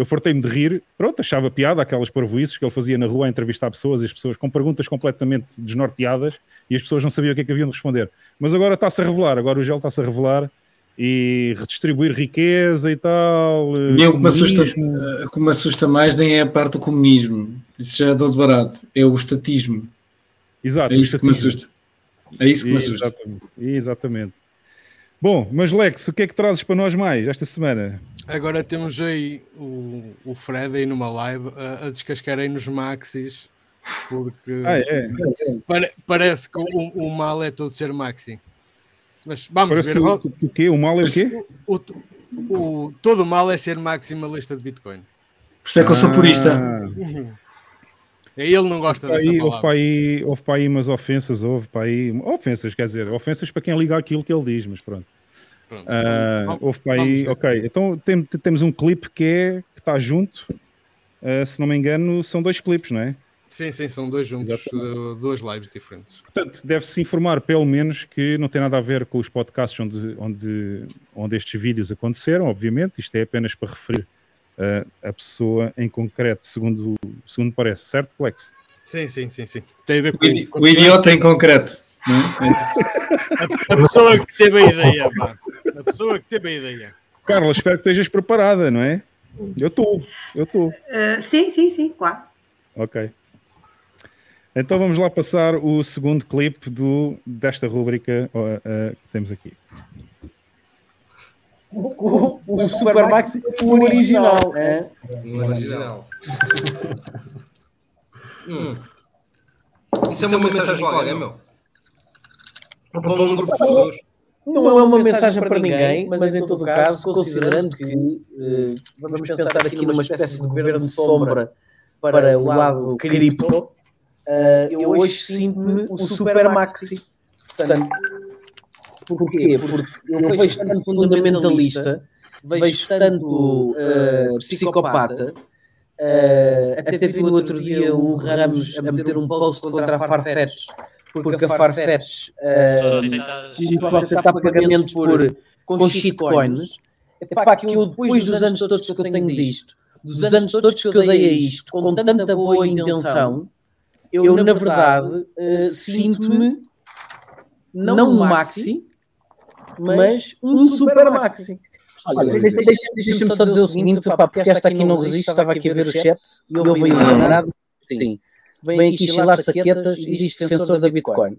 Eu fortei-me de rir, pronto, achava piada aquelas parvoices que ele fazia na rua a entrevistar pessoas e as pessoas com perguntas completamente desnorteadas e as pessoas não sabiam o que é que haviam de responder. Mas agora está-se a revelar, agora o gel está-se a revelar e redistribuir riqueza e tal. E o que me, assusta, o que me assusta mais nem é a parte do comunismo, isso já é dor de barato, é o estatismo. Exato, é isso que me assusta. É isso que me assusta. Exatamente. Exatamente. Bom, mas Lex, o que é que trazes para nós mais esta semana? Agora temos aí o, o Fred aí numa live a, a descascar aí nos maxis, porque ah, é. pare, parece que o, o, mal é todo ser maxi. Mas vamos parece ver. O, o, quê? O mal é o quê? O, o, todo o mal é ser maximalista de Bitcoin. Por isso é que eu sou purista. Ele não gosta houve dessa aí, palavra. Houve para, aí, houve para aí umas ofensas, houve para aí... Ofensas, quer dizer, ofensas para quem liga aquilo que ele diz, mas pronto. Pronto, Uh, houve para aí, ok. Então tem- temos um clipe que é que está junto. Uh, se não me engano, são dois clipes, não é? Sim, sim, são dois juntos, Exatamente. uh, duas lives diferentes. Portanto, deve-se informar pelo menos que não tem nada a ver com os podcasts onde, onde, onde estes vídeos aconteceram, obviamente. Isto é apenas para referir uh, a pessoa em concreto, segundo, segundo parece, certo, Lex? Sim, sim, sim, sim. Tem a ver O, com, com o idiota em concreto. É? É isso. a pessoa que teve a ideia, pá. A pessoa que teve a ideia. Carla, espero que estejas preparada, não é? Eu estou, eu estou. Uh, sim, sim, sim, claro. Ok. Então vamos lá passar o segundo clipe do, desta rúbrica uh, uh, que temos aqui. O, o Super Max, o original. É? O original. Hum. Isso, é uma, mensagem para alguém, meu? Um grupo de pessoas. Não é uma mensagem para ninguém, mas em todo caso, considerando que eh, vamos pensar aqui numa espécie de governo de sombra para o lado cripto, eh, eu hoje sinto-me um super maxi. Portanto, porquê? Porque eu vejo tanto fundamentalista, vejo tanto eh, psicopata, eh, até vi no outro dia o Ramos a meter um post contra a Farfetch, porque a Farfetch eh, só aceitar pagamentos por, com shitcoins. É pá, que eu, depois dos anos todos que eu tenho disto, dos anos todos que eu dei a isto, com tanta boa intenção, eu, na verdade, eh, sinto-me não um maxi, mas um super maxi. Olha, deixa- deixa-me só dizer o seguinte, pá, porque esta aqui não resiste, estava aqui a ver o chat e eu ouvi um sim. Vem aqui chilar saquetas e diz defensor da Bitcoin.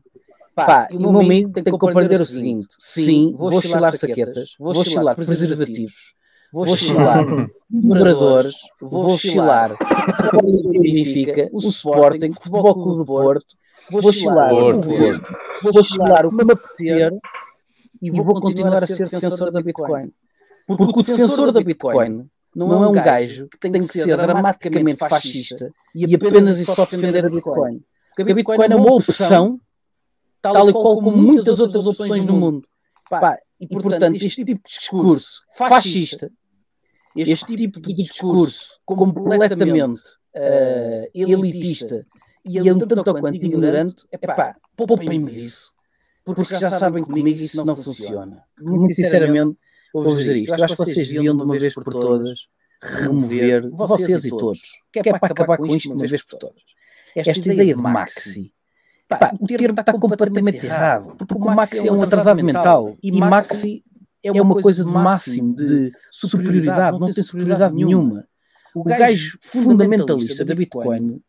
Pá, e o meu amigo tem que compreender o seguinte: sim, vou chilar saquetas, vou chilar preservativos, vou chilar moderadores, vou chilar o Benfica, o Sporting, o Futebol Clube do Porto, vou chilar o Porto, vou chilar o que me apetecer e vou continuar a ser defensor da Bitcoin. Porque o defensor da Bitcoin não é um gajo que tem que ser dramaticamente fascista e apenas e só defender a Bitcoin. Porque a Bitcoin é uma opção, tal e qual como muitas outras opções no mundo. Pá, e portanto, este tipo de discurso fascista, este tipo de discurso completamente eh, elitista e um tanto quanto ignorante, é pá, poupem-me disso. Porque já sabem que comigo isso não funciona. Muito sinceramente, vou dizer isto. Eu acho que vocês deviam de uma vez por todas remover, vocês e todos, que é para acabar com isto de uma vez por todas. Esta ideia de maxi. Pá, o termo está completamente errado, porque o maxi é um atrasado mental e maxi é uma coisa de máximo, de superioridade, não tem superioridade nenhuma. O gajo fundamentalista da Bitcoin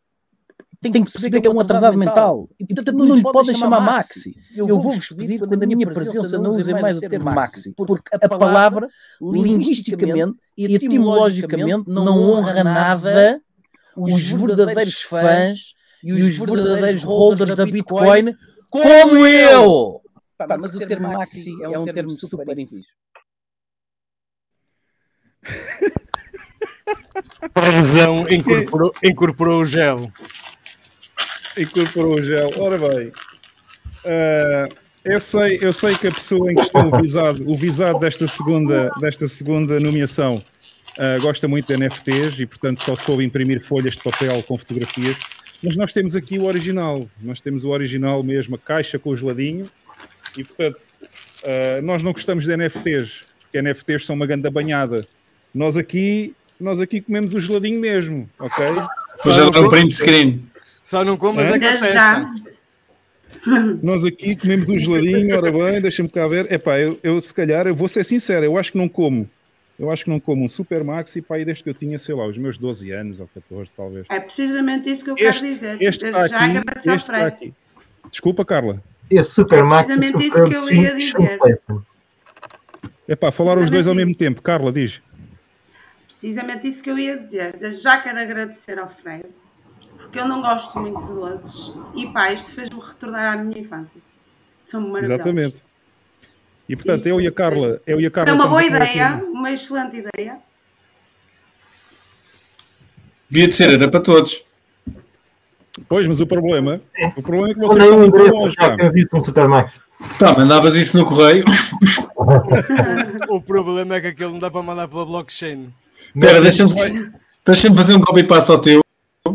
tem que perceber que é um atrasado mental e, portanto, não lhe podem chamar maxi. Eu vou-vos pedir, quando a minha presença não usem mais o termo maxi, porque a palavra, linguisticamente e etimologicamente, não honra nada os verdadeiros fãs e os verdadeiros holders da Bitcoin, como eu! Pá, mas o termo maxi é um termo super infixe. Parzão incorporou, incorporou o gel. Incorporou o gel. Ora bem. Uh, eu, sei, eu sei que a pessoa em questão, o visado, o visado desta, segunda, desta segunda nomeação, uh, gosta muito de NFTs e, portanto, só soube imprimir folhas de papel com fotografias. Mas nós temos aqui o original. Nós temos o original mesmo, a caixa com o geladinho. E, portanto, uh, nós não gostamos de NFTs, porque NFTs são uma ganda banhada. Nós aqui, nós aqui comemos o geladinho mesmo, ok? Pois já um print screen. Só não comas é, é que festa. Nós aqui comemos um geladinho, ora bem, deixa-me cá ver. Epá, eu, eu se calhar, eu vou ser sincero, eu acho que não como. Eu acho que não como um Super Maxi pá, desde que eu tinha, sei lá, os meus 12 anos ou 14, talvez. É precisamente isso que eu este, quero dizer. Este está aqui, este está aqui. Desculpa, Carla. Esse Super é Maxi. precisamente isso que eu ia dizer. É pá, falar os dois ao mesmo tempo. Carla, diz. Precisamente isso que eu ia dizer. Já quero agradecer ao Freire porque eu não gosto muito de doces. E pá, isto fez-me retornar à minha infância. São maravilhosos. Exatamente. E portanto, isto eu e a Carla. Eu e a Carla é uma boa ideia, aqui... uma excelente ideia. Devia de ser, era para todos. Pois, mas o problema, o problema é que vocês estão muito longe. Pá. Supermax. Tá, mandavas isso no correio. o problema é que aquilo não dá para mandar pela blockchain. Espera, deixa-me deixa fazer um copy-paste ao teu.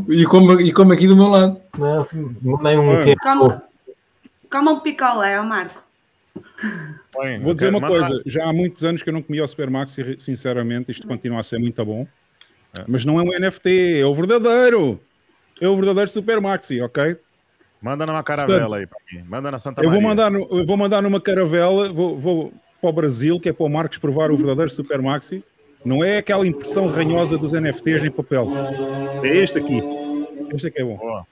E como, e como aqui do meu lado. Não, nem um é. Como, como um picolé, Marco. Bem, Vou dizer uma coisa, já há muitos anos que eu não comia o Supermax e sinceramente isto continua a ser muito bom. É. Mas não é um NFT, é o verdadeiro. É o verdadeiro Supermaxi, ok? Manda numa caravela Portanto, aí para mim. Manda na Santa eu Maria. Vou mandar, eu vou mandar numa caravela, vou, vou para o Brasil, que é para o Marcos provar o verdadeiro Supermaxi. Não é aquela impressão ranhosa dos NFTs em papel. É este aqui. Este aqui é bom. Boa.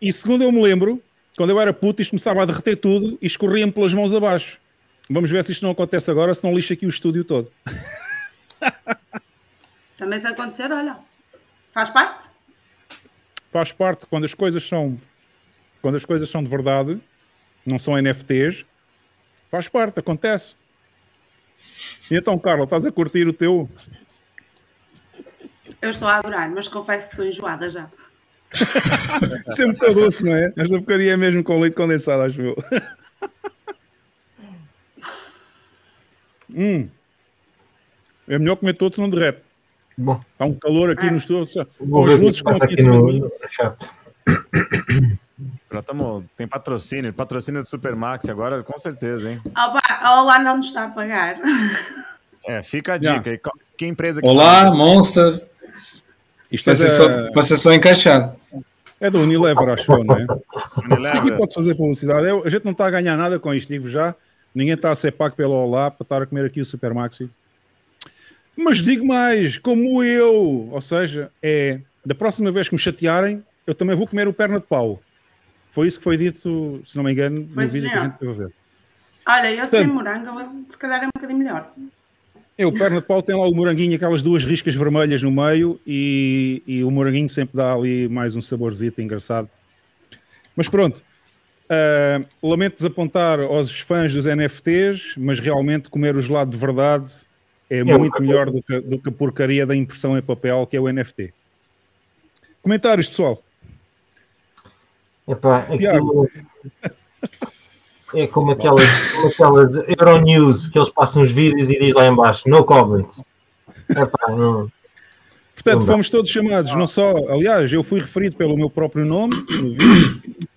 E segundo eu me lembro, quando eu era puto, isto começava a derreter tudo e escorria-me pelas mãos abaixo. Vamos ver se isto não acontece agora, se não lixa aqui o estúdio todo. Também se acontecer, olha, faz parte. Faz parte quando as coisas são quando as coisas são de verdade, não são NFTs, faz parte, acontece. E então, Carla, estás a curtir o teu? Eu estou a adorar, mas confesso que estou enjoada já. Isso é muito doce, não é? Esta porcaria é mesmo com leite condensado, acho eu. hum. É melhor comer todos, não derrete. Bom. Está um calor aqui ah. nos todos. Com as luzes estão aqui cima no... Já tamo, tem patrocínio, patrocínio do Supermax agora, com certeza, hein? Olá, não nos está a pagar. É, fica a dica. Yeah. Que empresa que Olá, faz? Monster. Isto vai, ser só, vai ser só encaixado. É do Unilever, acho eu, não é? Unilever. Aqui pode fazer publicidade. Eu, a gente não está a ganhar nada com isto, digo já. Ninguém está a ser pago pelo Olá para estar a comer aqui o Supermaxi. Mas digo mais, como eu, ou seja, é da próxima vez que me chatearem, eu também vou comer o perna de pau. Foi isso que foi dito, se não me engano, no vídeo que a gente teve a ver. Olha, eu sem morango, se calhar é um bocadinho melhor. É, o perna de pau tem lá o moranguinho, aquelas duas riscas vermelhas no meio e, e o moranguinho sempre dá ali mais um saborzito engraçado. Mas pronto, uh, lamento desapontar aos fãs dos NFTs, mas realmente comer o gelado de verdade é, é muito melhor do que, do que a porcaria da impressão em papel que é o NFT. Comentários, pessoal. Epá, aquilo... É como aquelas, como aquelas Euronews que eles passam os vídeos e diz lá embaixo, no comments. Epá, não... Portanto, não fomos todos chamados, não só, aliás, eu fui referido pelo meu próprio nome no vídeo,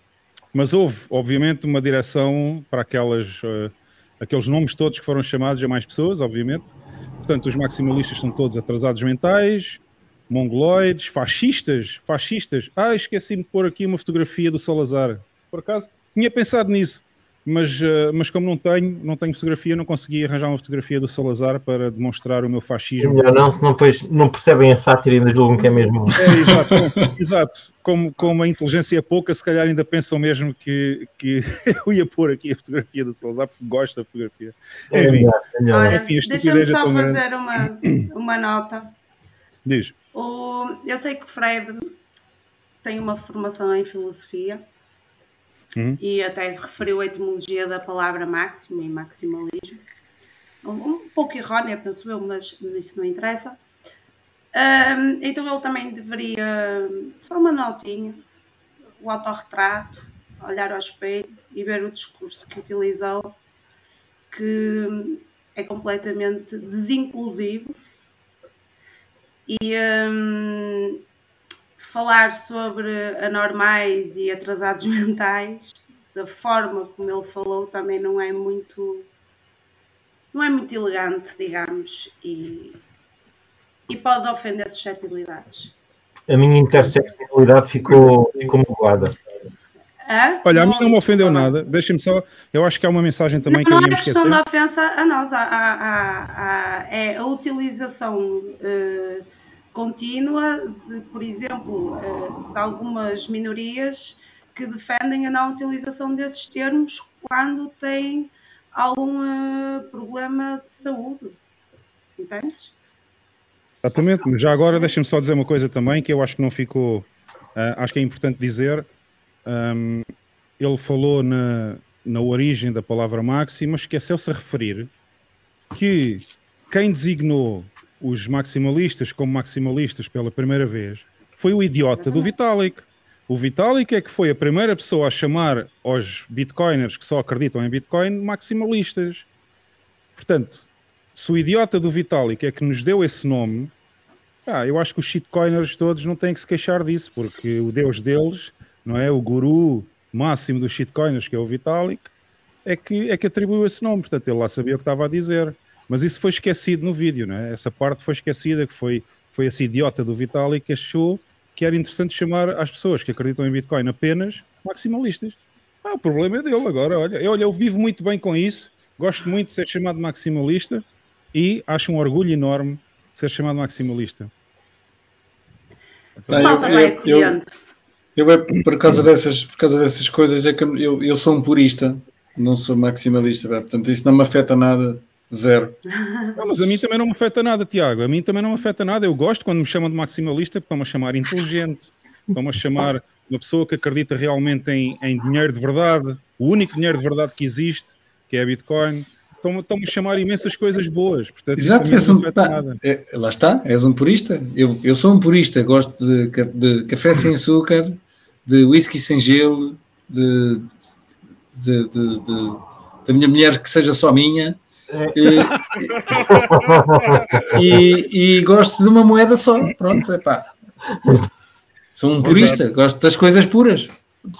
mas houve, obviamente, uma direção para aquelas, uh, aqueles nomes todos que foram chamados a mais pessoas, obviamente. Portanto, os maximalistas são todos atrasados mentais, mongoloides, fascistas, fascistas. Ah, esqueci-me de pôr aqui uma fotografia do Salazar. Por acaso, tinha pensado nisso, mas, uh, mas como não tenho, não tenho fotografia, não consegui arranjar uma fotografia do Salazar para demonstrar o meu fascismo. Melhor não, senão depois não percebem a sátira e ainda julgam que é mesmo. É, exato, exato. Como, como a inteligência é pouca, se calhar ainda pensam mesmo que, que eu ia pôr aqui a fotografia do Salazar porque gosto da fotografia. É Enfim, é Olha, deixa-me só fazer uma, uma nota. Diz. O, eu sei que Fred tem uma formação em filosofia uhum. e até referiu a etimologia da palavra máximo e maximalismo. Um, um pouco errónea, penso eu, mas isso não interessa. Um, então ele também deveria, só uma notinha, o autorretrato, olhar ao espelho e ver o discurso que utilizou, que é completamente desinclusivo. E um, falar sobre anormais e atrasados mentais, da forma como ele falou, também não é muito não é muito elegante, digamos, e, e pode ofender suscetibilidades. A minha interseccionalidade ficou, ficou magoada. Olha, a mim não me ofendeu nada. Deixem-me só. Eu acho que há uma mensagem também não, que eu ia me Não é questão esquecer. da ofensa a nós, a, a, a, é a utilização uh, contínua, de, por exemplo, uh, de algumas minorias que defendem a não utilização desses termos quando têm algum uh, problema de saúde. Entendes? Exatamente, já agora deixem-me só dizer uma coisa também que eu acho que não ficou, uh, acho que é importante dizer. Um, ele falou na, na origem da palavra maxi, mas esqueceu-se a referir que quem designou os maximalistas como maximalistas pela primeira vez foi o idiota do Vitalik. O Vitalik é que foi a primeira pessoa a chamar aos bitcoiners que só acreditam em bitcoin maximalistas. Portanto, se o idiota do Vitalik é que nos deu esse nome, ah, eu acho que os shitcoiners todos não têm que se queixar disso, porque o deus deles, não é? O guru máximo dos shitcoiners, que é o Vitalik, é que, é que atribuiu esse nome. Portanto, ele lá sabia o que estava a dizer. Mas isso foi esquecido no vídeo, não é? Essa parte foi esquecida, que foi, foi esse idiota do Vitalik que achou que era interessante chamar as pessoas que acreditam em Bitcoin apenas maximalistas. Ah, o problema é dele agora, olha. Eu, olha, eu vivo muito bem com isso, gosto muito de ser chamado maximalista e acho um orgulho enorme de ser chamado maximalista. Tá, eu, eu, eu, eu, é por causa dessas, por causa dessas coisas, é que eu, eu sou um purista, não sou maximalista, portanto isso não me afeta nada, zero. Não, mas a mim também não me afeta nada, Tiago, a mim também não me afeta nada. Eu gosto quando me chamam de maximalista, estão-me a chamar inteligente, estão-me a chamar uma pessoa que acredita realmente em, em dinheiro de verdade, o único dinheiro de verdade que existe, que é a Bitcoin. Estão-me a chamar imensas coisas boas. Portanto, Exato, és um, pá, é, lá está, és um purista. Eu, eu sou um purista, gosto de, de café sem açúcar, de whisky sem gelo, de, de, de, de, da minha mulher que seja só minha. E, e, e, gosto de uma moeda só. Pronto, é pá. Sou um purista, Exato. gosto das coisas puras.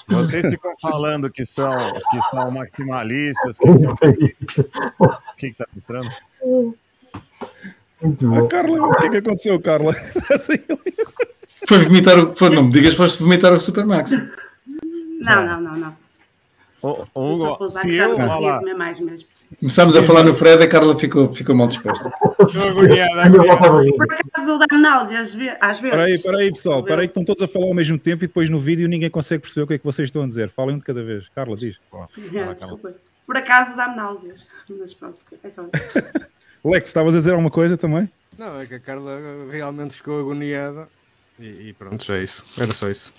Vocês ficam falando que são, que são maximalistas, que são. O que está mostrando? Muito bom. Ah, Carla, o que, que aconteceu, Carla? Foi vomitar o. Foi, não me digas, foste vomitar o Supermax. Não, não, não, não. O, o Hugo, se eu, mais mesmo. Começámos a falar no Fred, a Carla ficou, ficou mal disposta. Por acaso dá-me náuseas às vezes. Espera aí, pessoal. Espera aí que estão todos a falar ao mesmo tempo e depois no vídeo ninguém consegue perceber o que é que vocês estão a dizer. Falem um de cada vez. Carla, diz. É, desculpa. Por acaso dá-me náuseas. Mas pronto, é só Lex, estavas a dizer alguma coisa também? Não, é que a Carla realmente ficou agoniada e, e pronto, é isso. Era só isso.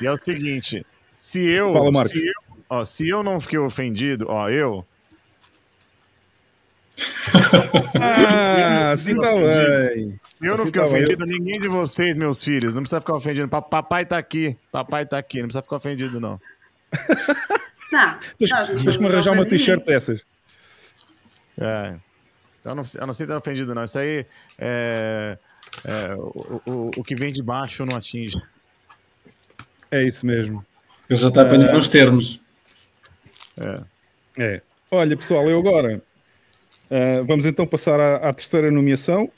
e é o seguinte, se eu, Fala, se eu, ó, se eu não fiquei ofendido, ó, eu. ah, assim tá bem. Se eu não fiquei ofendido, ninguém de vocês, meus filhos, não precisa ficar ofendido. Pa- Papai tá aqui, papai tá aqui, não precisa ficar ofendido, não. Não, Tens que me arranjar uma t-shirt dessas. É. Eu não, eu não sei estar ofendido, não. Isso aí é. é, o, o, o que vem de baixo não atinge. É isso mesmo. Ele já está apanhando uns termos. É. É. Olha, pessoal, eu agora. ah, vamos então passar à, à terceira nomeação.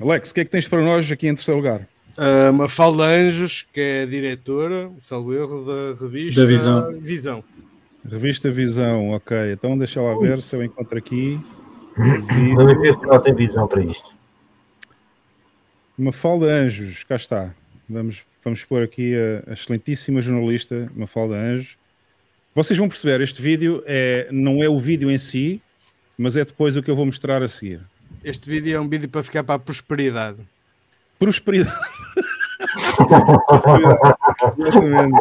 Alex, o que é que tens para nós aqui em terceiro lugar? Uh, Mafalda Anjos, que é a diretora, salvo erro, da revista Da Visão. Visão. Revista Visão, ok. Então deixa lá ver se eu encontro aqui. Vamos ver se ela tem visão para isto. Mafalda Anjos, cá está. Vamos, vamos pôr aqui a, a excelentíssima jornalista Mafalda Anjos. Vocês vão perceber, este vídeo é, não é o vídeo em si, mas é depois o que eu vou mostrar a seguir. Este vídeo é um vídeo para ficar para a prosperidade. Prosperidade. Exatamente.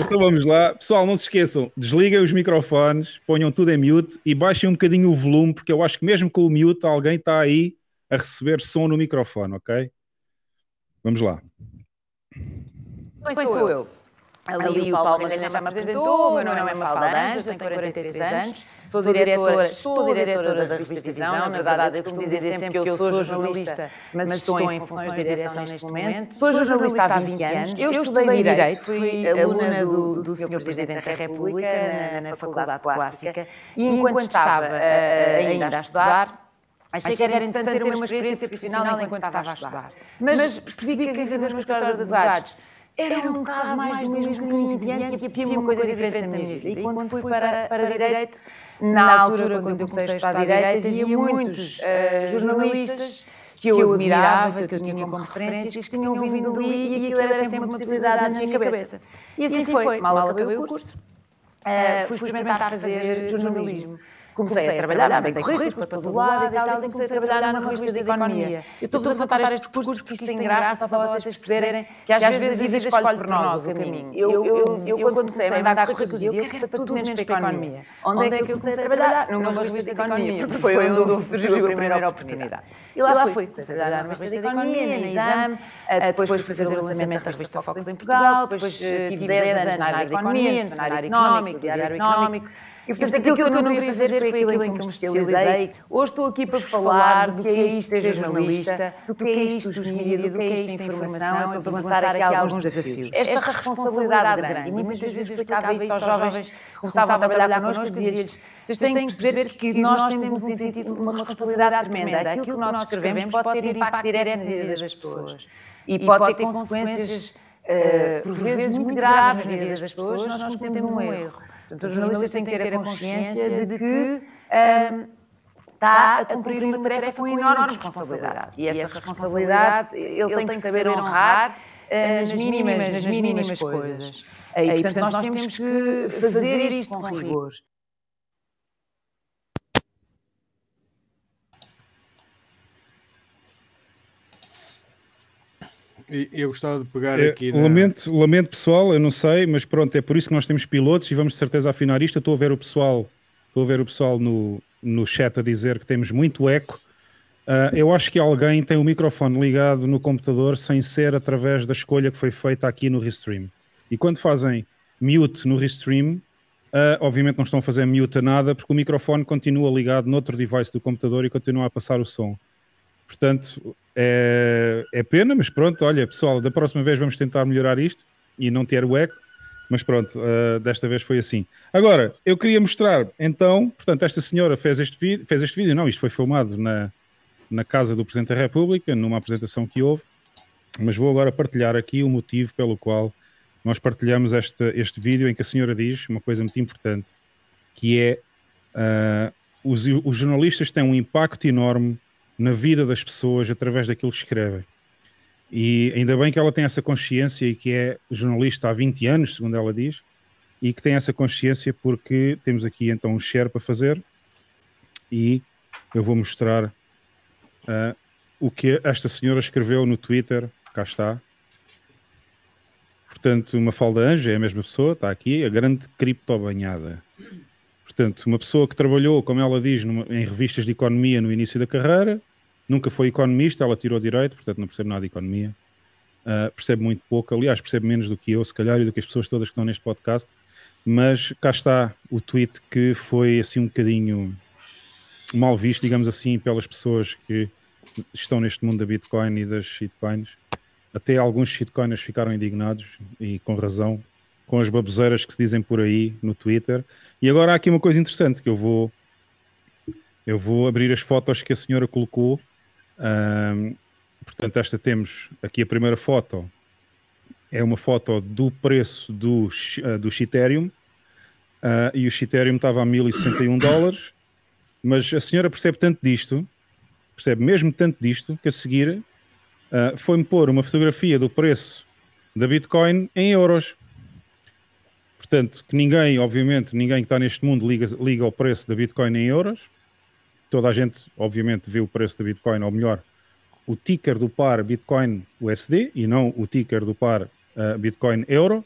Então vamos lá. Pessoal, não se esqueçam, desliguem os microfones, ponham tudo em mute e baixem um bocadinho o volume, porque eu acho que mesmo com o mute alguém está aí a receber som no microfone, ok? Vamos lá. Pois sou eu. Ali, o Paulo Magalhães já me apresentou, o meu nome é Mafalda Anjos, tenho 43 anos, sou diretora, estou diretora da revista Visão, na verdade eu costumo dizer sempre que eu sou jornalista, mas estou em funções de direção neste momento. Sou jornalista há 20 anos, eu estudei Direito, fui aluna do, do Sr. Presidente da República na, na Faculdade Clássica e enquanto estava ainda a estudar, Achei que era interessante ter uma experiência profissional enquanto estava a estudar. Mas percebi que a vida no escritório de advogados era um bocado mais do mesmo caminho adiante e apetecia uma coisa diferente na minha vida. E quando fui para, para Direito, na altura, quando eu comecei a estudar Direito, havia muitos uh, jornalistas que eu admirava, que eu tinha como referências, que tinham vindo ali e aquilo era sempre uma possibilidade na minha cabeça. E assim foi. Mal acabei o curso, uh, fui experimentar fazer jornalismo comecei a trabalhar, mandei currículos para todo lado e tal, e comecei a trabalhar numa revista de economia. Eu estou-vos a contar este percurso porque isto tem graça para vocês perceberem que às vezes a vida escolhe por nós o caminho. Eu, eu, eu quando comecei a mandar currículos, dizia, eu quero para tudo menos para a economia. Onde é que eu comecei a trabalhar? Numa revista de economia, porque foi onde surgiu a primeira oportunidade. E lá fui, comecei a trabalhar numa revista de economia, na exame, depois fui fazer o lançamento da revista Fox em Portugal, depois tive 10 anos na área de economia, no cenário económico, diário económico, e, portanto, aquilo que eu não queria fazer foi aquilo em que me especializei. Hoje estou aqui para falar do que é isto ser jornalista, do que é isto dos mídias, do que é isto da informação e para lançar aqui alguns desafios. Esta responsabilidade grande, e muitas vezes eu explicava isso aos jovens que começavam a trabalhar connosco, dizia-lhes, vocês têm que perceber que nós temos um sentido, uma responsabilidade tremenda. Aquilo que nós escrevemos pode ter impacto direto na vida das pessoas e pode ter consequências, por vezes, muito graves na vida das pessoas, nós cometemos um erro. Portanto, o jornalista tem que ter a consciência de que está a cumprir uma tarefa com enorme responsabilidade. E essa responsabilidade ele tem que saber honrar nas mínimas, nas mínimas coisas. E, portanto, nós temos que fazer isto com rigor. Eu gostava de pegar é, aqui. Na... Lamento, lamento, pessoal, eu não sei, mas pronto, é por isso que nós temos pilotos e vamos de certeza afinar isto. Eu estou a ver o pessoal, estou a ver o pessoal no, no chat a dizer que temos muito eco. Uh, eu acho que alguém tem o microfone ligado no computador sem ser através da escolha que foi feita aqui no Restream. E quando fazem mute no Restream, uh, obviamente não estão a fazer mute a nada, porque o microfone continua ligado noutro device do computador e continua a passar o som. Portanto, é, é pena, mas pronto, olha, pessoal, da próxima vez vamos tentar melhorar isto e não ter o eco, mas pronto, uh, desta vez foi assim. Agora, eu queria mostrar, então, portanto, esta senhora fez este vídeo, fez este vídeo, não, isto foi filmado na, na casa do Presidente da República, numa apresentação que houve, mas vou agora partilhar aqui o motivo pelo qual nós partilhamos este, este vídeo em que a senhora diz uma coisa muito importante, que é uh, os, os jornalistas têm um impacto enorme na vida das pessoas através daquilo que escrevem. E ainda bem que ela tem essa consciência e que é jornalista há 20 anos, segundo ela diz, e que tem essa consciência porque temos aqui então um share para fazer e eu vou mostrar uh, o que esta senhora escreveu no Twitter. Cá está. Portanto, uma falda anjo é a mesma pessoa, está aqui, a grande criptobanhada. Portanto, uma pessoa que trabalhou, como ela diz, numa, em revistas de economia no início da carreira, nunca foi economista, ela tirou direito, portanto não percebe nada de economia, uh, percebe muito pouco, aliás, percebe menos do que eu, se calhar, e do que as pessoas todas que estão neste podcast, mas cá está o tweet que foi assim um bocadinho mal visto, digamos assim, pelas pessoas que estão neste mundo da Bitcoin e das shitcoins. Até alguns shitcoiners ficaram indignados e com razão com as baboseiras que se dizem por aí no Twitter. E agora há aqui uma coisa interessante que eu vou eu vou abrir as fotos que a senhora colocou. Um, portanto, esta temos aqui a primeira foto. É uma foto do preço do, uh, do Ethereum. Uh, e o Ethereum estava a 1061 dólares. Mas a senhora percebe tanto disto, percebe mesmo tanto disto, que a seguir uh, foi-me pôr uma fotografia do preço da Bitcoin em euros. Portanto, que ninguém, obviamente, ninguém que está neste mundo liga, liga o preço da Bitcoin em euros. Toda a gente, obviamente, vê o preço da Bitcoin, ou melhor, o ticker do par Bitcoin USD e não o ticker do par uh, Bitcoin Euro,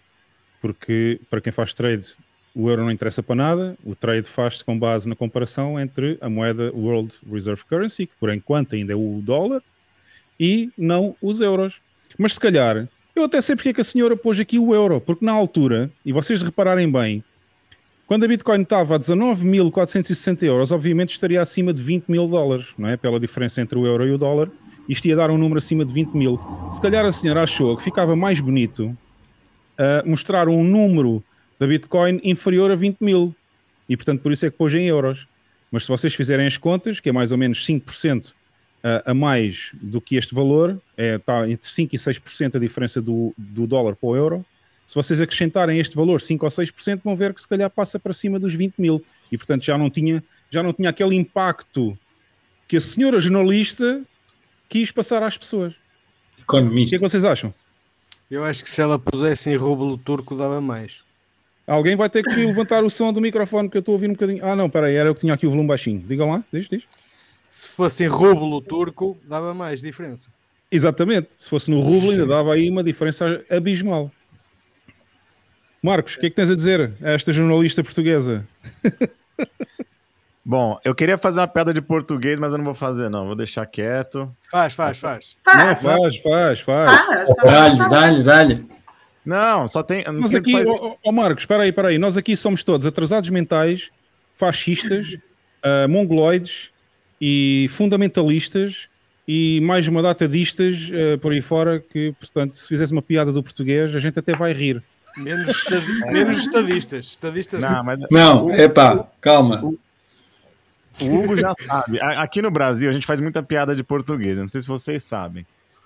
porque para quem faz trade o euro não interessa para nada, o trade faz-se com base na comparação entre a moeda World Reserve Currency, que por enquanto ainda é o dólar, e não os euros. Mas se calhar, eu até sei porque é que a senhora pôs aqui o euro, porque na altura, e vocês repararem bem, quando a Bitcoin estava a 19.460 euros, obviamente estaria acima de 20 mil dólares, não é? Pela diferença entre o euro e o dólar, isto ia dar um número acima de 20 mil. Se calhar a senhora achou que ficava mais bonito uh, mostrar um número da Bitcoin inferior a 20 mil. E portanto por isso é que pôs em euros. Mas se vocês fizerem as contas, que é mais ou menos 5% a, a mais do que este valor, é, está entre 5% e 6% a diferença do, do dólar para o euro, se vocês acrescentarem este valor 5 ou 6%, vão ver que se calhar passa para cima dos 20 mil. E portanto já não tinha, já não tinha aquele impacto que a senhora jornalista quis passar às pessoas. Economista. O que é que vocês acham? Eu acho que se ela pusesse em rublo turco dava mais. Alguém vai ter que levantar o som do microfone que eu estou a ouvir um bocadinho. Ah, não, peraí, era eu que tinha aqui o volume baixinho. Digam lá, diz, diz. Se fosse em rublo turco, dava mais diferença. Exatamente. Se fosse no rublo, ainda dava aí uma diferença abismal. Marcos, o que é que tens a dizer a esta jornalista portuguesa? Bom, eu queria fazer uma piada de português, mas eu não vou fazer, não. Vou deixar quieto. Faz, faz, faz. Não, faz, faz, faz. Dá-lhe, dá-lhe, dá-lhe. Não, só tem. Nós aqui, ó oh, Marcos, espera aí, espera aí. Nós aqui somos todos atrasados mentais, fascistas, uh, mongoloides e fundamentalistas e mais uma data distas uh, por aí fora que, portanto, se fizesse uma piada do português, a gente até vai rir. Menos, estadi menos estadistas. Estadistas não, mas... não epá, calma. O, o Hugo já sabe. Aqui no Brasil a gente faz muita piada de português. Não sei se vocês sabem.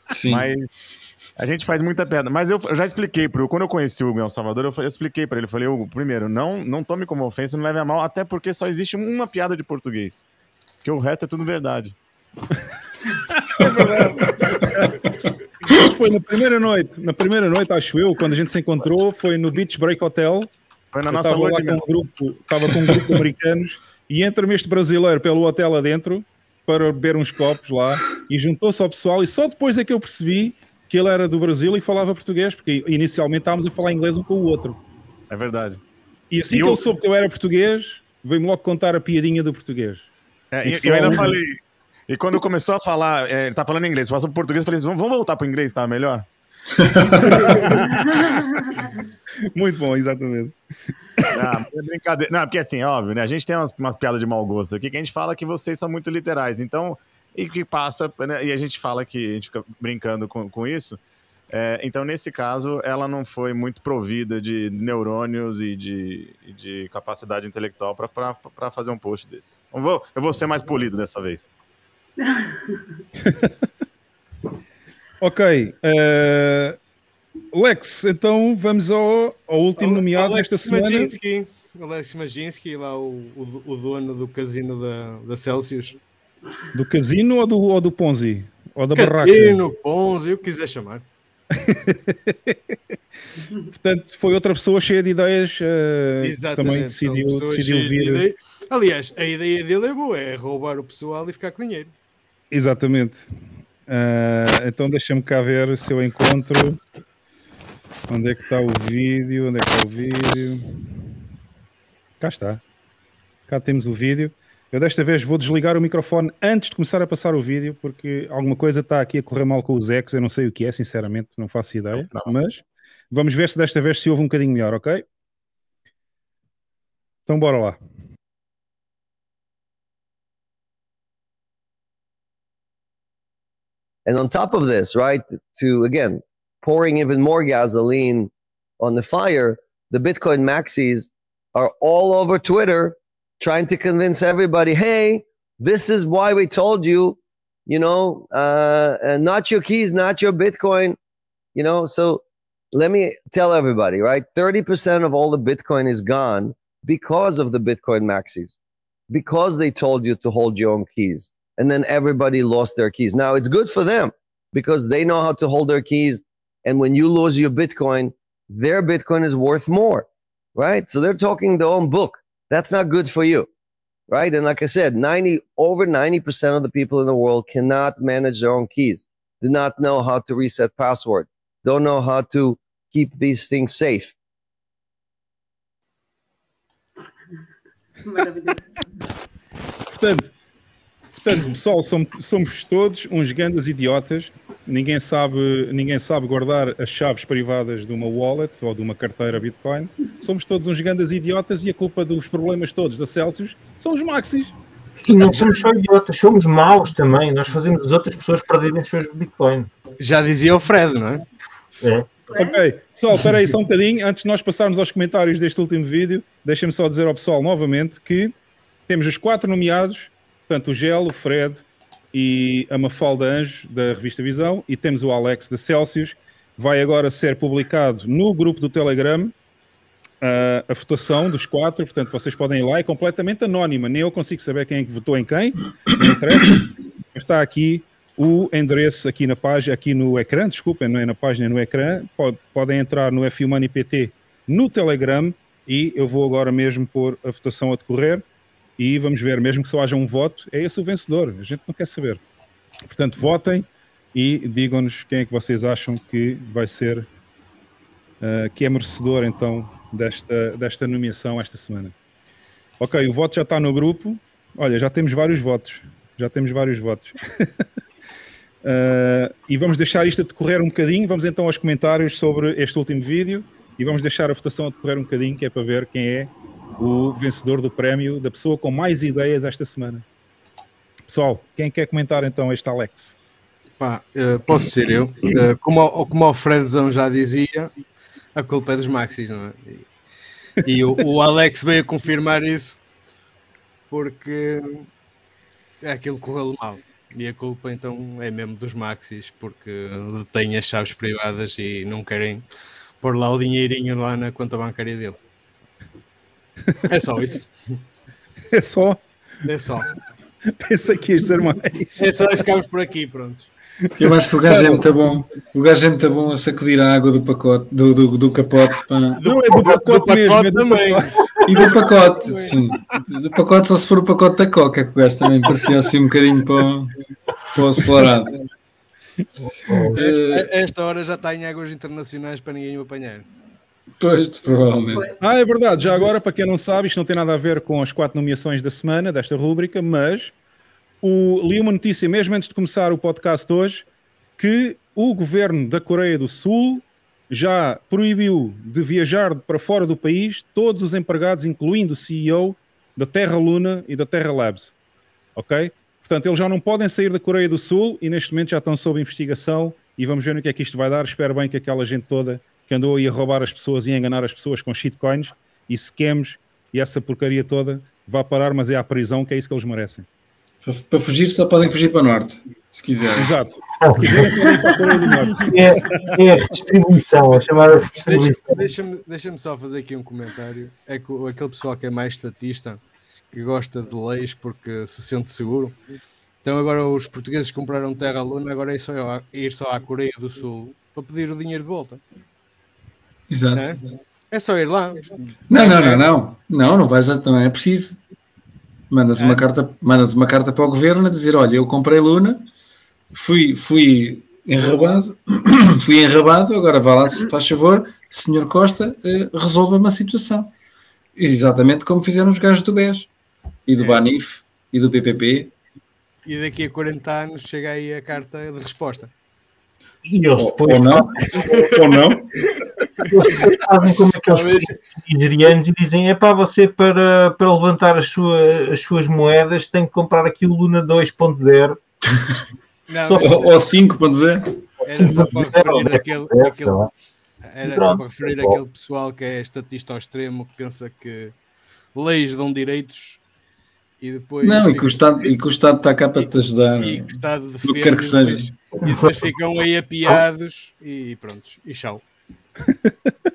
Sim. Mas a gente faz muita piada. Mas eu, eu já expliquei pro quando eu conheci o Hugo em El Salvador, eu, eu expliquei para ele. Eu falei, Hugo, primeiro, não, não tome como ofensa, não leve a mal, até porque só existe uma piada de português. Porque o resto é tudo verdade. foi na primeira noite, na primeira noite, acho eu, quando a gente se encontrou, foi no Beach Break Hotel. Foi na eu nossa noite. Com um grupo, estava com um grupo de americanos e entra-me este brasileiro pelo hotel adentro para beber uns copos lá e juntou-se ao pessoal e só depois é que eu percebi que ele era do Brasil e falava português, porque inicialmente estávamos a falar inglês um com o outro. É verdade. E assim e que eu... ele soube que eu era português, veio-me logo contar a piadinha do português. É, e, eu ainda falei, e quando começou a falar, é, tá falando inglês, passou pro português, eu falei assim, vamos, vamos voltar pro inglês, tá melhor? Muito bom, exatamente. Não, é brincadeira. Não, porque assim, óbvio, né? A gente tem umas, umas piadas de mau gosto aqui que a gente fala que vocês são muito literais. Então, e que passa, né? e a gente fala que a gente fica brincando com, com isso. É, então, nesse caso, ela não foi muito provida de neurônios e de, de capacidade intelectual para fazer um post desse. Eu vou, eu vou ser mais polido dessa vez. ok. Uh, Lex, então vamos ao, ao último nomeado Alex desta semana. Maginski, Alex Maginski, lá o, o, o, dono do casino da, da Celsius. Do casino ou do, ou do Ponzi? Ou da casino, barraca? Casino, Ponzi, o que quiser chamar. Portanto, foi outra pessoa cheia de ideias uh, que também decidiu, decidiu vir. Aliás, a ideia dele é boa, é roubar o pessoal e ficar com dinheiro. Exatamente. Uh, então deixa-me cá ver se eu encontro. Onde é que está o vídeo? Onde é que está o vídeo? Cá está. Cá temos o vídeo. Eu desta vez vou desligar o microfone antes de começar a passar o vídeo, porque alguma coisa está aqui a correr mal com os ecos. Eu não sei o que é, sinceramente, não faço ideia. Não, não. Mas vamos ver se desta vez se ouve um bocadinho melhor, ok? Então bora lá. And on top of this, right, to again, pouring even more gasoline on the fire, the Bitcoin maxis are all over Twitter trying to convince everybody, hey, this is why we told you, you know, uh, not your keys, not your Bitcoin, you know. So let me tell everybody, right? 30% of all the Bitcoin is gone because of the Bitcoin maxis, because they told you to hold your own keys and then everybody lost their keys. Now it's good for them because they know how to hold their keys. And when you lose your Bitcoin, their Bitcoin is worth more, right? So they're talking their own book. That's not good for you, right? And like I said, 90, over 90% of the people in the world cannot manage their own keys, do not know how to reset password, don't know how to keep these things safe. Portanto, portanto pessoal, somos, somos todos uns grandes idiotas. Ninguém sabe, ninguém sabe guardar as chaves privadas de uma wallet ou de uma carteira Bitcoin. Somos todos uns grandes idiotas e a culpa dos problemas todos da Celsius são os maxis. E não somos só idiotas, somos maus também. Nós fazemos as outras pessoas perderem os seus Bitcoin. Já dizia o Fred, não é? É. Ok, pessoal, espera aí só um bocadinho. Antes de nós passarmos aos comentários deste último vídeo, deixem-me só dizer ao pessoal novamente que temos os quatro nomeados, portanto, o Gelo, o Fred e a Mafalda Anjo, da revista Visão, e temos o Alex da Celsius. Vai agora ser publicado no grupo do Telegram uh, a votação dos quatro, portanto, vocês podem ir lá, é completamente anónima, nem eu consigo saber quem é que votou em quem, não interessa. Está aqui o endereço aqui na página, aqui no ecrã, desculpem, não é na página, é no ecrã. Pod, podem entrar no F PT no Telegram e eu vou agora mesmo pôr a votação a decorrer e vamos ver, mesmo que só haja um voto, é esse o vencedor. A gente não quer saber. Portanto, votem e digam-nos quem é que vocês acham que vai ser, uh, que é merecedor então desta, desta nomeação esta semana. Ok, o voto já está no grupo. Olha, já temos vários votos. Já temos vários votos. Uh, e vamos deixar isto a decorrer um bocadinho. Vamos então aos comentários sobre este último vídeo e vamos deixar a votação a decorrer um bocadinho, que é para ver quem é o vencedor do prémio da pessoa com mais ideias esta semana. Pessoal, quem quer comentar então este Alex? Pá, uh, posso ser eu. Uh, como, como o Fredzão já dizia, a culpa é dos Maxis, não é? E, e o, o Alex veio confirmar isso porque é aquilo correu mal. E a culpa então é mesmo dos Maxis, porque detêm as chaves privadas e não querem pôr lá o dinheirinho lá na conta bancária dele. É só isso. É só? É só. Pensei que ias ser mais. É só ficarmos por aqui, pronto. Eu acho que o gajo é muito bom. O gajo é muito bom a sacudir a água do pacote, do, do, do capote. Para... Não é do pacote, do mesmo, pacote é do também. Pacote. E do pacote, sim. Do pacote só se for o pacote da coca, que o gajo também parecia assim um bocadinho para o, para o acelerado. Esta, esta hora já está em águas internacionais para ninguém o apanhar. Pois, provavelmente. Ah, é verdade. Já agora, para quem não sabe, isto não tem nada a ver com as quatro nomeações da semana, desta rúbrica, mas o, li uma notícia mesmo antes de começar o podcast hoje que o governo da Coreia do Sul já proibiu de viajar para fora do país todos os empregados, incluindo o CEO da Terra Luna e da Terra Labs. Ok? Portanto, eles já não podem sair da Coreia do Sul e neste momento já estão sob investigação e vamos ver no que é que isto vai dar. Espero bem que aquela gente toda que andou aí a roubar as pessoas e a enganar as pessoas com shitcoins e scams e essa porcaria toda vá parar, mas é à prisão que é isso que eles merecem. Para fugir só podem fugir para o norte, se quiserem. Exato. Se quiserem podem ir para a Coreia do Norte. É, é a redistribuição, a chamada redistribuição. Deixa-me deixa só fazer aqui um comentário. É que o- aquele pessoal que é mais estatista, que gosta de leis porque se sente seguro. Então agora os portugueses compraram terra à luna, agora é só ir só à Coreia do Sul para pedir o dinheiro de volta. Exato. É, é só ir lá. Não, não, não, não. Não, não vais, não é preciso. Mandas uma carta, mandas uma carta para o governo a dizer, olha, eu comprei Luna, fui, fui enrabado, fui enrabado, agora vá lá, se faz favor, senhor Costa, eh, resolva-me a situação. Exatamente como fizeram os gajos do BES, e do Banif, e do PPP. E daqui a 40 anos chega aí a carta de resposta. E eles Ou, depois ou não, ou não. eles fazem como aqueles nigerianos e dizem: é para você para, para levantar as, sua, as suas moedas tem que comprar aqui o Luna 2.0. Não, Só- Ou, ou 5.0. era só para referir aquele, É, aquele- sei lá. era só para referir aquele pessoal que é estatista ao extremo que pensa que leis dão direitos e depois Não, e que, o Estado, e que o Estado está cá para te ajudar. e que o Estado defende que quer que e seja. depois- e depois ficam aí apiados e pronto, e tchau.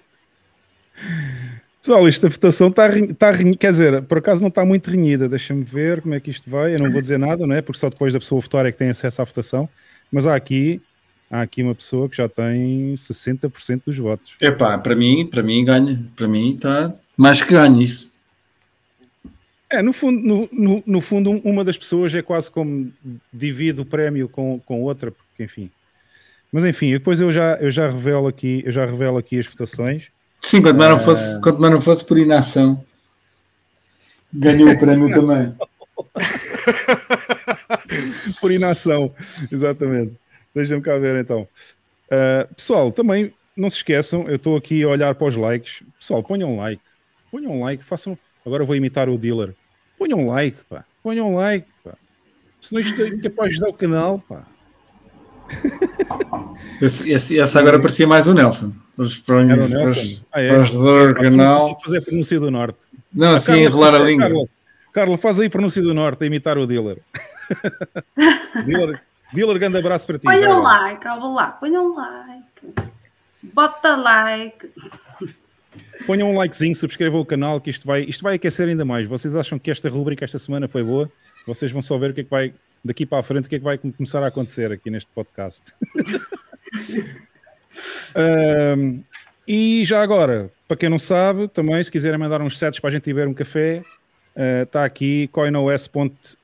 Pessoal, esta votação está, está quer dizer, por acaso não está muito renhida. Deixa-me ver como é que isto vai. Eu não vou dizer nada, não é? Porque só depois da pessoa votar é que tem acesso à votação. Mas há aqui, há aqui uma pessoa que já tem 60% dos votos. Epá, para mim, para mim ganha. Para mim está mais que ganha isso. É, no fundo, no, no, no fundo, um- uma das pessoas é quase como divide o prémio com, com outra, porque enfim. Mas enfim, depois eu já, eu já revelo aqui, eu já revelo aqui as votações. Sim, quanto mais não Ah. fosse, quanto mais não fosse por inação. Ganhou o prémio também. Por inação, exatamente. Deixa-me cá ver então. Uh, pessoal, também não se esqueçam, eu estou aqui a olhar para os likes. Pessoal, ponham um like. Ponham um like, façam. Agora vou imitar o dealer. Ponham um like, pá. Ponham um like, pá. Senão isto é capaz de ajudar o canal, pá. Esse, esse, esse agora parecia mais o Nelson. Os para, Era o Nelson? para, Ah, é? para canal. fazer a pronúncia do norte. Não, Ah, assim, enrolar a língua. Carla, Carla, faz aí a pronúncia do norte a imitar o dealer. dealer, dealer, grande abraço para ti. Ponham um like, vou lá, ponham um like. Bota like. Ponham um likezinho, subscrevam o canal, que isto vai, isto vai aquecer ainda mais. Vocês acham que esta rubrica esta semana foi boa? Vocês vão só ver o que é que vai, daqui para a frente, o que é que vai começar a acontecer aqui neste podcast. Ahm, e já agora, para quem não sabe, também, se quiserem mandar uns sets para a gente beber um café, ah, está aqui coinos.io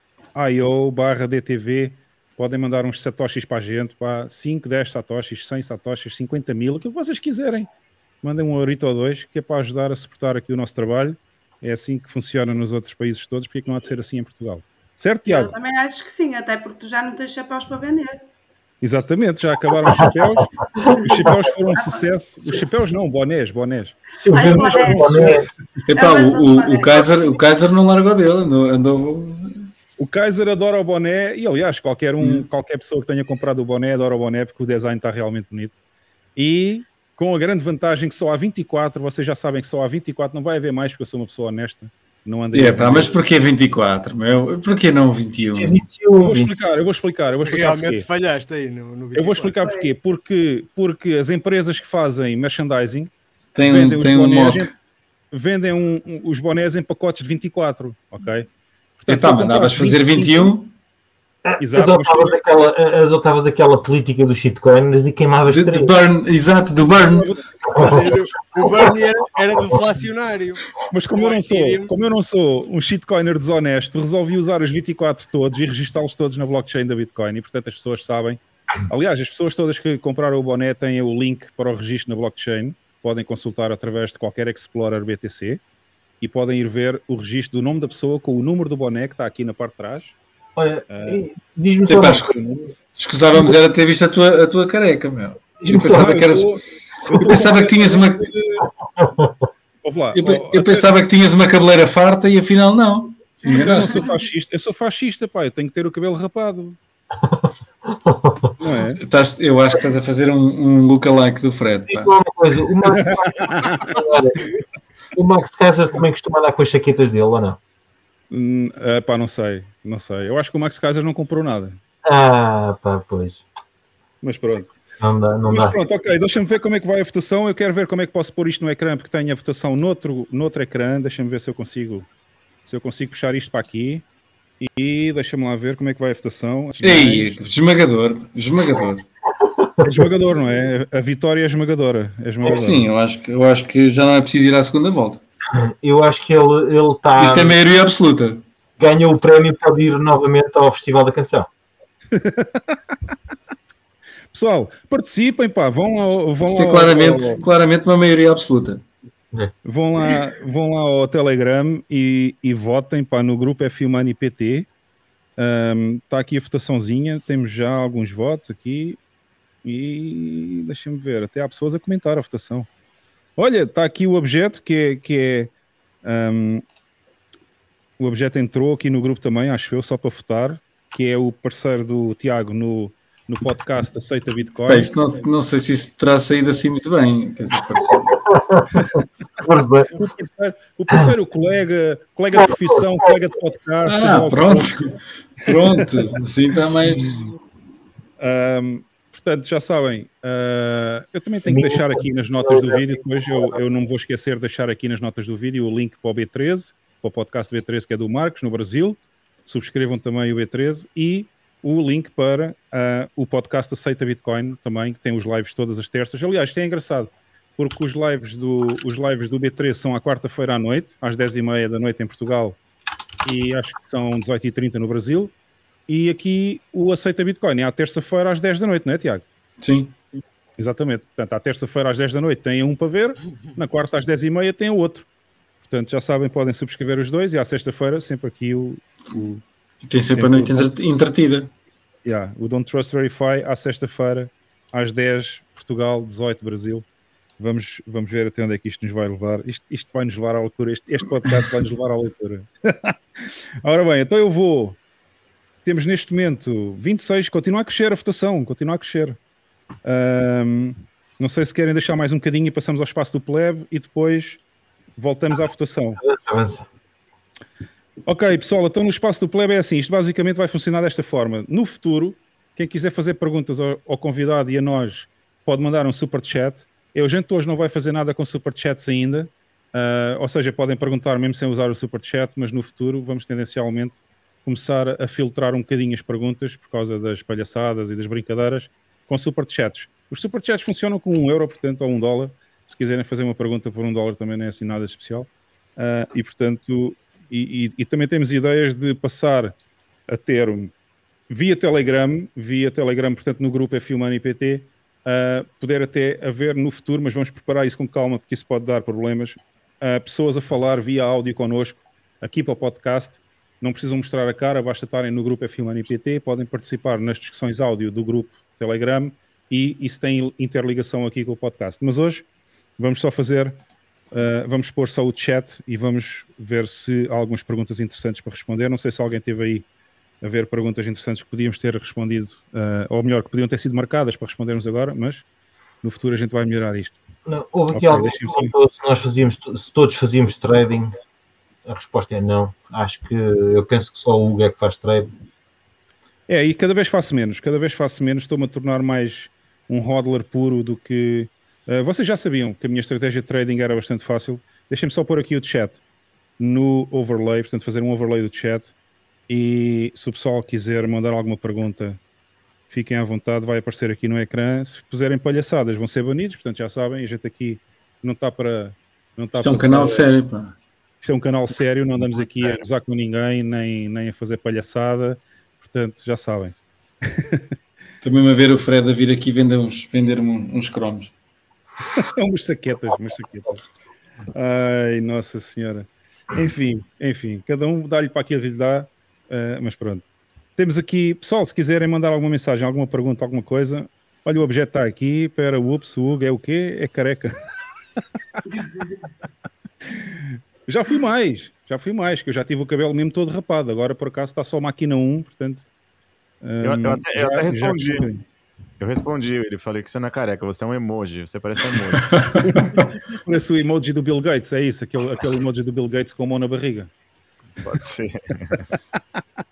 barra DTV. Podem mandar uns satoshis para a gente, para 5, 10 satoshis, 100 satoshis, 50 mil, aquilo que vocês quiserem. Mandem um eurito ou dois, que é para ajudar a suportar aqui o nosso trabalho. É assim que funciona nos outros países todos, porque é que não há de ser assim em Portugal? Certo, Eu Tiago? também acho que sim, até porque tu já não tens chapéus para vender. Exatamente, já acabaram os chapéus. Os chapéus foram um sucesso. Os chapéus não, bonés, bonés. Eu mais bonés. bonés. Epá, o, o, o, Kaiser, o Kaiser não largou dele, andou, O Kaiser adora o boné e, aliás, qualquer, um, qualquer pessoa que tenha comprado o boné adora o boné porque o design está realmente bonito. E com a grande vantagem que só há 24, vocês já sabem que só há 24, não vai haver mais porque eu sou uma pessoa honesta. Não andei É, pá, mas porquê 24, meu? Porquê não 21? Eu vou explicar, eu vou explicar, eu vou explicar Realmente porquê. falhaste aí no, no Eu vou explicar porquê. Porque, porque as empresas que fazem merchandising Tem um- vendem, tem os, um bonés, em- vendem um- um- os bonés em pacotes de 24, ok? Então, se eu mandavas fazer 25 Exato, Adotavas aquela, adotavas aquela política dos shitcoiners e queimavas De, de três. burn, exato, do burn. O Bernie era, era deflacionário. Mas como eu, não sou, como eu não sou um shitcoiner desonesto, resolvi usar os 24 todos e registá-los todos na blockchain da Bitcoin e portanto as pessoas sabem. Aliás, as pessoas todas que compraram o boné têm o link para o registro na blockchain, podem consultar através de qualquer Explorer BTC e podem ir ver o registro do nome da pessoa com o número do boné que está aqui na parte de trás. Olha, Ah, diz-me só Epá. Escusávamos era ter visto a tua, a tua careca, meu. Eu pensava que eras. eu pensava que tinhas uma. Eu, eu pensava que tinhas uma cabeleira farta e afinal não. Eu não sou fascista, eu sou fascista, pá, eu tenho que ter o cabelo rapado. Não é? Estás- eu acho que estás a fazer um, um look-alike do Fred. Pá. Uma coisa. O Max, o Max Kaiser também costuma andar com as chaquetas dele, ou não? Hum, é, pá, não sei, não sei. Eu acho que o Max Kaiser não comprou nada. Ah, pá, pois. Mas pronto. Não dá, não Mas dá. pronto, ok, deixa-me ver como é que vai a votação. Eu quero ver como é que posso pôr isto no ecrã, porque tenho a votação noutro, noutro ecrã. Deixa-me ver se eu consigo se eu consigo puxar isto para aqui. E deixa-me lá ver como é que vai a votação. Ei, mais, esmagador, esmagador. É esmagador, não é? A vitória é esmagadora. É esmagadora. Sim, eu acho, que, eu acho que já não é preciso ir à segunda volta. Eu acho que ele ele está. Isto é maioria absoluta. Ganhou o prémio pode ir novamente ao Festival da Canção. Pessoal, participem, pá, vão lá, ao- vão Isto é claramente, ao- claramente uma maioria absoluta. Vão lá, vão lá ao Telegram e, e votem pá, no grupo F Humani PT. Está aqui a votaçãozinha, temos já alguns votos aqui. E deixa-me ver, até há pessoas a comentar a votação. Olha, está aqui o objeto que é. Que é ahm, o objeto entrou aqui no grupo também, acho eu, só para votar, que é o parceiro do Tiago no, no podcast Aceita Bitcoin. Isso não, não sei se isso terá saído assim muito bem. Quer dizer, parece- o parceiro, o parceiro, o colega, colega de profissão, colega de podcast. Ah, pronto. Pronto. Assim está mais. Ahm, portanto, já sabem, ah, eu também tenho que deixar aqui nas notas do vídeo, depois eu, eu não me vou esquecer de deixar aqui nas notas do vídeo o link para o B13, para o podcast B13 que é do Marcos, no Brasil. Subscrevam também o B13 e o link para ah, o podcast Aceita Bitcoin também, que tem os lives todas as terças. Aliás, isto é engraçado, porque os lives do, os lives do B13 são à quarta-feira à noite, às 10h30 da noite em Portugal, e acho que são 18h30 no Brasil. E aqui o Aceita Bitcoin é à terça-feira às 10 da noite, não é, Tiago? Sim. Exatamente. Portanto, à terça-feira às 10 da noite tem um para ver, na quarta às 10h30 tem o outro. Portanto, já sabem, podem subscrever os dois e à sexta-feira sempre aqui o. o e tem sempre a noite entretida. Yeah, o Don't Trust Verify à sexta-feira, às 10, Portugal, 18, Brasil. Vamos, vamos ver até onde é que isto nos vai levar. Isto, isto vai nos levar à loucura. Este, este podcast vai nos levar à leitura. Ora bem, então eu vou. Temos neste momento 26, continua a crescer a votação, continua a crescer. Um, não sei se querem deixar mais um bocadinho e passamos ao espaço do plebe e depois voltamos à votação. Ok, pessoal, então no espaço do plebe é assim, isto basicamente vai funcionar desta forma. No futuro, quem quiser fazer perguntas ao, ao convidado e a nós, pode mandar um super chat. Eu, gente, hoje não vai fazer nada com super chats ainda, uh, ou seja, podem perguntar mesmo sem usar o super chat, mas no futuro vamos tendencialmente começar a filtrar um bocadinho as perguntas por causa das palhaçadas e das brincadeiras com super chats. Os super chats funcionam com um euro, portanto, ou um dólar. Se quiserem fazer uma pergunta por um dólar também não é assim nada especial. Uh, e portanto, e, e, e, também temos ideias de passar a ter um, via Telegram, via Telegram, portanto, no grupo F Humano IPT, uh, poder até haver no futuro, mas vamos preparar isso com calma, porque isso pode dar problemas, uh, pessoas a falar via áudio connosco, aqui para o podcast. Não precisam mostrar a cara, basta estarem no grupo F Humano IPT, podem participar nas discussões áudio do grupo Telegram e isso tem interligação aqui com o podcast. Mas hoje vamos só fazer, uh, vamos pôr só o chat e vamos ver se há algumas perguntas interessantes para responder. Não sei se alguém teve aí a ver perguntas interessantes que podíamos ter respondido, uh, ou melhor, que podiam ter sido marcadas para respondermos agora, mas no futuro a gente vai melhorar isto. Não, houve aqui okay, algo que se nós fazíamos, se todos fazíamos trading, a resposta é não. Acho que eu penso que só o Hugo é que faz trade. É, e cada vez faço menos, cada vez faço menos, estou-me a tornar mais um hodler puro do que. Uh, vocês já sabiam que a minha estratégia de trading era bastante fácil. Deixem-me só pôr aqui o chat no overlay, portanto, fazer um overlay do chat. E se o pessoal quiser mandar alguma pergunta, fiquem à vontade, vai aparecer aqui no ecrã. Se puserem palhaçadas, vão ser banidos, portanto, já sabem. A gente aqui não está para. Não está Isto é um canal sério, pá. Isto é um canal sério, não andamos aqui a gozar com ninguém, nem, nem a fazer palhaçada, portanto, já sabem. Também a ver o Fred a vir aqui vender uns, vender uns cromos. umas saquetas, umas saquetas. Ai, Nossa Senhora. Enfim, enfim, cada um dá-lhe para aquilo que lhe dá, uh, mas pronto. Temos aqui, pessoal, se quiserem mandar alguma mensagem, alguma pergunta, alguma coisa, olha, o objeto está aqui, espera, ups, o Hugo é o quê? É careca. já fui mais, já fui mais, que eu já tive o cabelo mesmo todo rapado, agora por acaso está só máquina 1, portanto eu, eu, até, eu até respondi. Eu respondi, ele falei que você não é careca, você é um emoji, você parece um emoji. parece o emoji do Bill Gates, é isso? Aquele, aquele emoji do Bill Gates com a mão na barriga. Pode ser.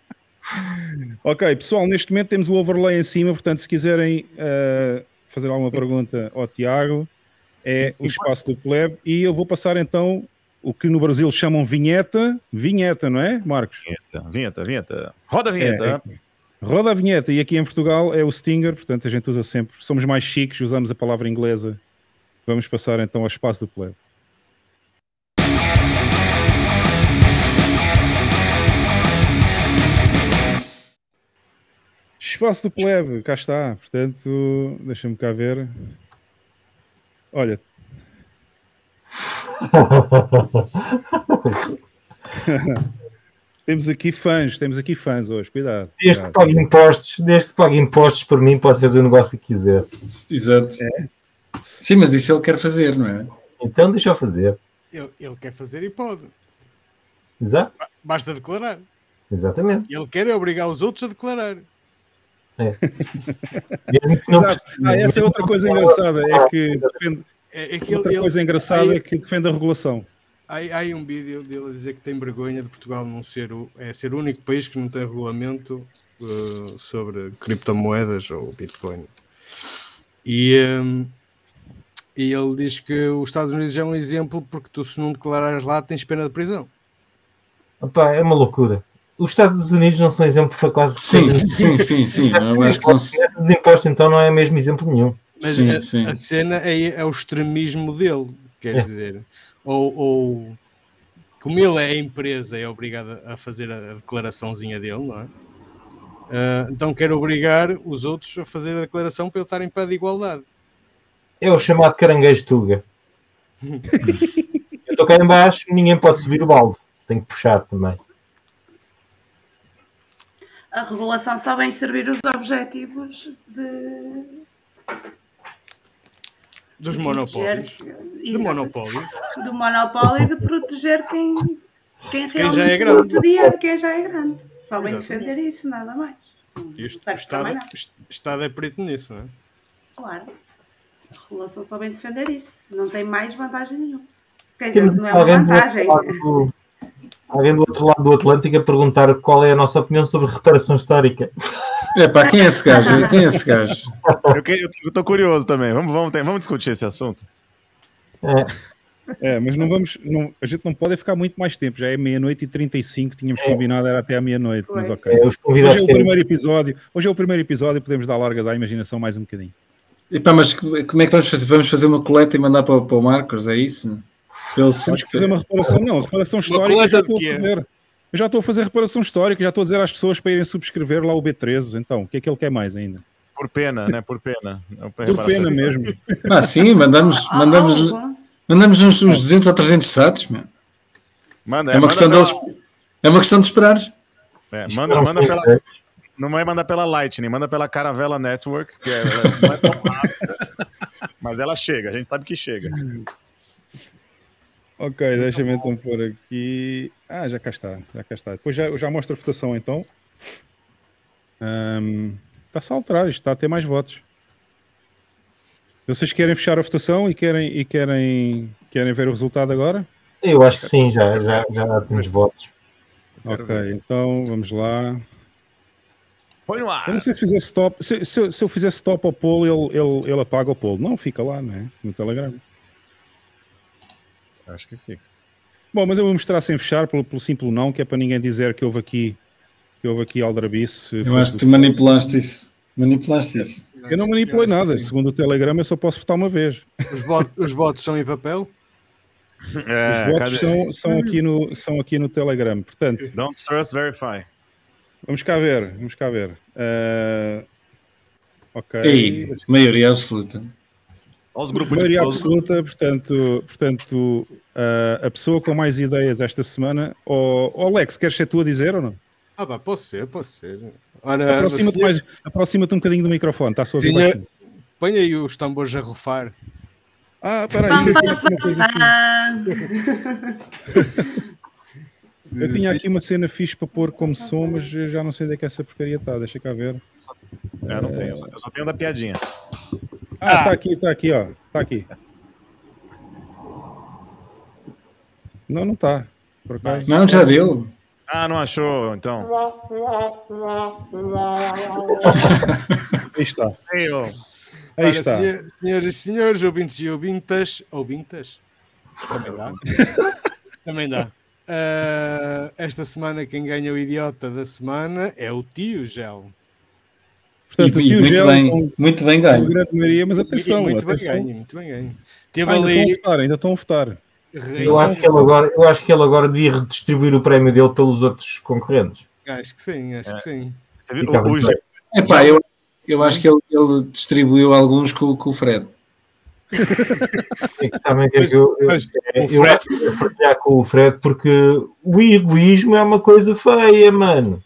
ok, pessoal, neste momento temos o overlay em cima, portanto, se quiserem uh, fazer alguma pergunta ao Tiago, é o espaço do pleb. E eu vou passar então o que no Brasil chamam vinheta. Vinheta, não é, Marcos? Vinheta, vinheta, vinheta. Roda a vinheta. É, é. Roda a vinheta, e aqui em Portugal é o Stinger, portanto a gente usa sempre. Somos mais chiques, usamos a palavra inglesa. Vamos passar então ao espaço do plebe. Espaço do plebe, cá está. Portanto, deixa-me cá ver. Olha. Temos aqui fãs, temos aqui fãs hoje, cuidado. Desde que pague impostos, desde que pague impostos por mim, pode fazer o negócio que quiser. Exato. É. Sim, mas isso ele quer fazer, não é? Então deixa eu fazer. Ele, ele quer fazer e pode. Exato. Basta declarar. Exatamente. Ele quer é obrigar os outros a declarar. É. Exato. Ah, essa é outra coisa engraçada, é que defende. É, é que outra ele, coisa engraçada é que defende a regulação. Há, há aí um vídeo dele a dizer que tem vergonha de Portugal não ser o, é ser o único país que não tem regulamento uh, sobre criptomoedas ou Bitcoin. E, um, e ele diz que os Estados Unidos é um exemplo porque tu, se não declarares lá, tens pena de prisão. Opa, é uma loucura. Os Estados Unidos não são exemplo para quase. Sim, sim, sim, sim. Eu acho que não. Os impostos, então, não é mesmo exemplo nenhum. Mas sim, a, sim. a cena é, é, o extremismo dele, quer é. dizer ou, ou como ele é a empresa, é obrigado a fazer a declaraçãozinha dele, não é? Uh, então quer obrigar os outros a fazer a declaração para ele estar em pé de igualdade. É o chamado caranguejo Tuga. eu estou cá em baixo e ninguém pode subir o balde. Tem que puxar também. A regulação só vem servir os objetivos de. Dos de monopólios. proteger- Do monopólio. Do monopólio e de proteger quem, quem Quem realmente já é grande. muito dinheiro, quem já é grande. Só vem Exatamente. defender isso, nada mais. E isto, o, Estado, Estado é perito nisso, não é? Claro. A regulação só vem defender isso. Não tem mais vantagem nenhuma. Quer dizer, não é uma vantagem. do, alguém do outro lado do Atlântico a perguntar qual é a nossa opinião sobre reparação histórica. É pá, quem é esse gajo? Quem é esse gajo? Eu, que- eu, eu tô curioso também. Vamos, vamos, vamos discutir esse assunto. É, mas não vamos. Não, a gente não pode ficar muito mais tempo. Já é meia-noite e 35, tínhamos combinado, era até à meia-noite, mas ok. É, hoje é o primeiro episódio. Hoje é o primeiro episódio, podemos dar largas à imaginação mais um bocadinho. Epá, mas como é que vamos fazer? Vamos fazer uma coleta e mandar para, para o Marcos, é isso? Pelo Acho que fazer uma reparação, não, reparação histórica eu coleta já de estou a quê? Eu já estou a fazer reparação histórica, já estou a dizer às pessoas para irem subscrever lá o B13. Então, o que é que ele quer mais ainda? Por pena, né? Por pena. Não Por pena mesmo. Ah, sim, mandamos, mandamos, mandamos uns, uns 200 ou 300 sats. Manda, É uma questão deles. É uma questão de esperares. É, manda, manda pela. Não vai mandar pela Lightning, manda pela Caravela Network, que é, não é tão rápida, mas ela chega, a gente sabe que chega. Ok, deixa-me então pôr aqui. Ah, já cá está, já cá está. Depois já, eu já mostro a votação então. Ahm, Está-se a alterar, isto está a ter mais votos. Vocês querem fechar a votação e querem, e querem, querem ver o resultado agora? Eu acho que sim, já, já, já temos votos. Ok, então vamos lá. Põe no ar. Eu não sei se fizer stop. Se, se eu- se eu fizer stop ao polo, ele, ele, ele apaga o polo. Não, fica lá, não é? No Telegram. Acho que fica. Bom, mas eu vou mostrar sem fechar, pelo, pelo simples não, que é para ninguém dizer que houve aqui, que houve aqui aldrabice. Eu acho que tu manipulaste isso. Manipulaste isso. Eu não manipulei nada. Segundo o Telegram, eu só posso votar uma vez. Os, vo- os votos são em papel? É, Os votos são, são, aqui no, são aqui no Telegram. Portanto, Don't trust, verify. vamos cá ver. Vamos cá ver. Ah, ok. Ei, maioria absoluta. Grupos Maioria absoluta, portanto, portanto ah, a pessoa com mais ideias esta semana. Ó ó, Alex, queres ser tu a dizer ou não? Ah, pá, posso ser, posso ser. Ora, Aproxima-te senhor- mais- aproxima-te um bocadinho do microfone, está a senhor- baixinho. Põe aí os tambores a rufar. Ah, peraí, Pam, eu. Eu tinha aqui uma cena fixe para pôr como som, mas eu já não sei onde é que essa porcaria está. Deixa cá ver. É, não tenho, eu só- eu tenho da piadinha. Ah, está aqui, está aqui, ó. Está aqui. Não, não está. Por acaso. Não, já deu. Ah, não achou, então. Aí está. Ei, ô. Aí está. senhor- senhoras e senhores, ouvintes e ouvintas, ouvintas, também dá. também dá. Ah, esta semana quem ganha o idiota da semana é o tio Gel. Portanto, E- o tio muito Gel bem, com, muito bem ganho. grande maioria, mas atenção, muito atenção. bem ganho, muito bem ganho. Ah, Teve ainda estão a ali votar, ainda estão a votar. Eu acho, que ele agora, eu acho que ele agora devia redistribuir o prémio dele pelos outros concorrentes. Acho que sim, acho que sim. Bem. Epá, eu, eu acho que ele, ele distribuiu alguns com, com o Fred. É que sabem o que é que eu, eu, Mas é, eu acho que vou partilhar com o Fred porque o egoísmo é uma coisa feia, mano.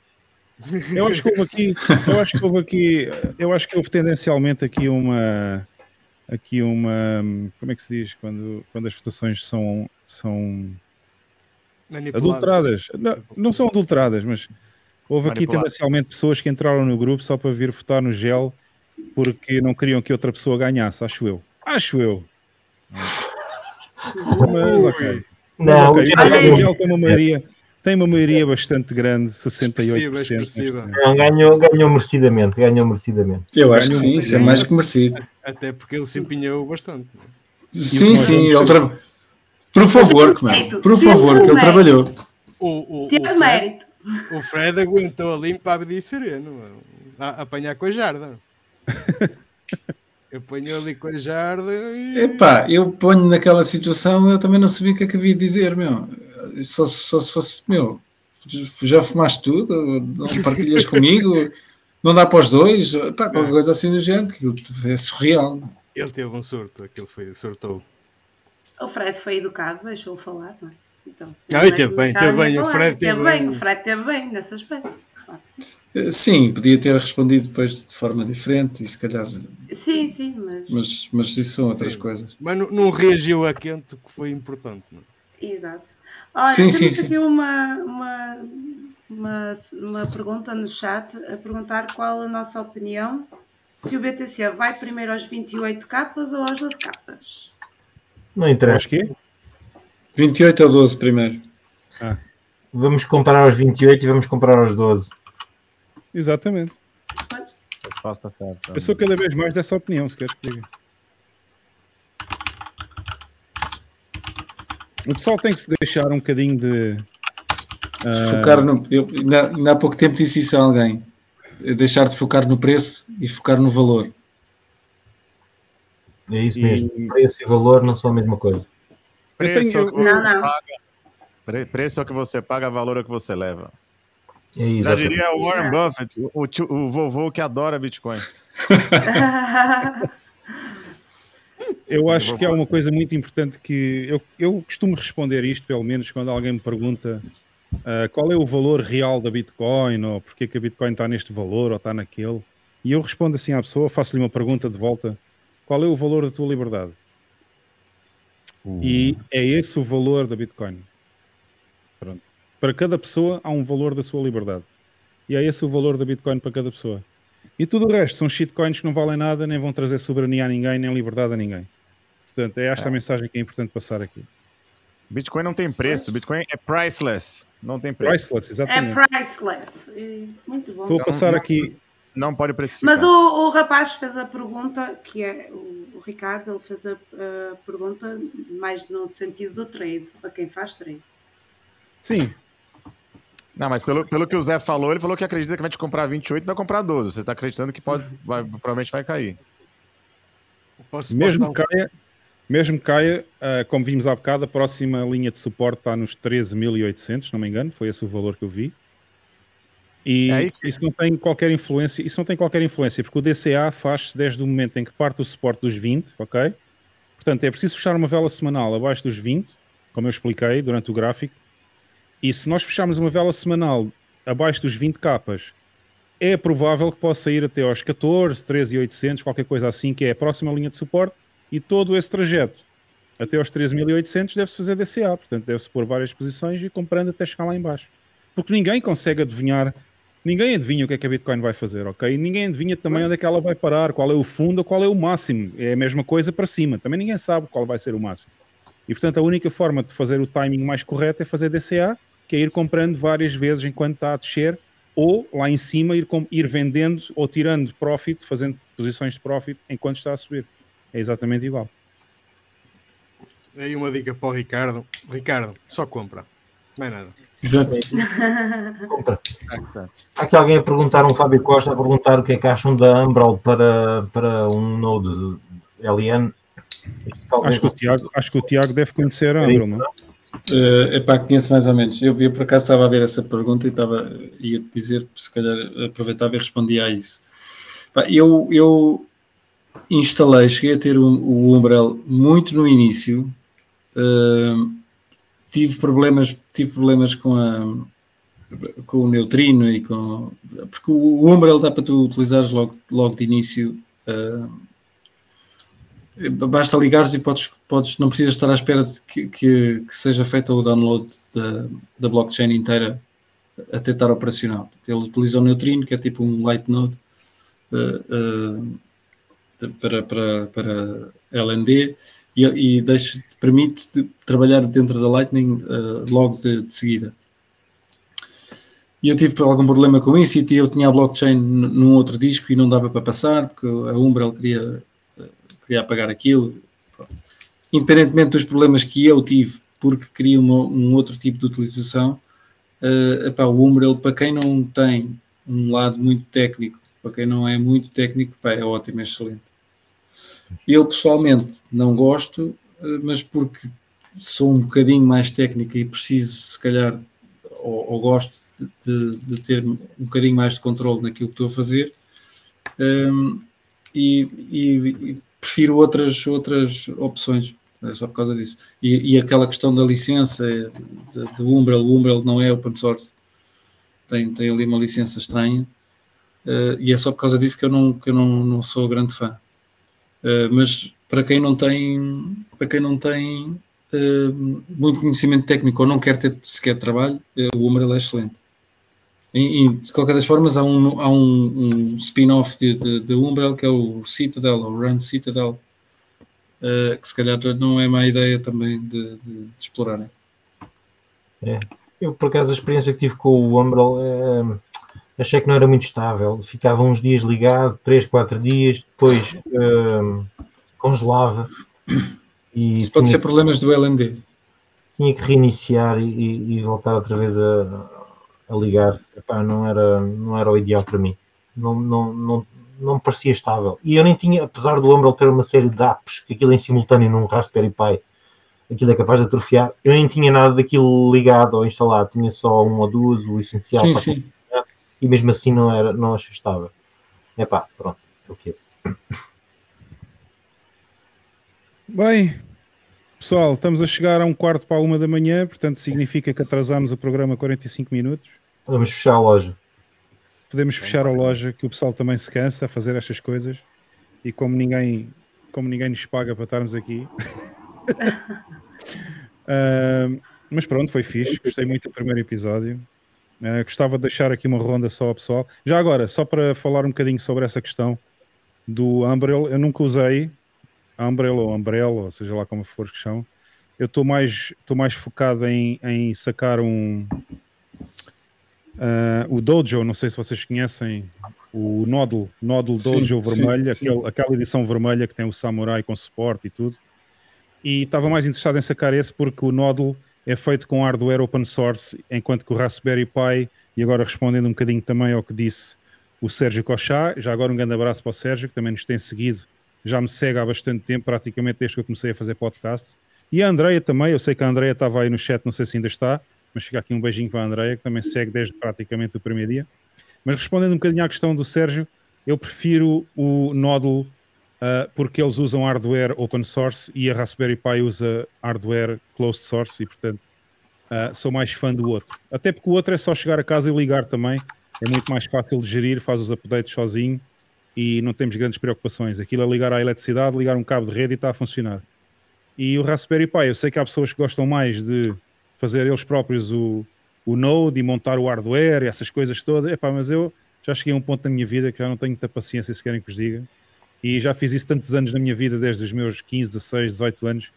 Eu acho que houve aqui, eu acho que houve aqui, eu acho que houve tendencialmente aqui uma, aqui uma, como é que se diz quando, quando as votações são, são adulteradas? Não, não são adulteradas, mas houve aqui tendencialmente pessoas que entraram no grupo só para vir votar no gel porque não queriam que outra pessoa ganhasse, acho eu. Acho eu. Mas ok. Mas, Não, ok, o o Gel- tem uma maioria, tem uma maioria bastante grande, 68%. Expressiva, expressiva. Não, ganhou, ganhou merecidamente, ganhou merecidamente. Eu acho que Ganhou sim, um isso é mais que merecido. Até porque ele se empenhou bastante. Sim, nós sim, ele tra... Por favor, Mérito. Por favor, que ele mérito. trabalhou. O, o, o, Teve Fred, mérito. o Fred aguentou ali impávido e sereno. A, a apanhar com a jarda. Apanhou ali com a jarda e. Epá, eu ponho naquela situação, eu também não sabia o que é que havia de dizer, meu. Só, só se fosse, meu, já fumaste tudo, não partilhas comigo, não dá para os dois, Epá, qualquer coisa assim do género, que é surreal. Ele teve um surto, aquilo foi, surtou. O Fred foi educado, deixou-o falar, não é? Então, ah, teve bem, teve bem. O Fred teve bem. O Fred teve bem nesse aspecto. Claro sim. sim. podia ter respondido depois de forma diferente e se calhar. Sim, sim, mas. Mas, mas isso são outras sim. coisas. Mas não, não, reagiu a quente, que foi importante. Não? É? Exato. Olha, sim, temos sim, aqui sim. Uma, uma, uma, uma pergunta no chat a perguntar qual a nossa opinião se o BTC vai primeiro aos 28 capas ou aos 12 capas. Não interessa. Acho que 28 ou 12 primeiro. Ah. Vamos comprar aos 28 e vamos comprar aos 12. Exatamente. Resposta certa. Eu sou cada vez mais dessa opinião, se queres que diga. O pessoal tem que se deixar um bocadinho de. Focar no. Eu, ainda, ainda há pouco tempo disse isso a alguém. Deixar de focar no preço e focar no valor. É isso mesmo. E... Preço e valor não são a mesma coisa. Preço, tenho... é, o que não, não. Paga, preço é o que você paga, valor é o que você leva. É isso, Já diria o Warren Buffett, o, o, o vovô que adora Bitcoin. eu acho que há uma coisa muito importante que eu, eu costumo responder isto, pelo menos, quando alguém me pergunta uh, qual é o valor real da Bitcoin, ou porque é que a Bitcoin está neste valor ou está naquele. E eu respondo assim à pessoa, faço-lhe uma pergunta de volta: qual é o valor da tua liberdade? Uh. E é esse o valor da Bitcoin. Pronto. Para cada pessoa há um valor da sua liberdade. E é esse o valor da Bitcoin para cada pessoa. E tudo o resto são shitcoins que não valem nada, nem vão trazer soberania a ninguém, nem liberdade a ninguém. Portanto, é esta é. a mensagem que é importante passar aqui. Bitcoin não tem preço, Bitcoin é priceless. Não tem preço. Priceless, exatamente. É priceless. Muito bom. Estou a passar aqui não pode precificar. Mas o, o rapaz fez a pergunta, que é o, o Ricardo, ele fez a, a, pergunta mais no sentido do trade, para quem faz trade. Sim. Não, mas pelo, pelo que o Zé falou, ele falou que acredita que vai te comprar 28 e vai comprar 12. Você está acreditando que pode, vai, provavelmente vai cair. Posso, mesmo, posso caia, mesmo caia, uh, como vimos há bocado, a próxima linha de suporte está nos 13.800, não me engano, foi esse o valor que eu vi. E é que... isso não tem qualquer influência, isso não tem qualquer influência, porque o DCA faz-se desde o momento em que parte o suporte dos 20, ok? Portanto, é preciso fechar uma vela semanal abaixo dos 20, como eu expliquei durante o gráfico, e se nós fecharmos uma vela semanal abaixo dos 20 capas, é provável que possa ir até aos 14, 13 e 800, qualquer coisa assim, que é a próxima linha de suporte, e todo esse trajeto até aos 13.800 deve-se fazer DCA, portanto deve-se pôr várias posições e comprando até chegar lá em baixo. Porque ninguém consegue adivinhar Ninguém adivinha o que é que a Bitcoin vai fazer, ok? E ninguém adivinha também onde é que ela vai parar, qual é o fundo, qual é o máximo. É a mesma coisa para cima. Também ninguém sabe qual vai ser o máximo. E portanto, a única forma de fazer o timing mais correto é fazer DCA, que é ir comprando várias vezes enquanto está a descer, ou lá em cima ir, ir vendendo ou tirando profit, fazendo posições de profit enquanto está a subir. É exatamente igual. Aí uma dica para o Ricardo. Ricardo, só compra. Mais nada. Exato. Há aqui alguém a perguntar, um Fábio Costa a perguntar o que é que acham da Umbral para, para um Node LN. Acho que, o Tiago, acho que o Tiago deve conhecer a Umbral, não? Uh, epá, conheço mais ou menos. Eu, eu por acaso estava a ver essa pergunta e estava, ia dizer, se calhar aproveitava e respondia a isso. Epá, eu, eu instalei, cheguei a ter o, o Umbrel muito no início. Uh, tive problemas, tive problemas com a com o neutrino e com porque o Umbrel dá para tu utilizares logo, logo de início uh, basta ligares e podes, podes, não precisas estar à espera de que, que, que seja feito o download da, da blockchain inteira até estar operacional. Ele utiliza o neutrino, que é tipo um light node uh, uh, para, para, para LND e, e deixa, permite trabalhar dentro da Lightning uh, logo de, de, seguida. E eu tive algum problema com isso e eu tinha a blockchain num outro disco e não dava para passar porque a Umbrel queria, uh, queria apagar aquilo. Independentemente dos problemas que eu tive porque queria uma, um outro tipo de utilização, uh, epá, o Umbrel, para quem não tem um lado muito técnico, para quem não é muito técnico, epá, é ótimo, é excelente. Eu pessoalmente não gosto, eh, mas porque sou um bocadinho mais técnico e preciso, se calhar, ou, ou gosto de, de, ter um bocadinho mais de controle naquilo que estou a fazer um, ehm, e, e, e, prefiro outras, outras opções. É só por causa disso. E, e aquela questão da licença do Umbrel, o Umbrel não é open source, tem, tem ali uma licença estranha, uh, e é só por causa disso que eu não, que eu não, não sou grande fã. Uh, mas para quem não tem, para quem não tem uh, muito conhecimento técnico ou não quer ter sequer trabalho, o Umbrel é excelente. E, e, de qualquer das formas, há um, há um, um spin-off de, de, de Umbrel que é o Citadel, ou Run Citadel, uh, que se calhar não é má ideia também de, de, de explorarem. É. Eu, por acaso, a experiência que tive com o Umbrel é, achei que não era muito estável. Ficava uns dias ligado, 3, 4 dias, depois uh, congelava. E Isso pode ser problemas do LND. Tinha que reiniciar e, e voltar outra vez a, a ligar. Epá, não, era, não era o ideal para mim. Não, não, não, não me parecia estável. E eu nem tinha, apesar do Umbrel ter uma série de apps, que aquilo em simultâneo num Raspberry Pi, aquilo é capaz de atrofiar, eu nem tinha nada daquilo ligado ou instalado, tinha só um ou duas, o essencial. Sim, sim. E mesmo assim não, era, não achei estável. É pá, pronto, é o que é. Bem, pessoal, estamos a chegar a um quarto para a uma da manhã, portanto significa que atrasamos o programa 45 minutos. Vamos fechar a loja podemos fechar a loja, que o pessoal também se cansa a fazer estas coisas e como ninguém, como ninguém nos paga para estarmos aqui. uh, mas pronto, foi fixe, gostei muito do primeiro episódio. Uh, gostava de deixar aqui uma ronda só ao pessoal. Já agora, só para falar um bocadinho sobre essa questão do Umbrella, eu nunca usei Umbrella ou Umbrella, ou seja lá como for que são. Eu estou mais, mais focado em, em sacar um, Uh, o Dojo, não sei se vocês conhecem, o Nódulo, Nódulo Dojo sim, vermelho, sim, aquele, sim. aquela edição vermelha que tem o Samurai com suporte e tudo. E estava mais interessado em sacar esse porque o Nódulo é feito com hardware open source, enquanto que o Raspberry Pi, e agora respondendo um bocadinho também ao que disse o Sérgio Cochá, já agora um grande abraço para o Sérgio, que também nos tem seguido, já me segue há bastante tempo, praticamente desde que eu comecei a fazer podcast. E a Andreia também, eu sei que a Andreia estava aí no chat, não sei se ainda está, mas fica aqui um beijinho para a Andreia, que também segue desde praticamente o primeiro dia. Mas respondendo um bocadinho à questão do Sérgio, eu prefiro o Nódulo uh, porque eles usam hardware open source e a Raspberry Pi usa hardware closed source e, portanto, uh, sou mais fã do outro. Até porque o outro é só chegar a casa e ligar também, é muito mais fácil de gerir, faz os updates sozinho e não temos grandes preocupações. Aquilo é ligar à eletricidade, ligar um cabo de rede e está a funcionar. E o Raspberry Pi, eu sei que há pessoas que gostam mais de fazer eles próprios o, o Node e montar o hardware e essas coisas todas. Epá, mas eu já cheguei a um ponto da minha vida que já não tenho muita paciência, se querem que vos diga. E já fiz isso tantos anos na minha vida, desde os meus 15, 16, 18 anos,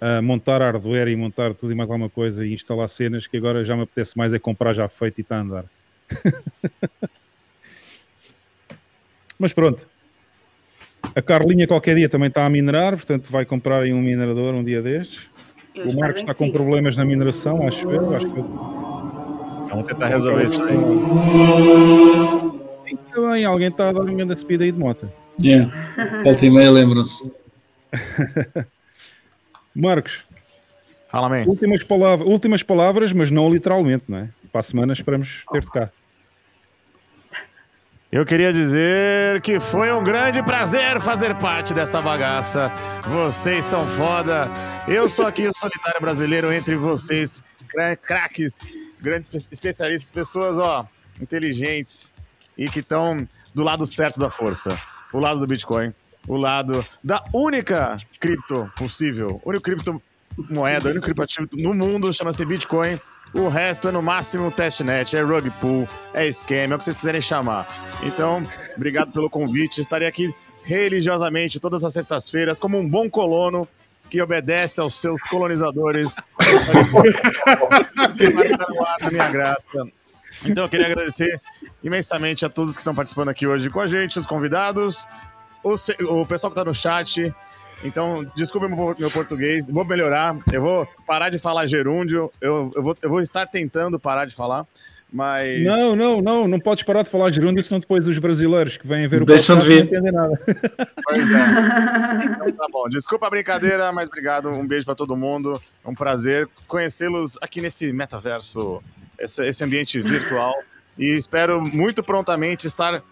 a montar hardware e montar tudo e mais alguma coisa e instalar cenas que agora já me apetece mais é comprar já feito e está a andar. Mas pronto. A Carlinha qualquer dia também está a minerar, portanto vai comprar aí um minerador um dia destes. Eu o Marcos está com problemas na mineração, acho eu. Acho que... Vamos tentar resolver isso aí. Ainda bem, alguém está a dar uma grande speed aí de moto. Yeah. Volta e meia, lembram-se. Marcos. Fala. Últimas, palavras, últimas palavras, mas não literalmente, não é? Para a semana esperamos ter-te cá. Eu queria dizer que foi um grande prazer fazer parte dessa bagaça. Vocês são foda. Eu sou aqui o solitário brasileiro entre vocês, craques, grandes especialistas, pessoas, ó, inteligentes e que estão do lado certo da força. O lado do Bitcoin, o lado da única cripto possível, único criptomoeda, único criptoativo no mundo chama-se Bitcoin. O resto é no máximo testnet, é rug pull, é esquema, é o que vocês quiserem chamar. Então, obrigado pelo convite. Estarei aqui religiosamente todas as sextas-feiras como um bom colono que obedece aos seus colonizadores. na minha graça. Então eu queria agradecer imensamente a todos que estão participando aqui hoje com a gente, os convidados, o, o pessoal que está no chat, então, desculpe meu, meu português, vou melhorar. Eu vou parar de falar gerúndio. Eu, eu, vou, eu vou estar tentando parar de falar. Mas... Não, não, não, não podes parar de falar gerúndio, senão depois os brasileiros que vêm ver o Deixam de ver. não entendem nada. Pois é. Então tá bom. Desculpa a brincadeira, mas obrigado. Um beijo para todo mundo. É um prazer conhecê-los aqui nesse metaverso, esse, esse ambiente virtual. E espero muito prontamente estar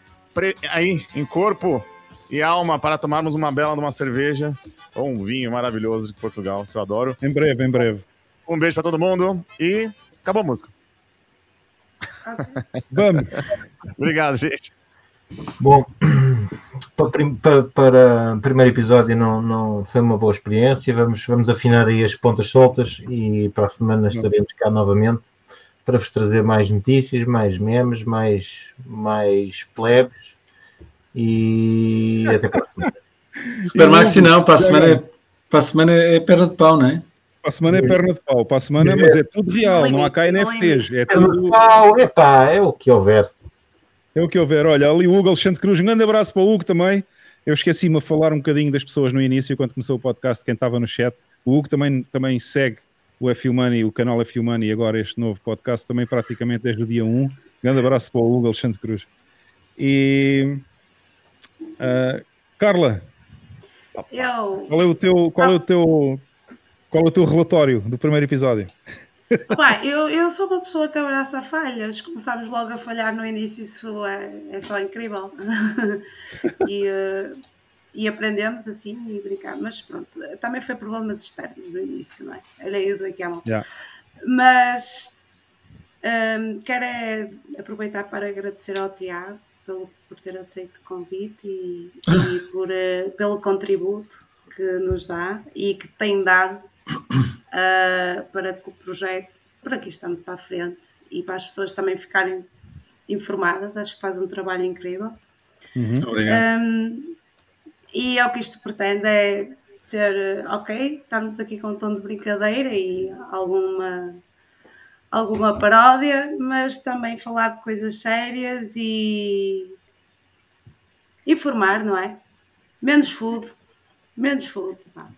aí em corpo e alma para tomarmos uma bela de uma cerveja ou um vinho maravilhoso de Portugal, que eu adoro. Em breve, em breve. Um beijo para todo mundo e acabou a música. Vamos. Obrigado, gente. Bom, para, para o primeiro episódio não, não foi uma boa experiência. Vamos, vamos afinar aí as pontas soltas e para a semana estaremos cá novamente para vos trazer mais notícias, mais memes, mais, mais plebes e até para a semana. Supermaxi não, para a semana é, para a semana é perna de pau, não é? Para a semana é perna de pau, para a semana, mas é tudo real, não há cá NFTs. É perna tudo... de pau, epá, é o que houver. É o que houver. Olha, ali o Hugo Alexandre Cruz, um grande abraço para o Hugo também. Eu esqueci-me de falar um bocadinho das pessoas no início, quando começou o podcast, quem estava no chat. O Hugo também, também segue o F Money, o canal F Money e agora este novo podcast também praticamente desde o dia 1. Grande abraço para o Hugo Alexandre Cruz. E uh, Carla, Eu. qual é o teu qual é o teu qual é o teu relatório do primeiro episódio? Pá, eu, eu sou uma pessoa que abraça falhas. Começámos logo a falhar no início, isso é, é só incrível. e, uh, e aprendemos assim e brincar. Mas pronto, também foi problemas externos no início, não é? Era isso aqui a mão. Yeah. Mas um, quero é aproveitar para agradecer ao Tiago pelo, por ter aceito o convite e, e por, uh, pelo contributo que nos dá e que tem dado uh, para que o projeto, para que isto ande para a frente e para as pessoas também ficarem informadas. Acho que faz um trabalho incrível. Uhum. Obrigado. Um, e é o que isto pretende é ser, ok, estamos aqui com um tom de brincadeira e alguma, alguma paródia, mas também falar de coisas sérias e informar, não é? Menos food, menos food. pá.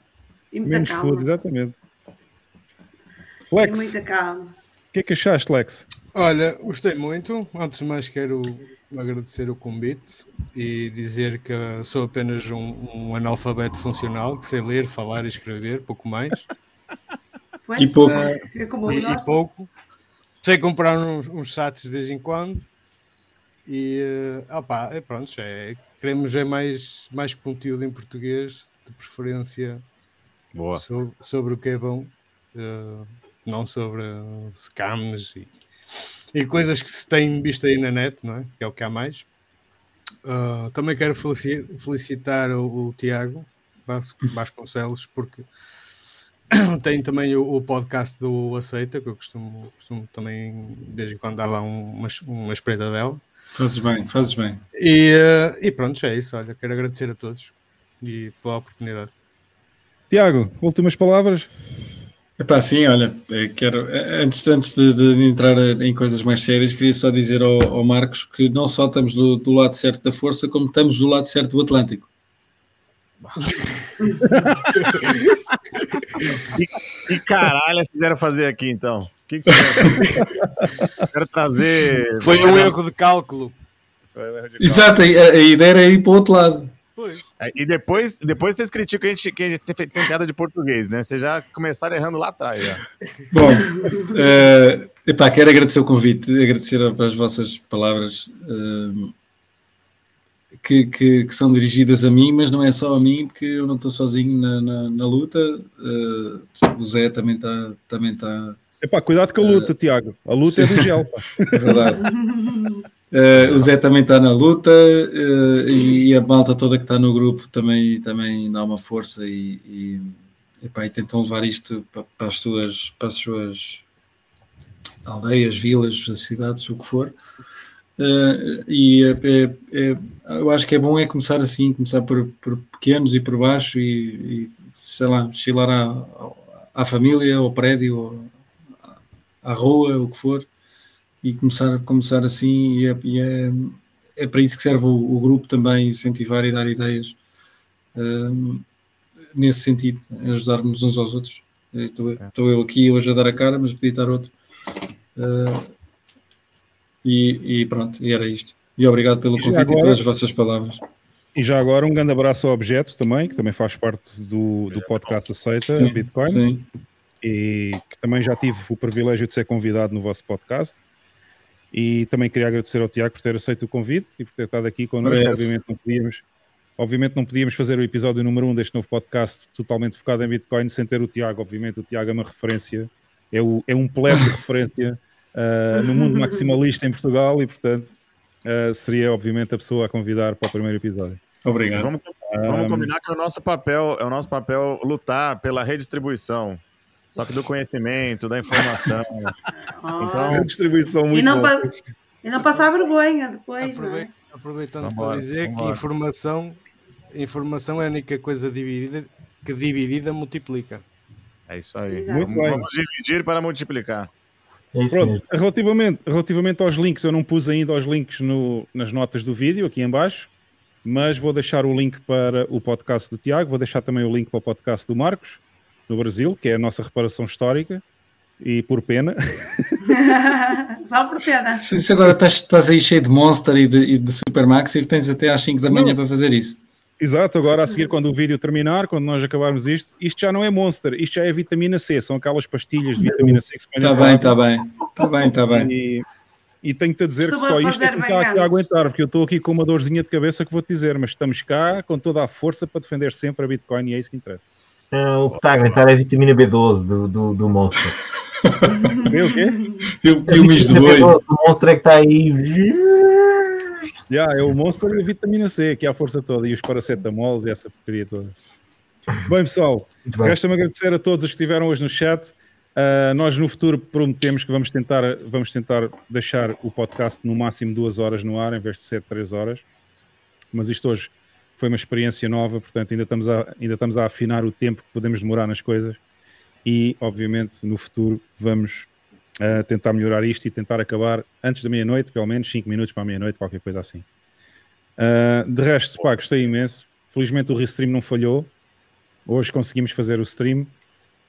E muita Menos calma. food, exatamente. Lex, muita calma. o que é que achaste, Lex? Olha, gostei muito. Antes de mais, quero agradecer o convite e dizer que sou apenas um, um analfabeto funcional que sei ler, falar e escrever, pouco mais. Pois, E pouco. É como E, e pouco. Sei comprar uns, uns sats de vez em quando. E eh, opá, é, pronto, é, queremos é mais, mais conteúdo em português, de preferência Boa. sobre, sobre o que é bom, eh, não sobre scams e, e coisas que se tem visto aí na net, não é? Que é o que há mais. Ah, também quero felici- felicitar o, o Tiago Vas- Vasconcelos, porque tem também o, o podcast do Aceita, que eu costumo, costumo também, de vez em quando, dar lá um- uma, uma espreita dela. Fazes bem, fazes bem. E, eh, e pronto, é isso. Olha, quero agradecer a todos e pela oportunidade. Tiago, últimas palavras? Epá, sim, olha, eh, quero, eh, antes, antes de, de entrar em coisas mais sérias, queria só dizer ao, ao Marcos que não só estamos do, do lado certo da força, como estamos do lado certo do Atlântico. E, e caralho, vocês vieram fazer aqui então? O que, que vocês? Quero trazer. Foi um erro de cálculo. Foi um erro de Exato, a, a ideia era ir para o outro lado. É, E depois, depois vocês criticam que a gente, que a gente tem, feito- tem piada de português, né? Vocês já começaram errando lá atrás. Já. Bom, eh, epá, quero agradecer o convite, agradecer as vossas palavras eh, que, que- que são dirigidas a mim, mas não é só a mim, porque eu não estou sozinho na, na- na luta. eh, o Zé também está. Também tá, Epá, cuidado com a luta, Tiago. A luta é do gel. Pá. é verdade. Eh, o Zé também está na luta eh, e, a malta toda que está no grupo também, também dá uma força e, e, epá, e tentam levar isto para, para as suas, para as suas aldeias, vilas, cidades, o que for. Eh, e é- é- é- eu acho que é bom é começar assim, começar por, por pequenos e por baixo e, e, sei lá, chilar à, à família, ao prédio, à rua, o que for e começar, começar assim e, é, e é, é para isso que serve o, o grupo também, incentivar e dar ideias hum, nesse sentido, ajudarmos uns aos outros. Estou, estou eu aqui hoje a dar a cara, mas podia estar outro. Uh, e, e pronto, e era isto. E obrigado pelo E convite e agora- pelas vossas palavras. E já agora um grande abraço ao Objeto também, que também faz parte do, do podcast Aceita Sim, Bitcoin. sim. E que também já tive o privilégio de ser convidado no vosso podcast. E também queria agradecer ao Tiago por ter aceito o convite e por ter estado aqui connosco. Parece. Obviamente não podíamos, Obviamente não podíamos fazer o episódio número 1 um deste novo podcast totalmente focado em Bitcoin sem ter o Tiago. Obviamente o Tiago é uma referência, é, o, é um plebe de referência uh, no mundo maximalista em Portugal e, portanto, uh, seria obviamente a pessoa a convidar para o primeiro episódio. Obrigado. Vamos, vamos combinar que é o nosso papel é o nosso papel lutar pela redistribuição. Só que do conhecimento, da informação. então, redistribuição muito e não, pa e não passar vergonha depois. É? Aproveitando vambora, para dizer vambora. que informação, informação é a única coisa dividida que dividida multiplica. É isso aí. Muito vamos, vamos dividir para multiplicar. É Pronto, relativamente, relativamente aos links, eu não pus ainda os links no, nas notas do vídeo aqui em baixo, mas vou deixar o link para o podcast do Tiago, vou deixar também o link para o podcast do Marcos, no Brasil, que é a nossa reparação histórica, e por pena. Só por pena. Se, se agora estás, estás, aí cheio de Monster e de, e de Supermax e tens até às 5 da manhã não. para fazer isso. Exato, agora a seguir, quando o vídeo terminar, quando nós acabarmos isto, isto já não é Monster, isto já é vitamina C, são aquelas pastilhas de vitamina C que se Está bem, está bem, está bem, está bem. E, e tenho-te a dizer Estou que só isto é que está aqui a aguentar, porque eu estou aqui com uma dorzinha de cabeça que vou-te dizer, mas estamos cá com toda a força para defender sempre a Bitcoin e é isso que interessa. Ah, o que está a aguentar é a vitamina B12 do, do, do Monster. Vê o quê? E o mês do boi. O Monster é que está aí. Yeah, é o Monster e a vitamina C, que é a força toda, e os paracetamols e essa porcaria toda. Bem, pessoal, resta-me agradecer a todos os que estiveram hoje no chat. Uh, nós no futuro prometemos que vamos tentar, vamos tentar deixar o podcast no máximo duas horas no ar, em vez de ser três horas. Mas isto hoje foi uma experiência nova, portanto ainda estamos a, ainda estamos a afinar o tempo que podemos demorar nas coisas e, obviamente, no futuro vamos uh, tentar melhorar isto e tentar acabar antes da meia-noite, pelo menos 5 minutos para a meia-noite, qualquer coisa assim. Uh, de resto, pá, gostei imenso. Felizmente o restream não falhou. Hoje conseguimos fazer o stream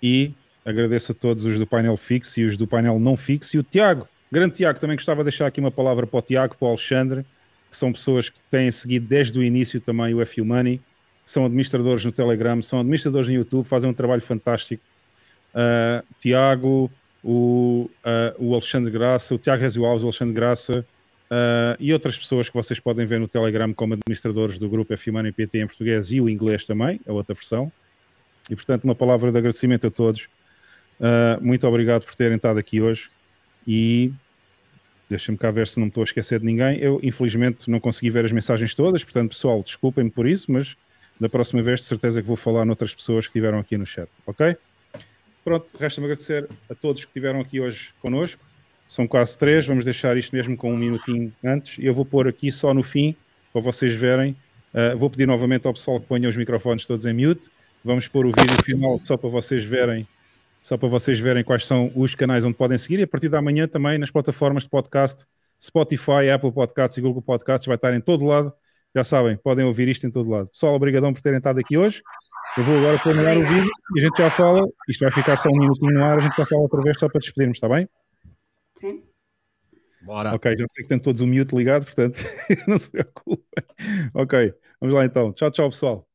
e agradeço a todos os do painel fixo e os do painel não fixo e o Tiago, grande Tiago, também gostava de deixar aqui uma palavra para o Tiago, para o Alexandre, que são pessoas que têm seguido desde o início também o FU Money, são administradores no Telegram, são administradores no YouTube, fazem um trabalho fantástico. Uh, Tiago, o, uh, o Alexandre Graça, o Tiago Rezio Alves, o Alexandre Graça uh, e outras pessoas que vocês podem ver no Telegram como administradores do grupo FU Money PT em português e o inglês também, a outra versão. E portanto, uma palavra de agradecimento a todos. muito obrigado por terem estado aqui hoje e Deixa-me cá ver se não me estou a esquecer de ninguém. Eu, infelizmente, não consegui ver as mensagens todas, portanto, pessoal, desculpem-me por isso, mas da próxima vez, de certeza que vou falar noutras pessoas que estiveram aqui no chat, ok? Pronto, resta-me agradecer a todos que estiveram aqui hoje connosco. São quase três, vamos deixar isto mesmo com um minutinho antes. E eu vou pôr aqui só no fim, para vocês verem. Uh, vou pedir novamente ao pessoal que ponha os microfones todos em mute. Vamos pôr o vídeo final só para vocês verem só para vocês verem quais são os canais onde podem seguir. E a partir da manhã também nas plataformas de podcast, Spotify, Apple Podcasts e Google Podcasts, vai estar em todo lado. Já sabem, podem ouvir isto em todo lado. Pessoal, obrigadão por terem estado aqui hoje. Eu vou agora terminar o vídeo e a gente já fala. Isto vai ficar só um minutinho no ar, a gente já fala outra vez só para despedirmos, está bem? Sim. Bora. Ok, já sei que tem todos o mute ligado, portanto, não se preocupem. Ok, vamos lá então. Tchau, tchau, pessoal.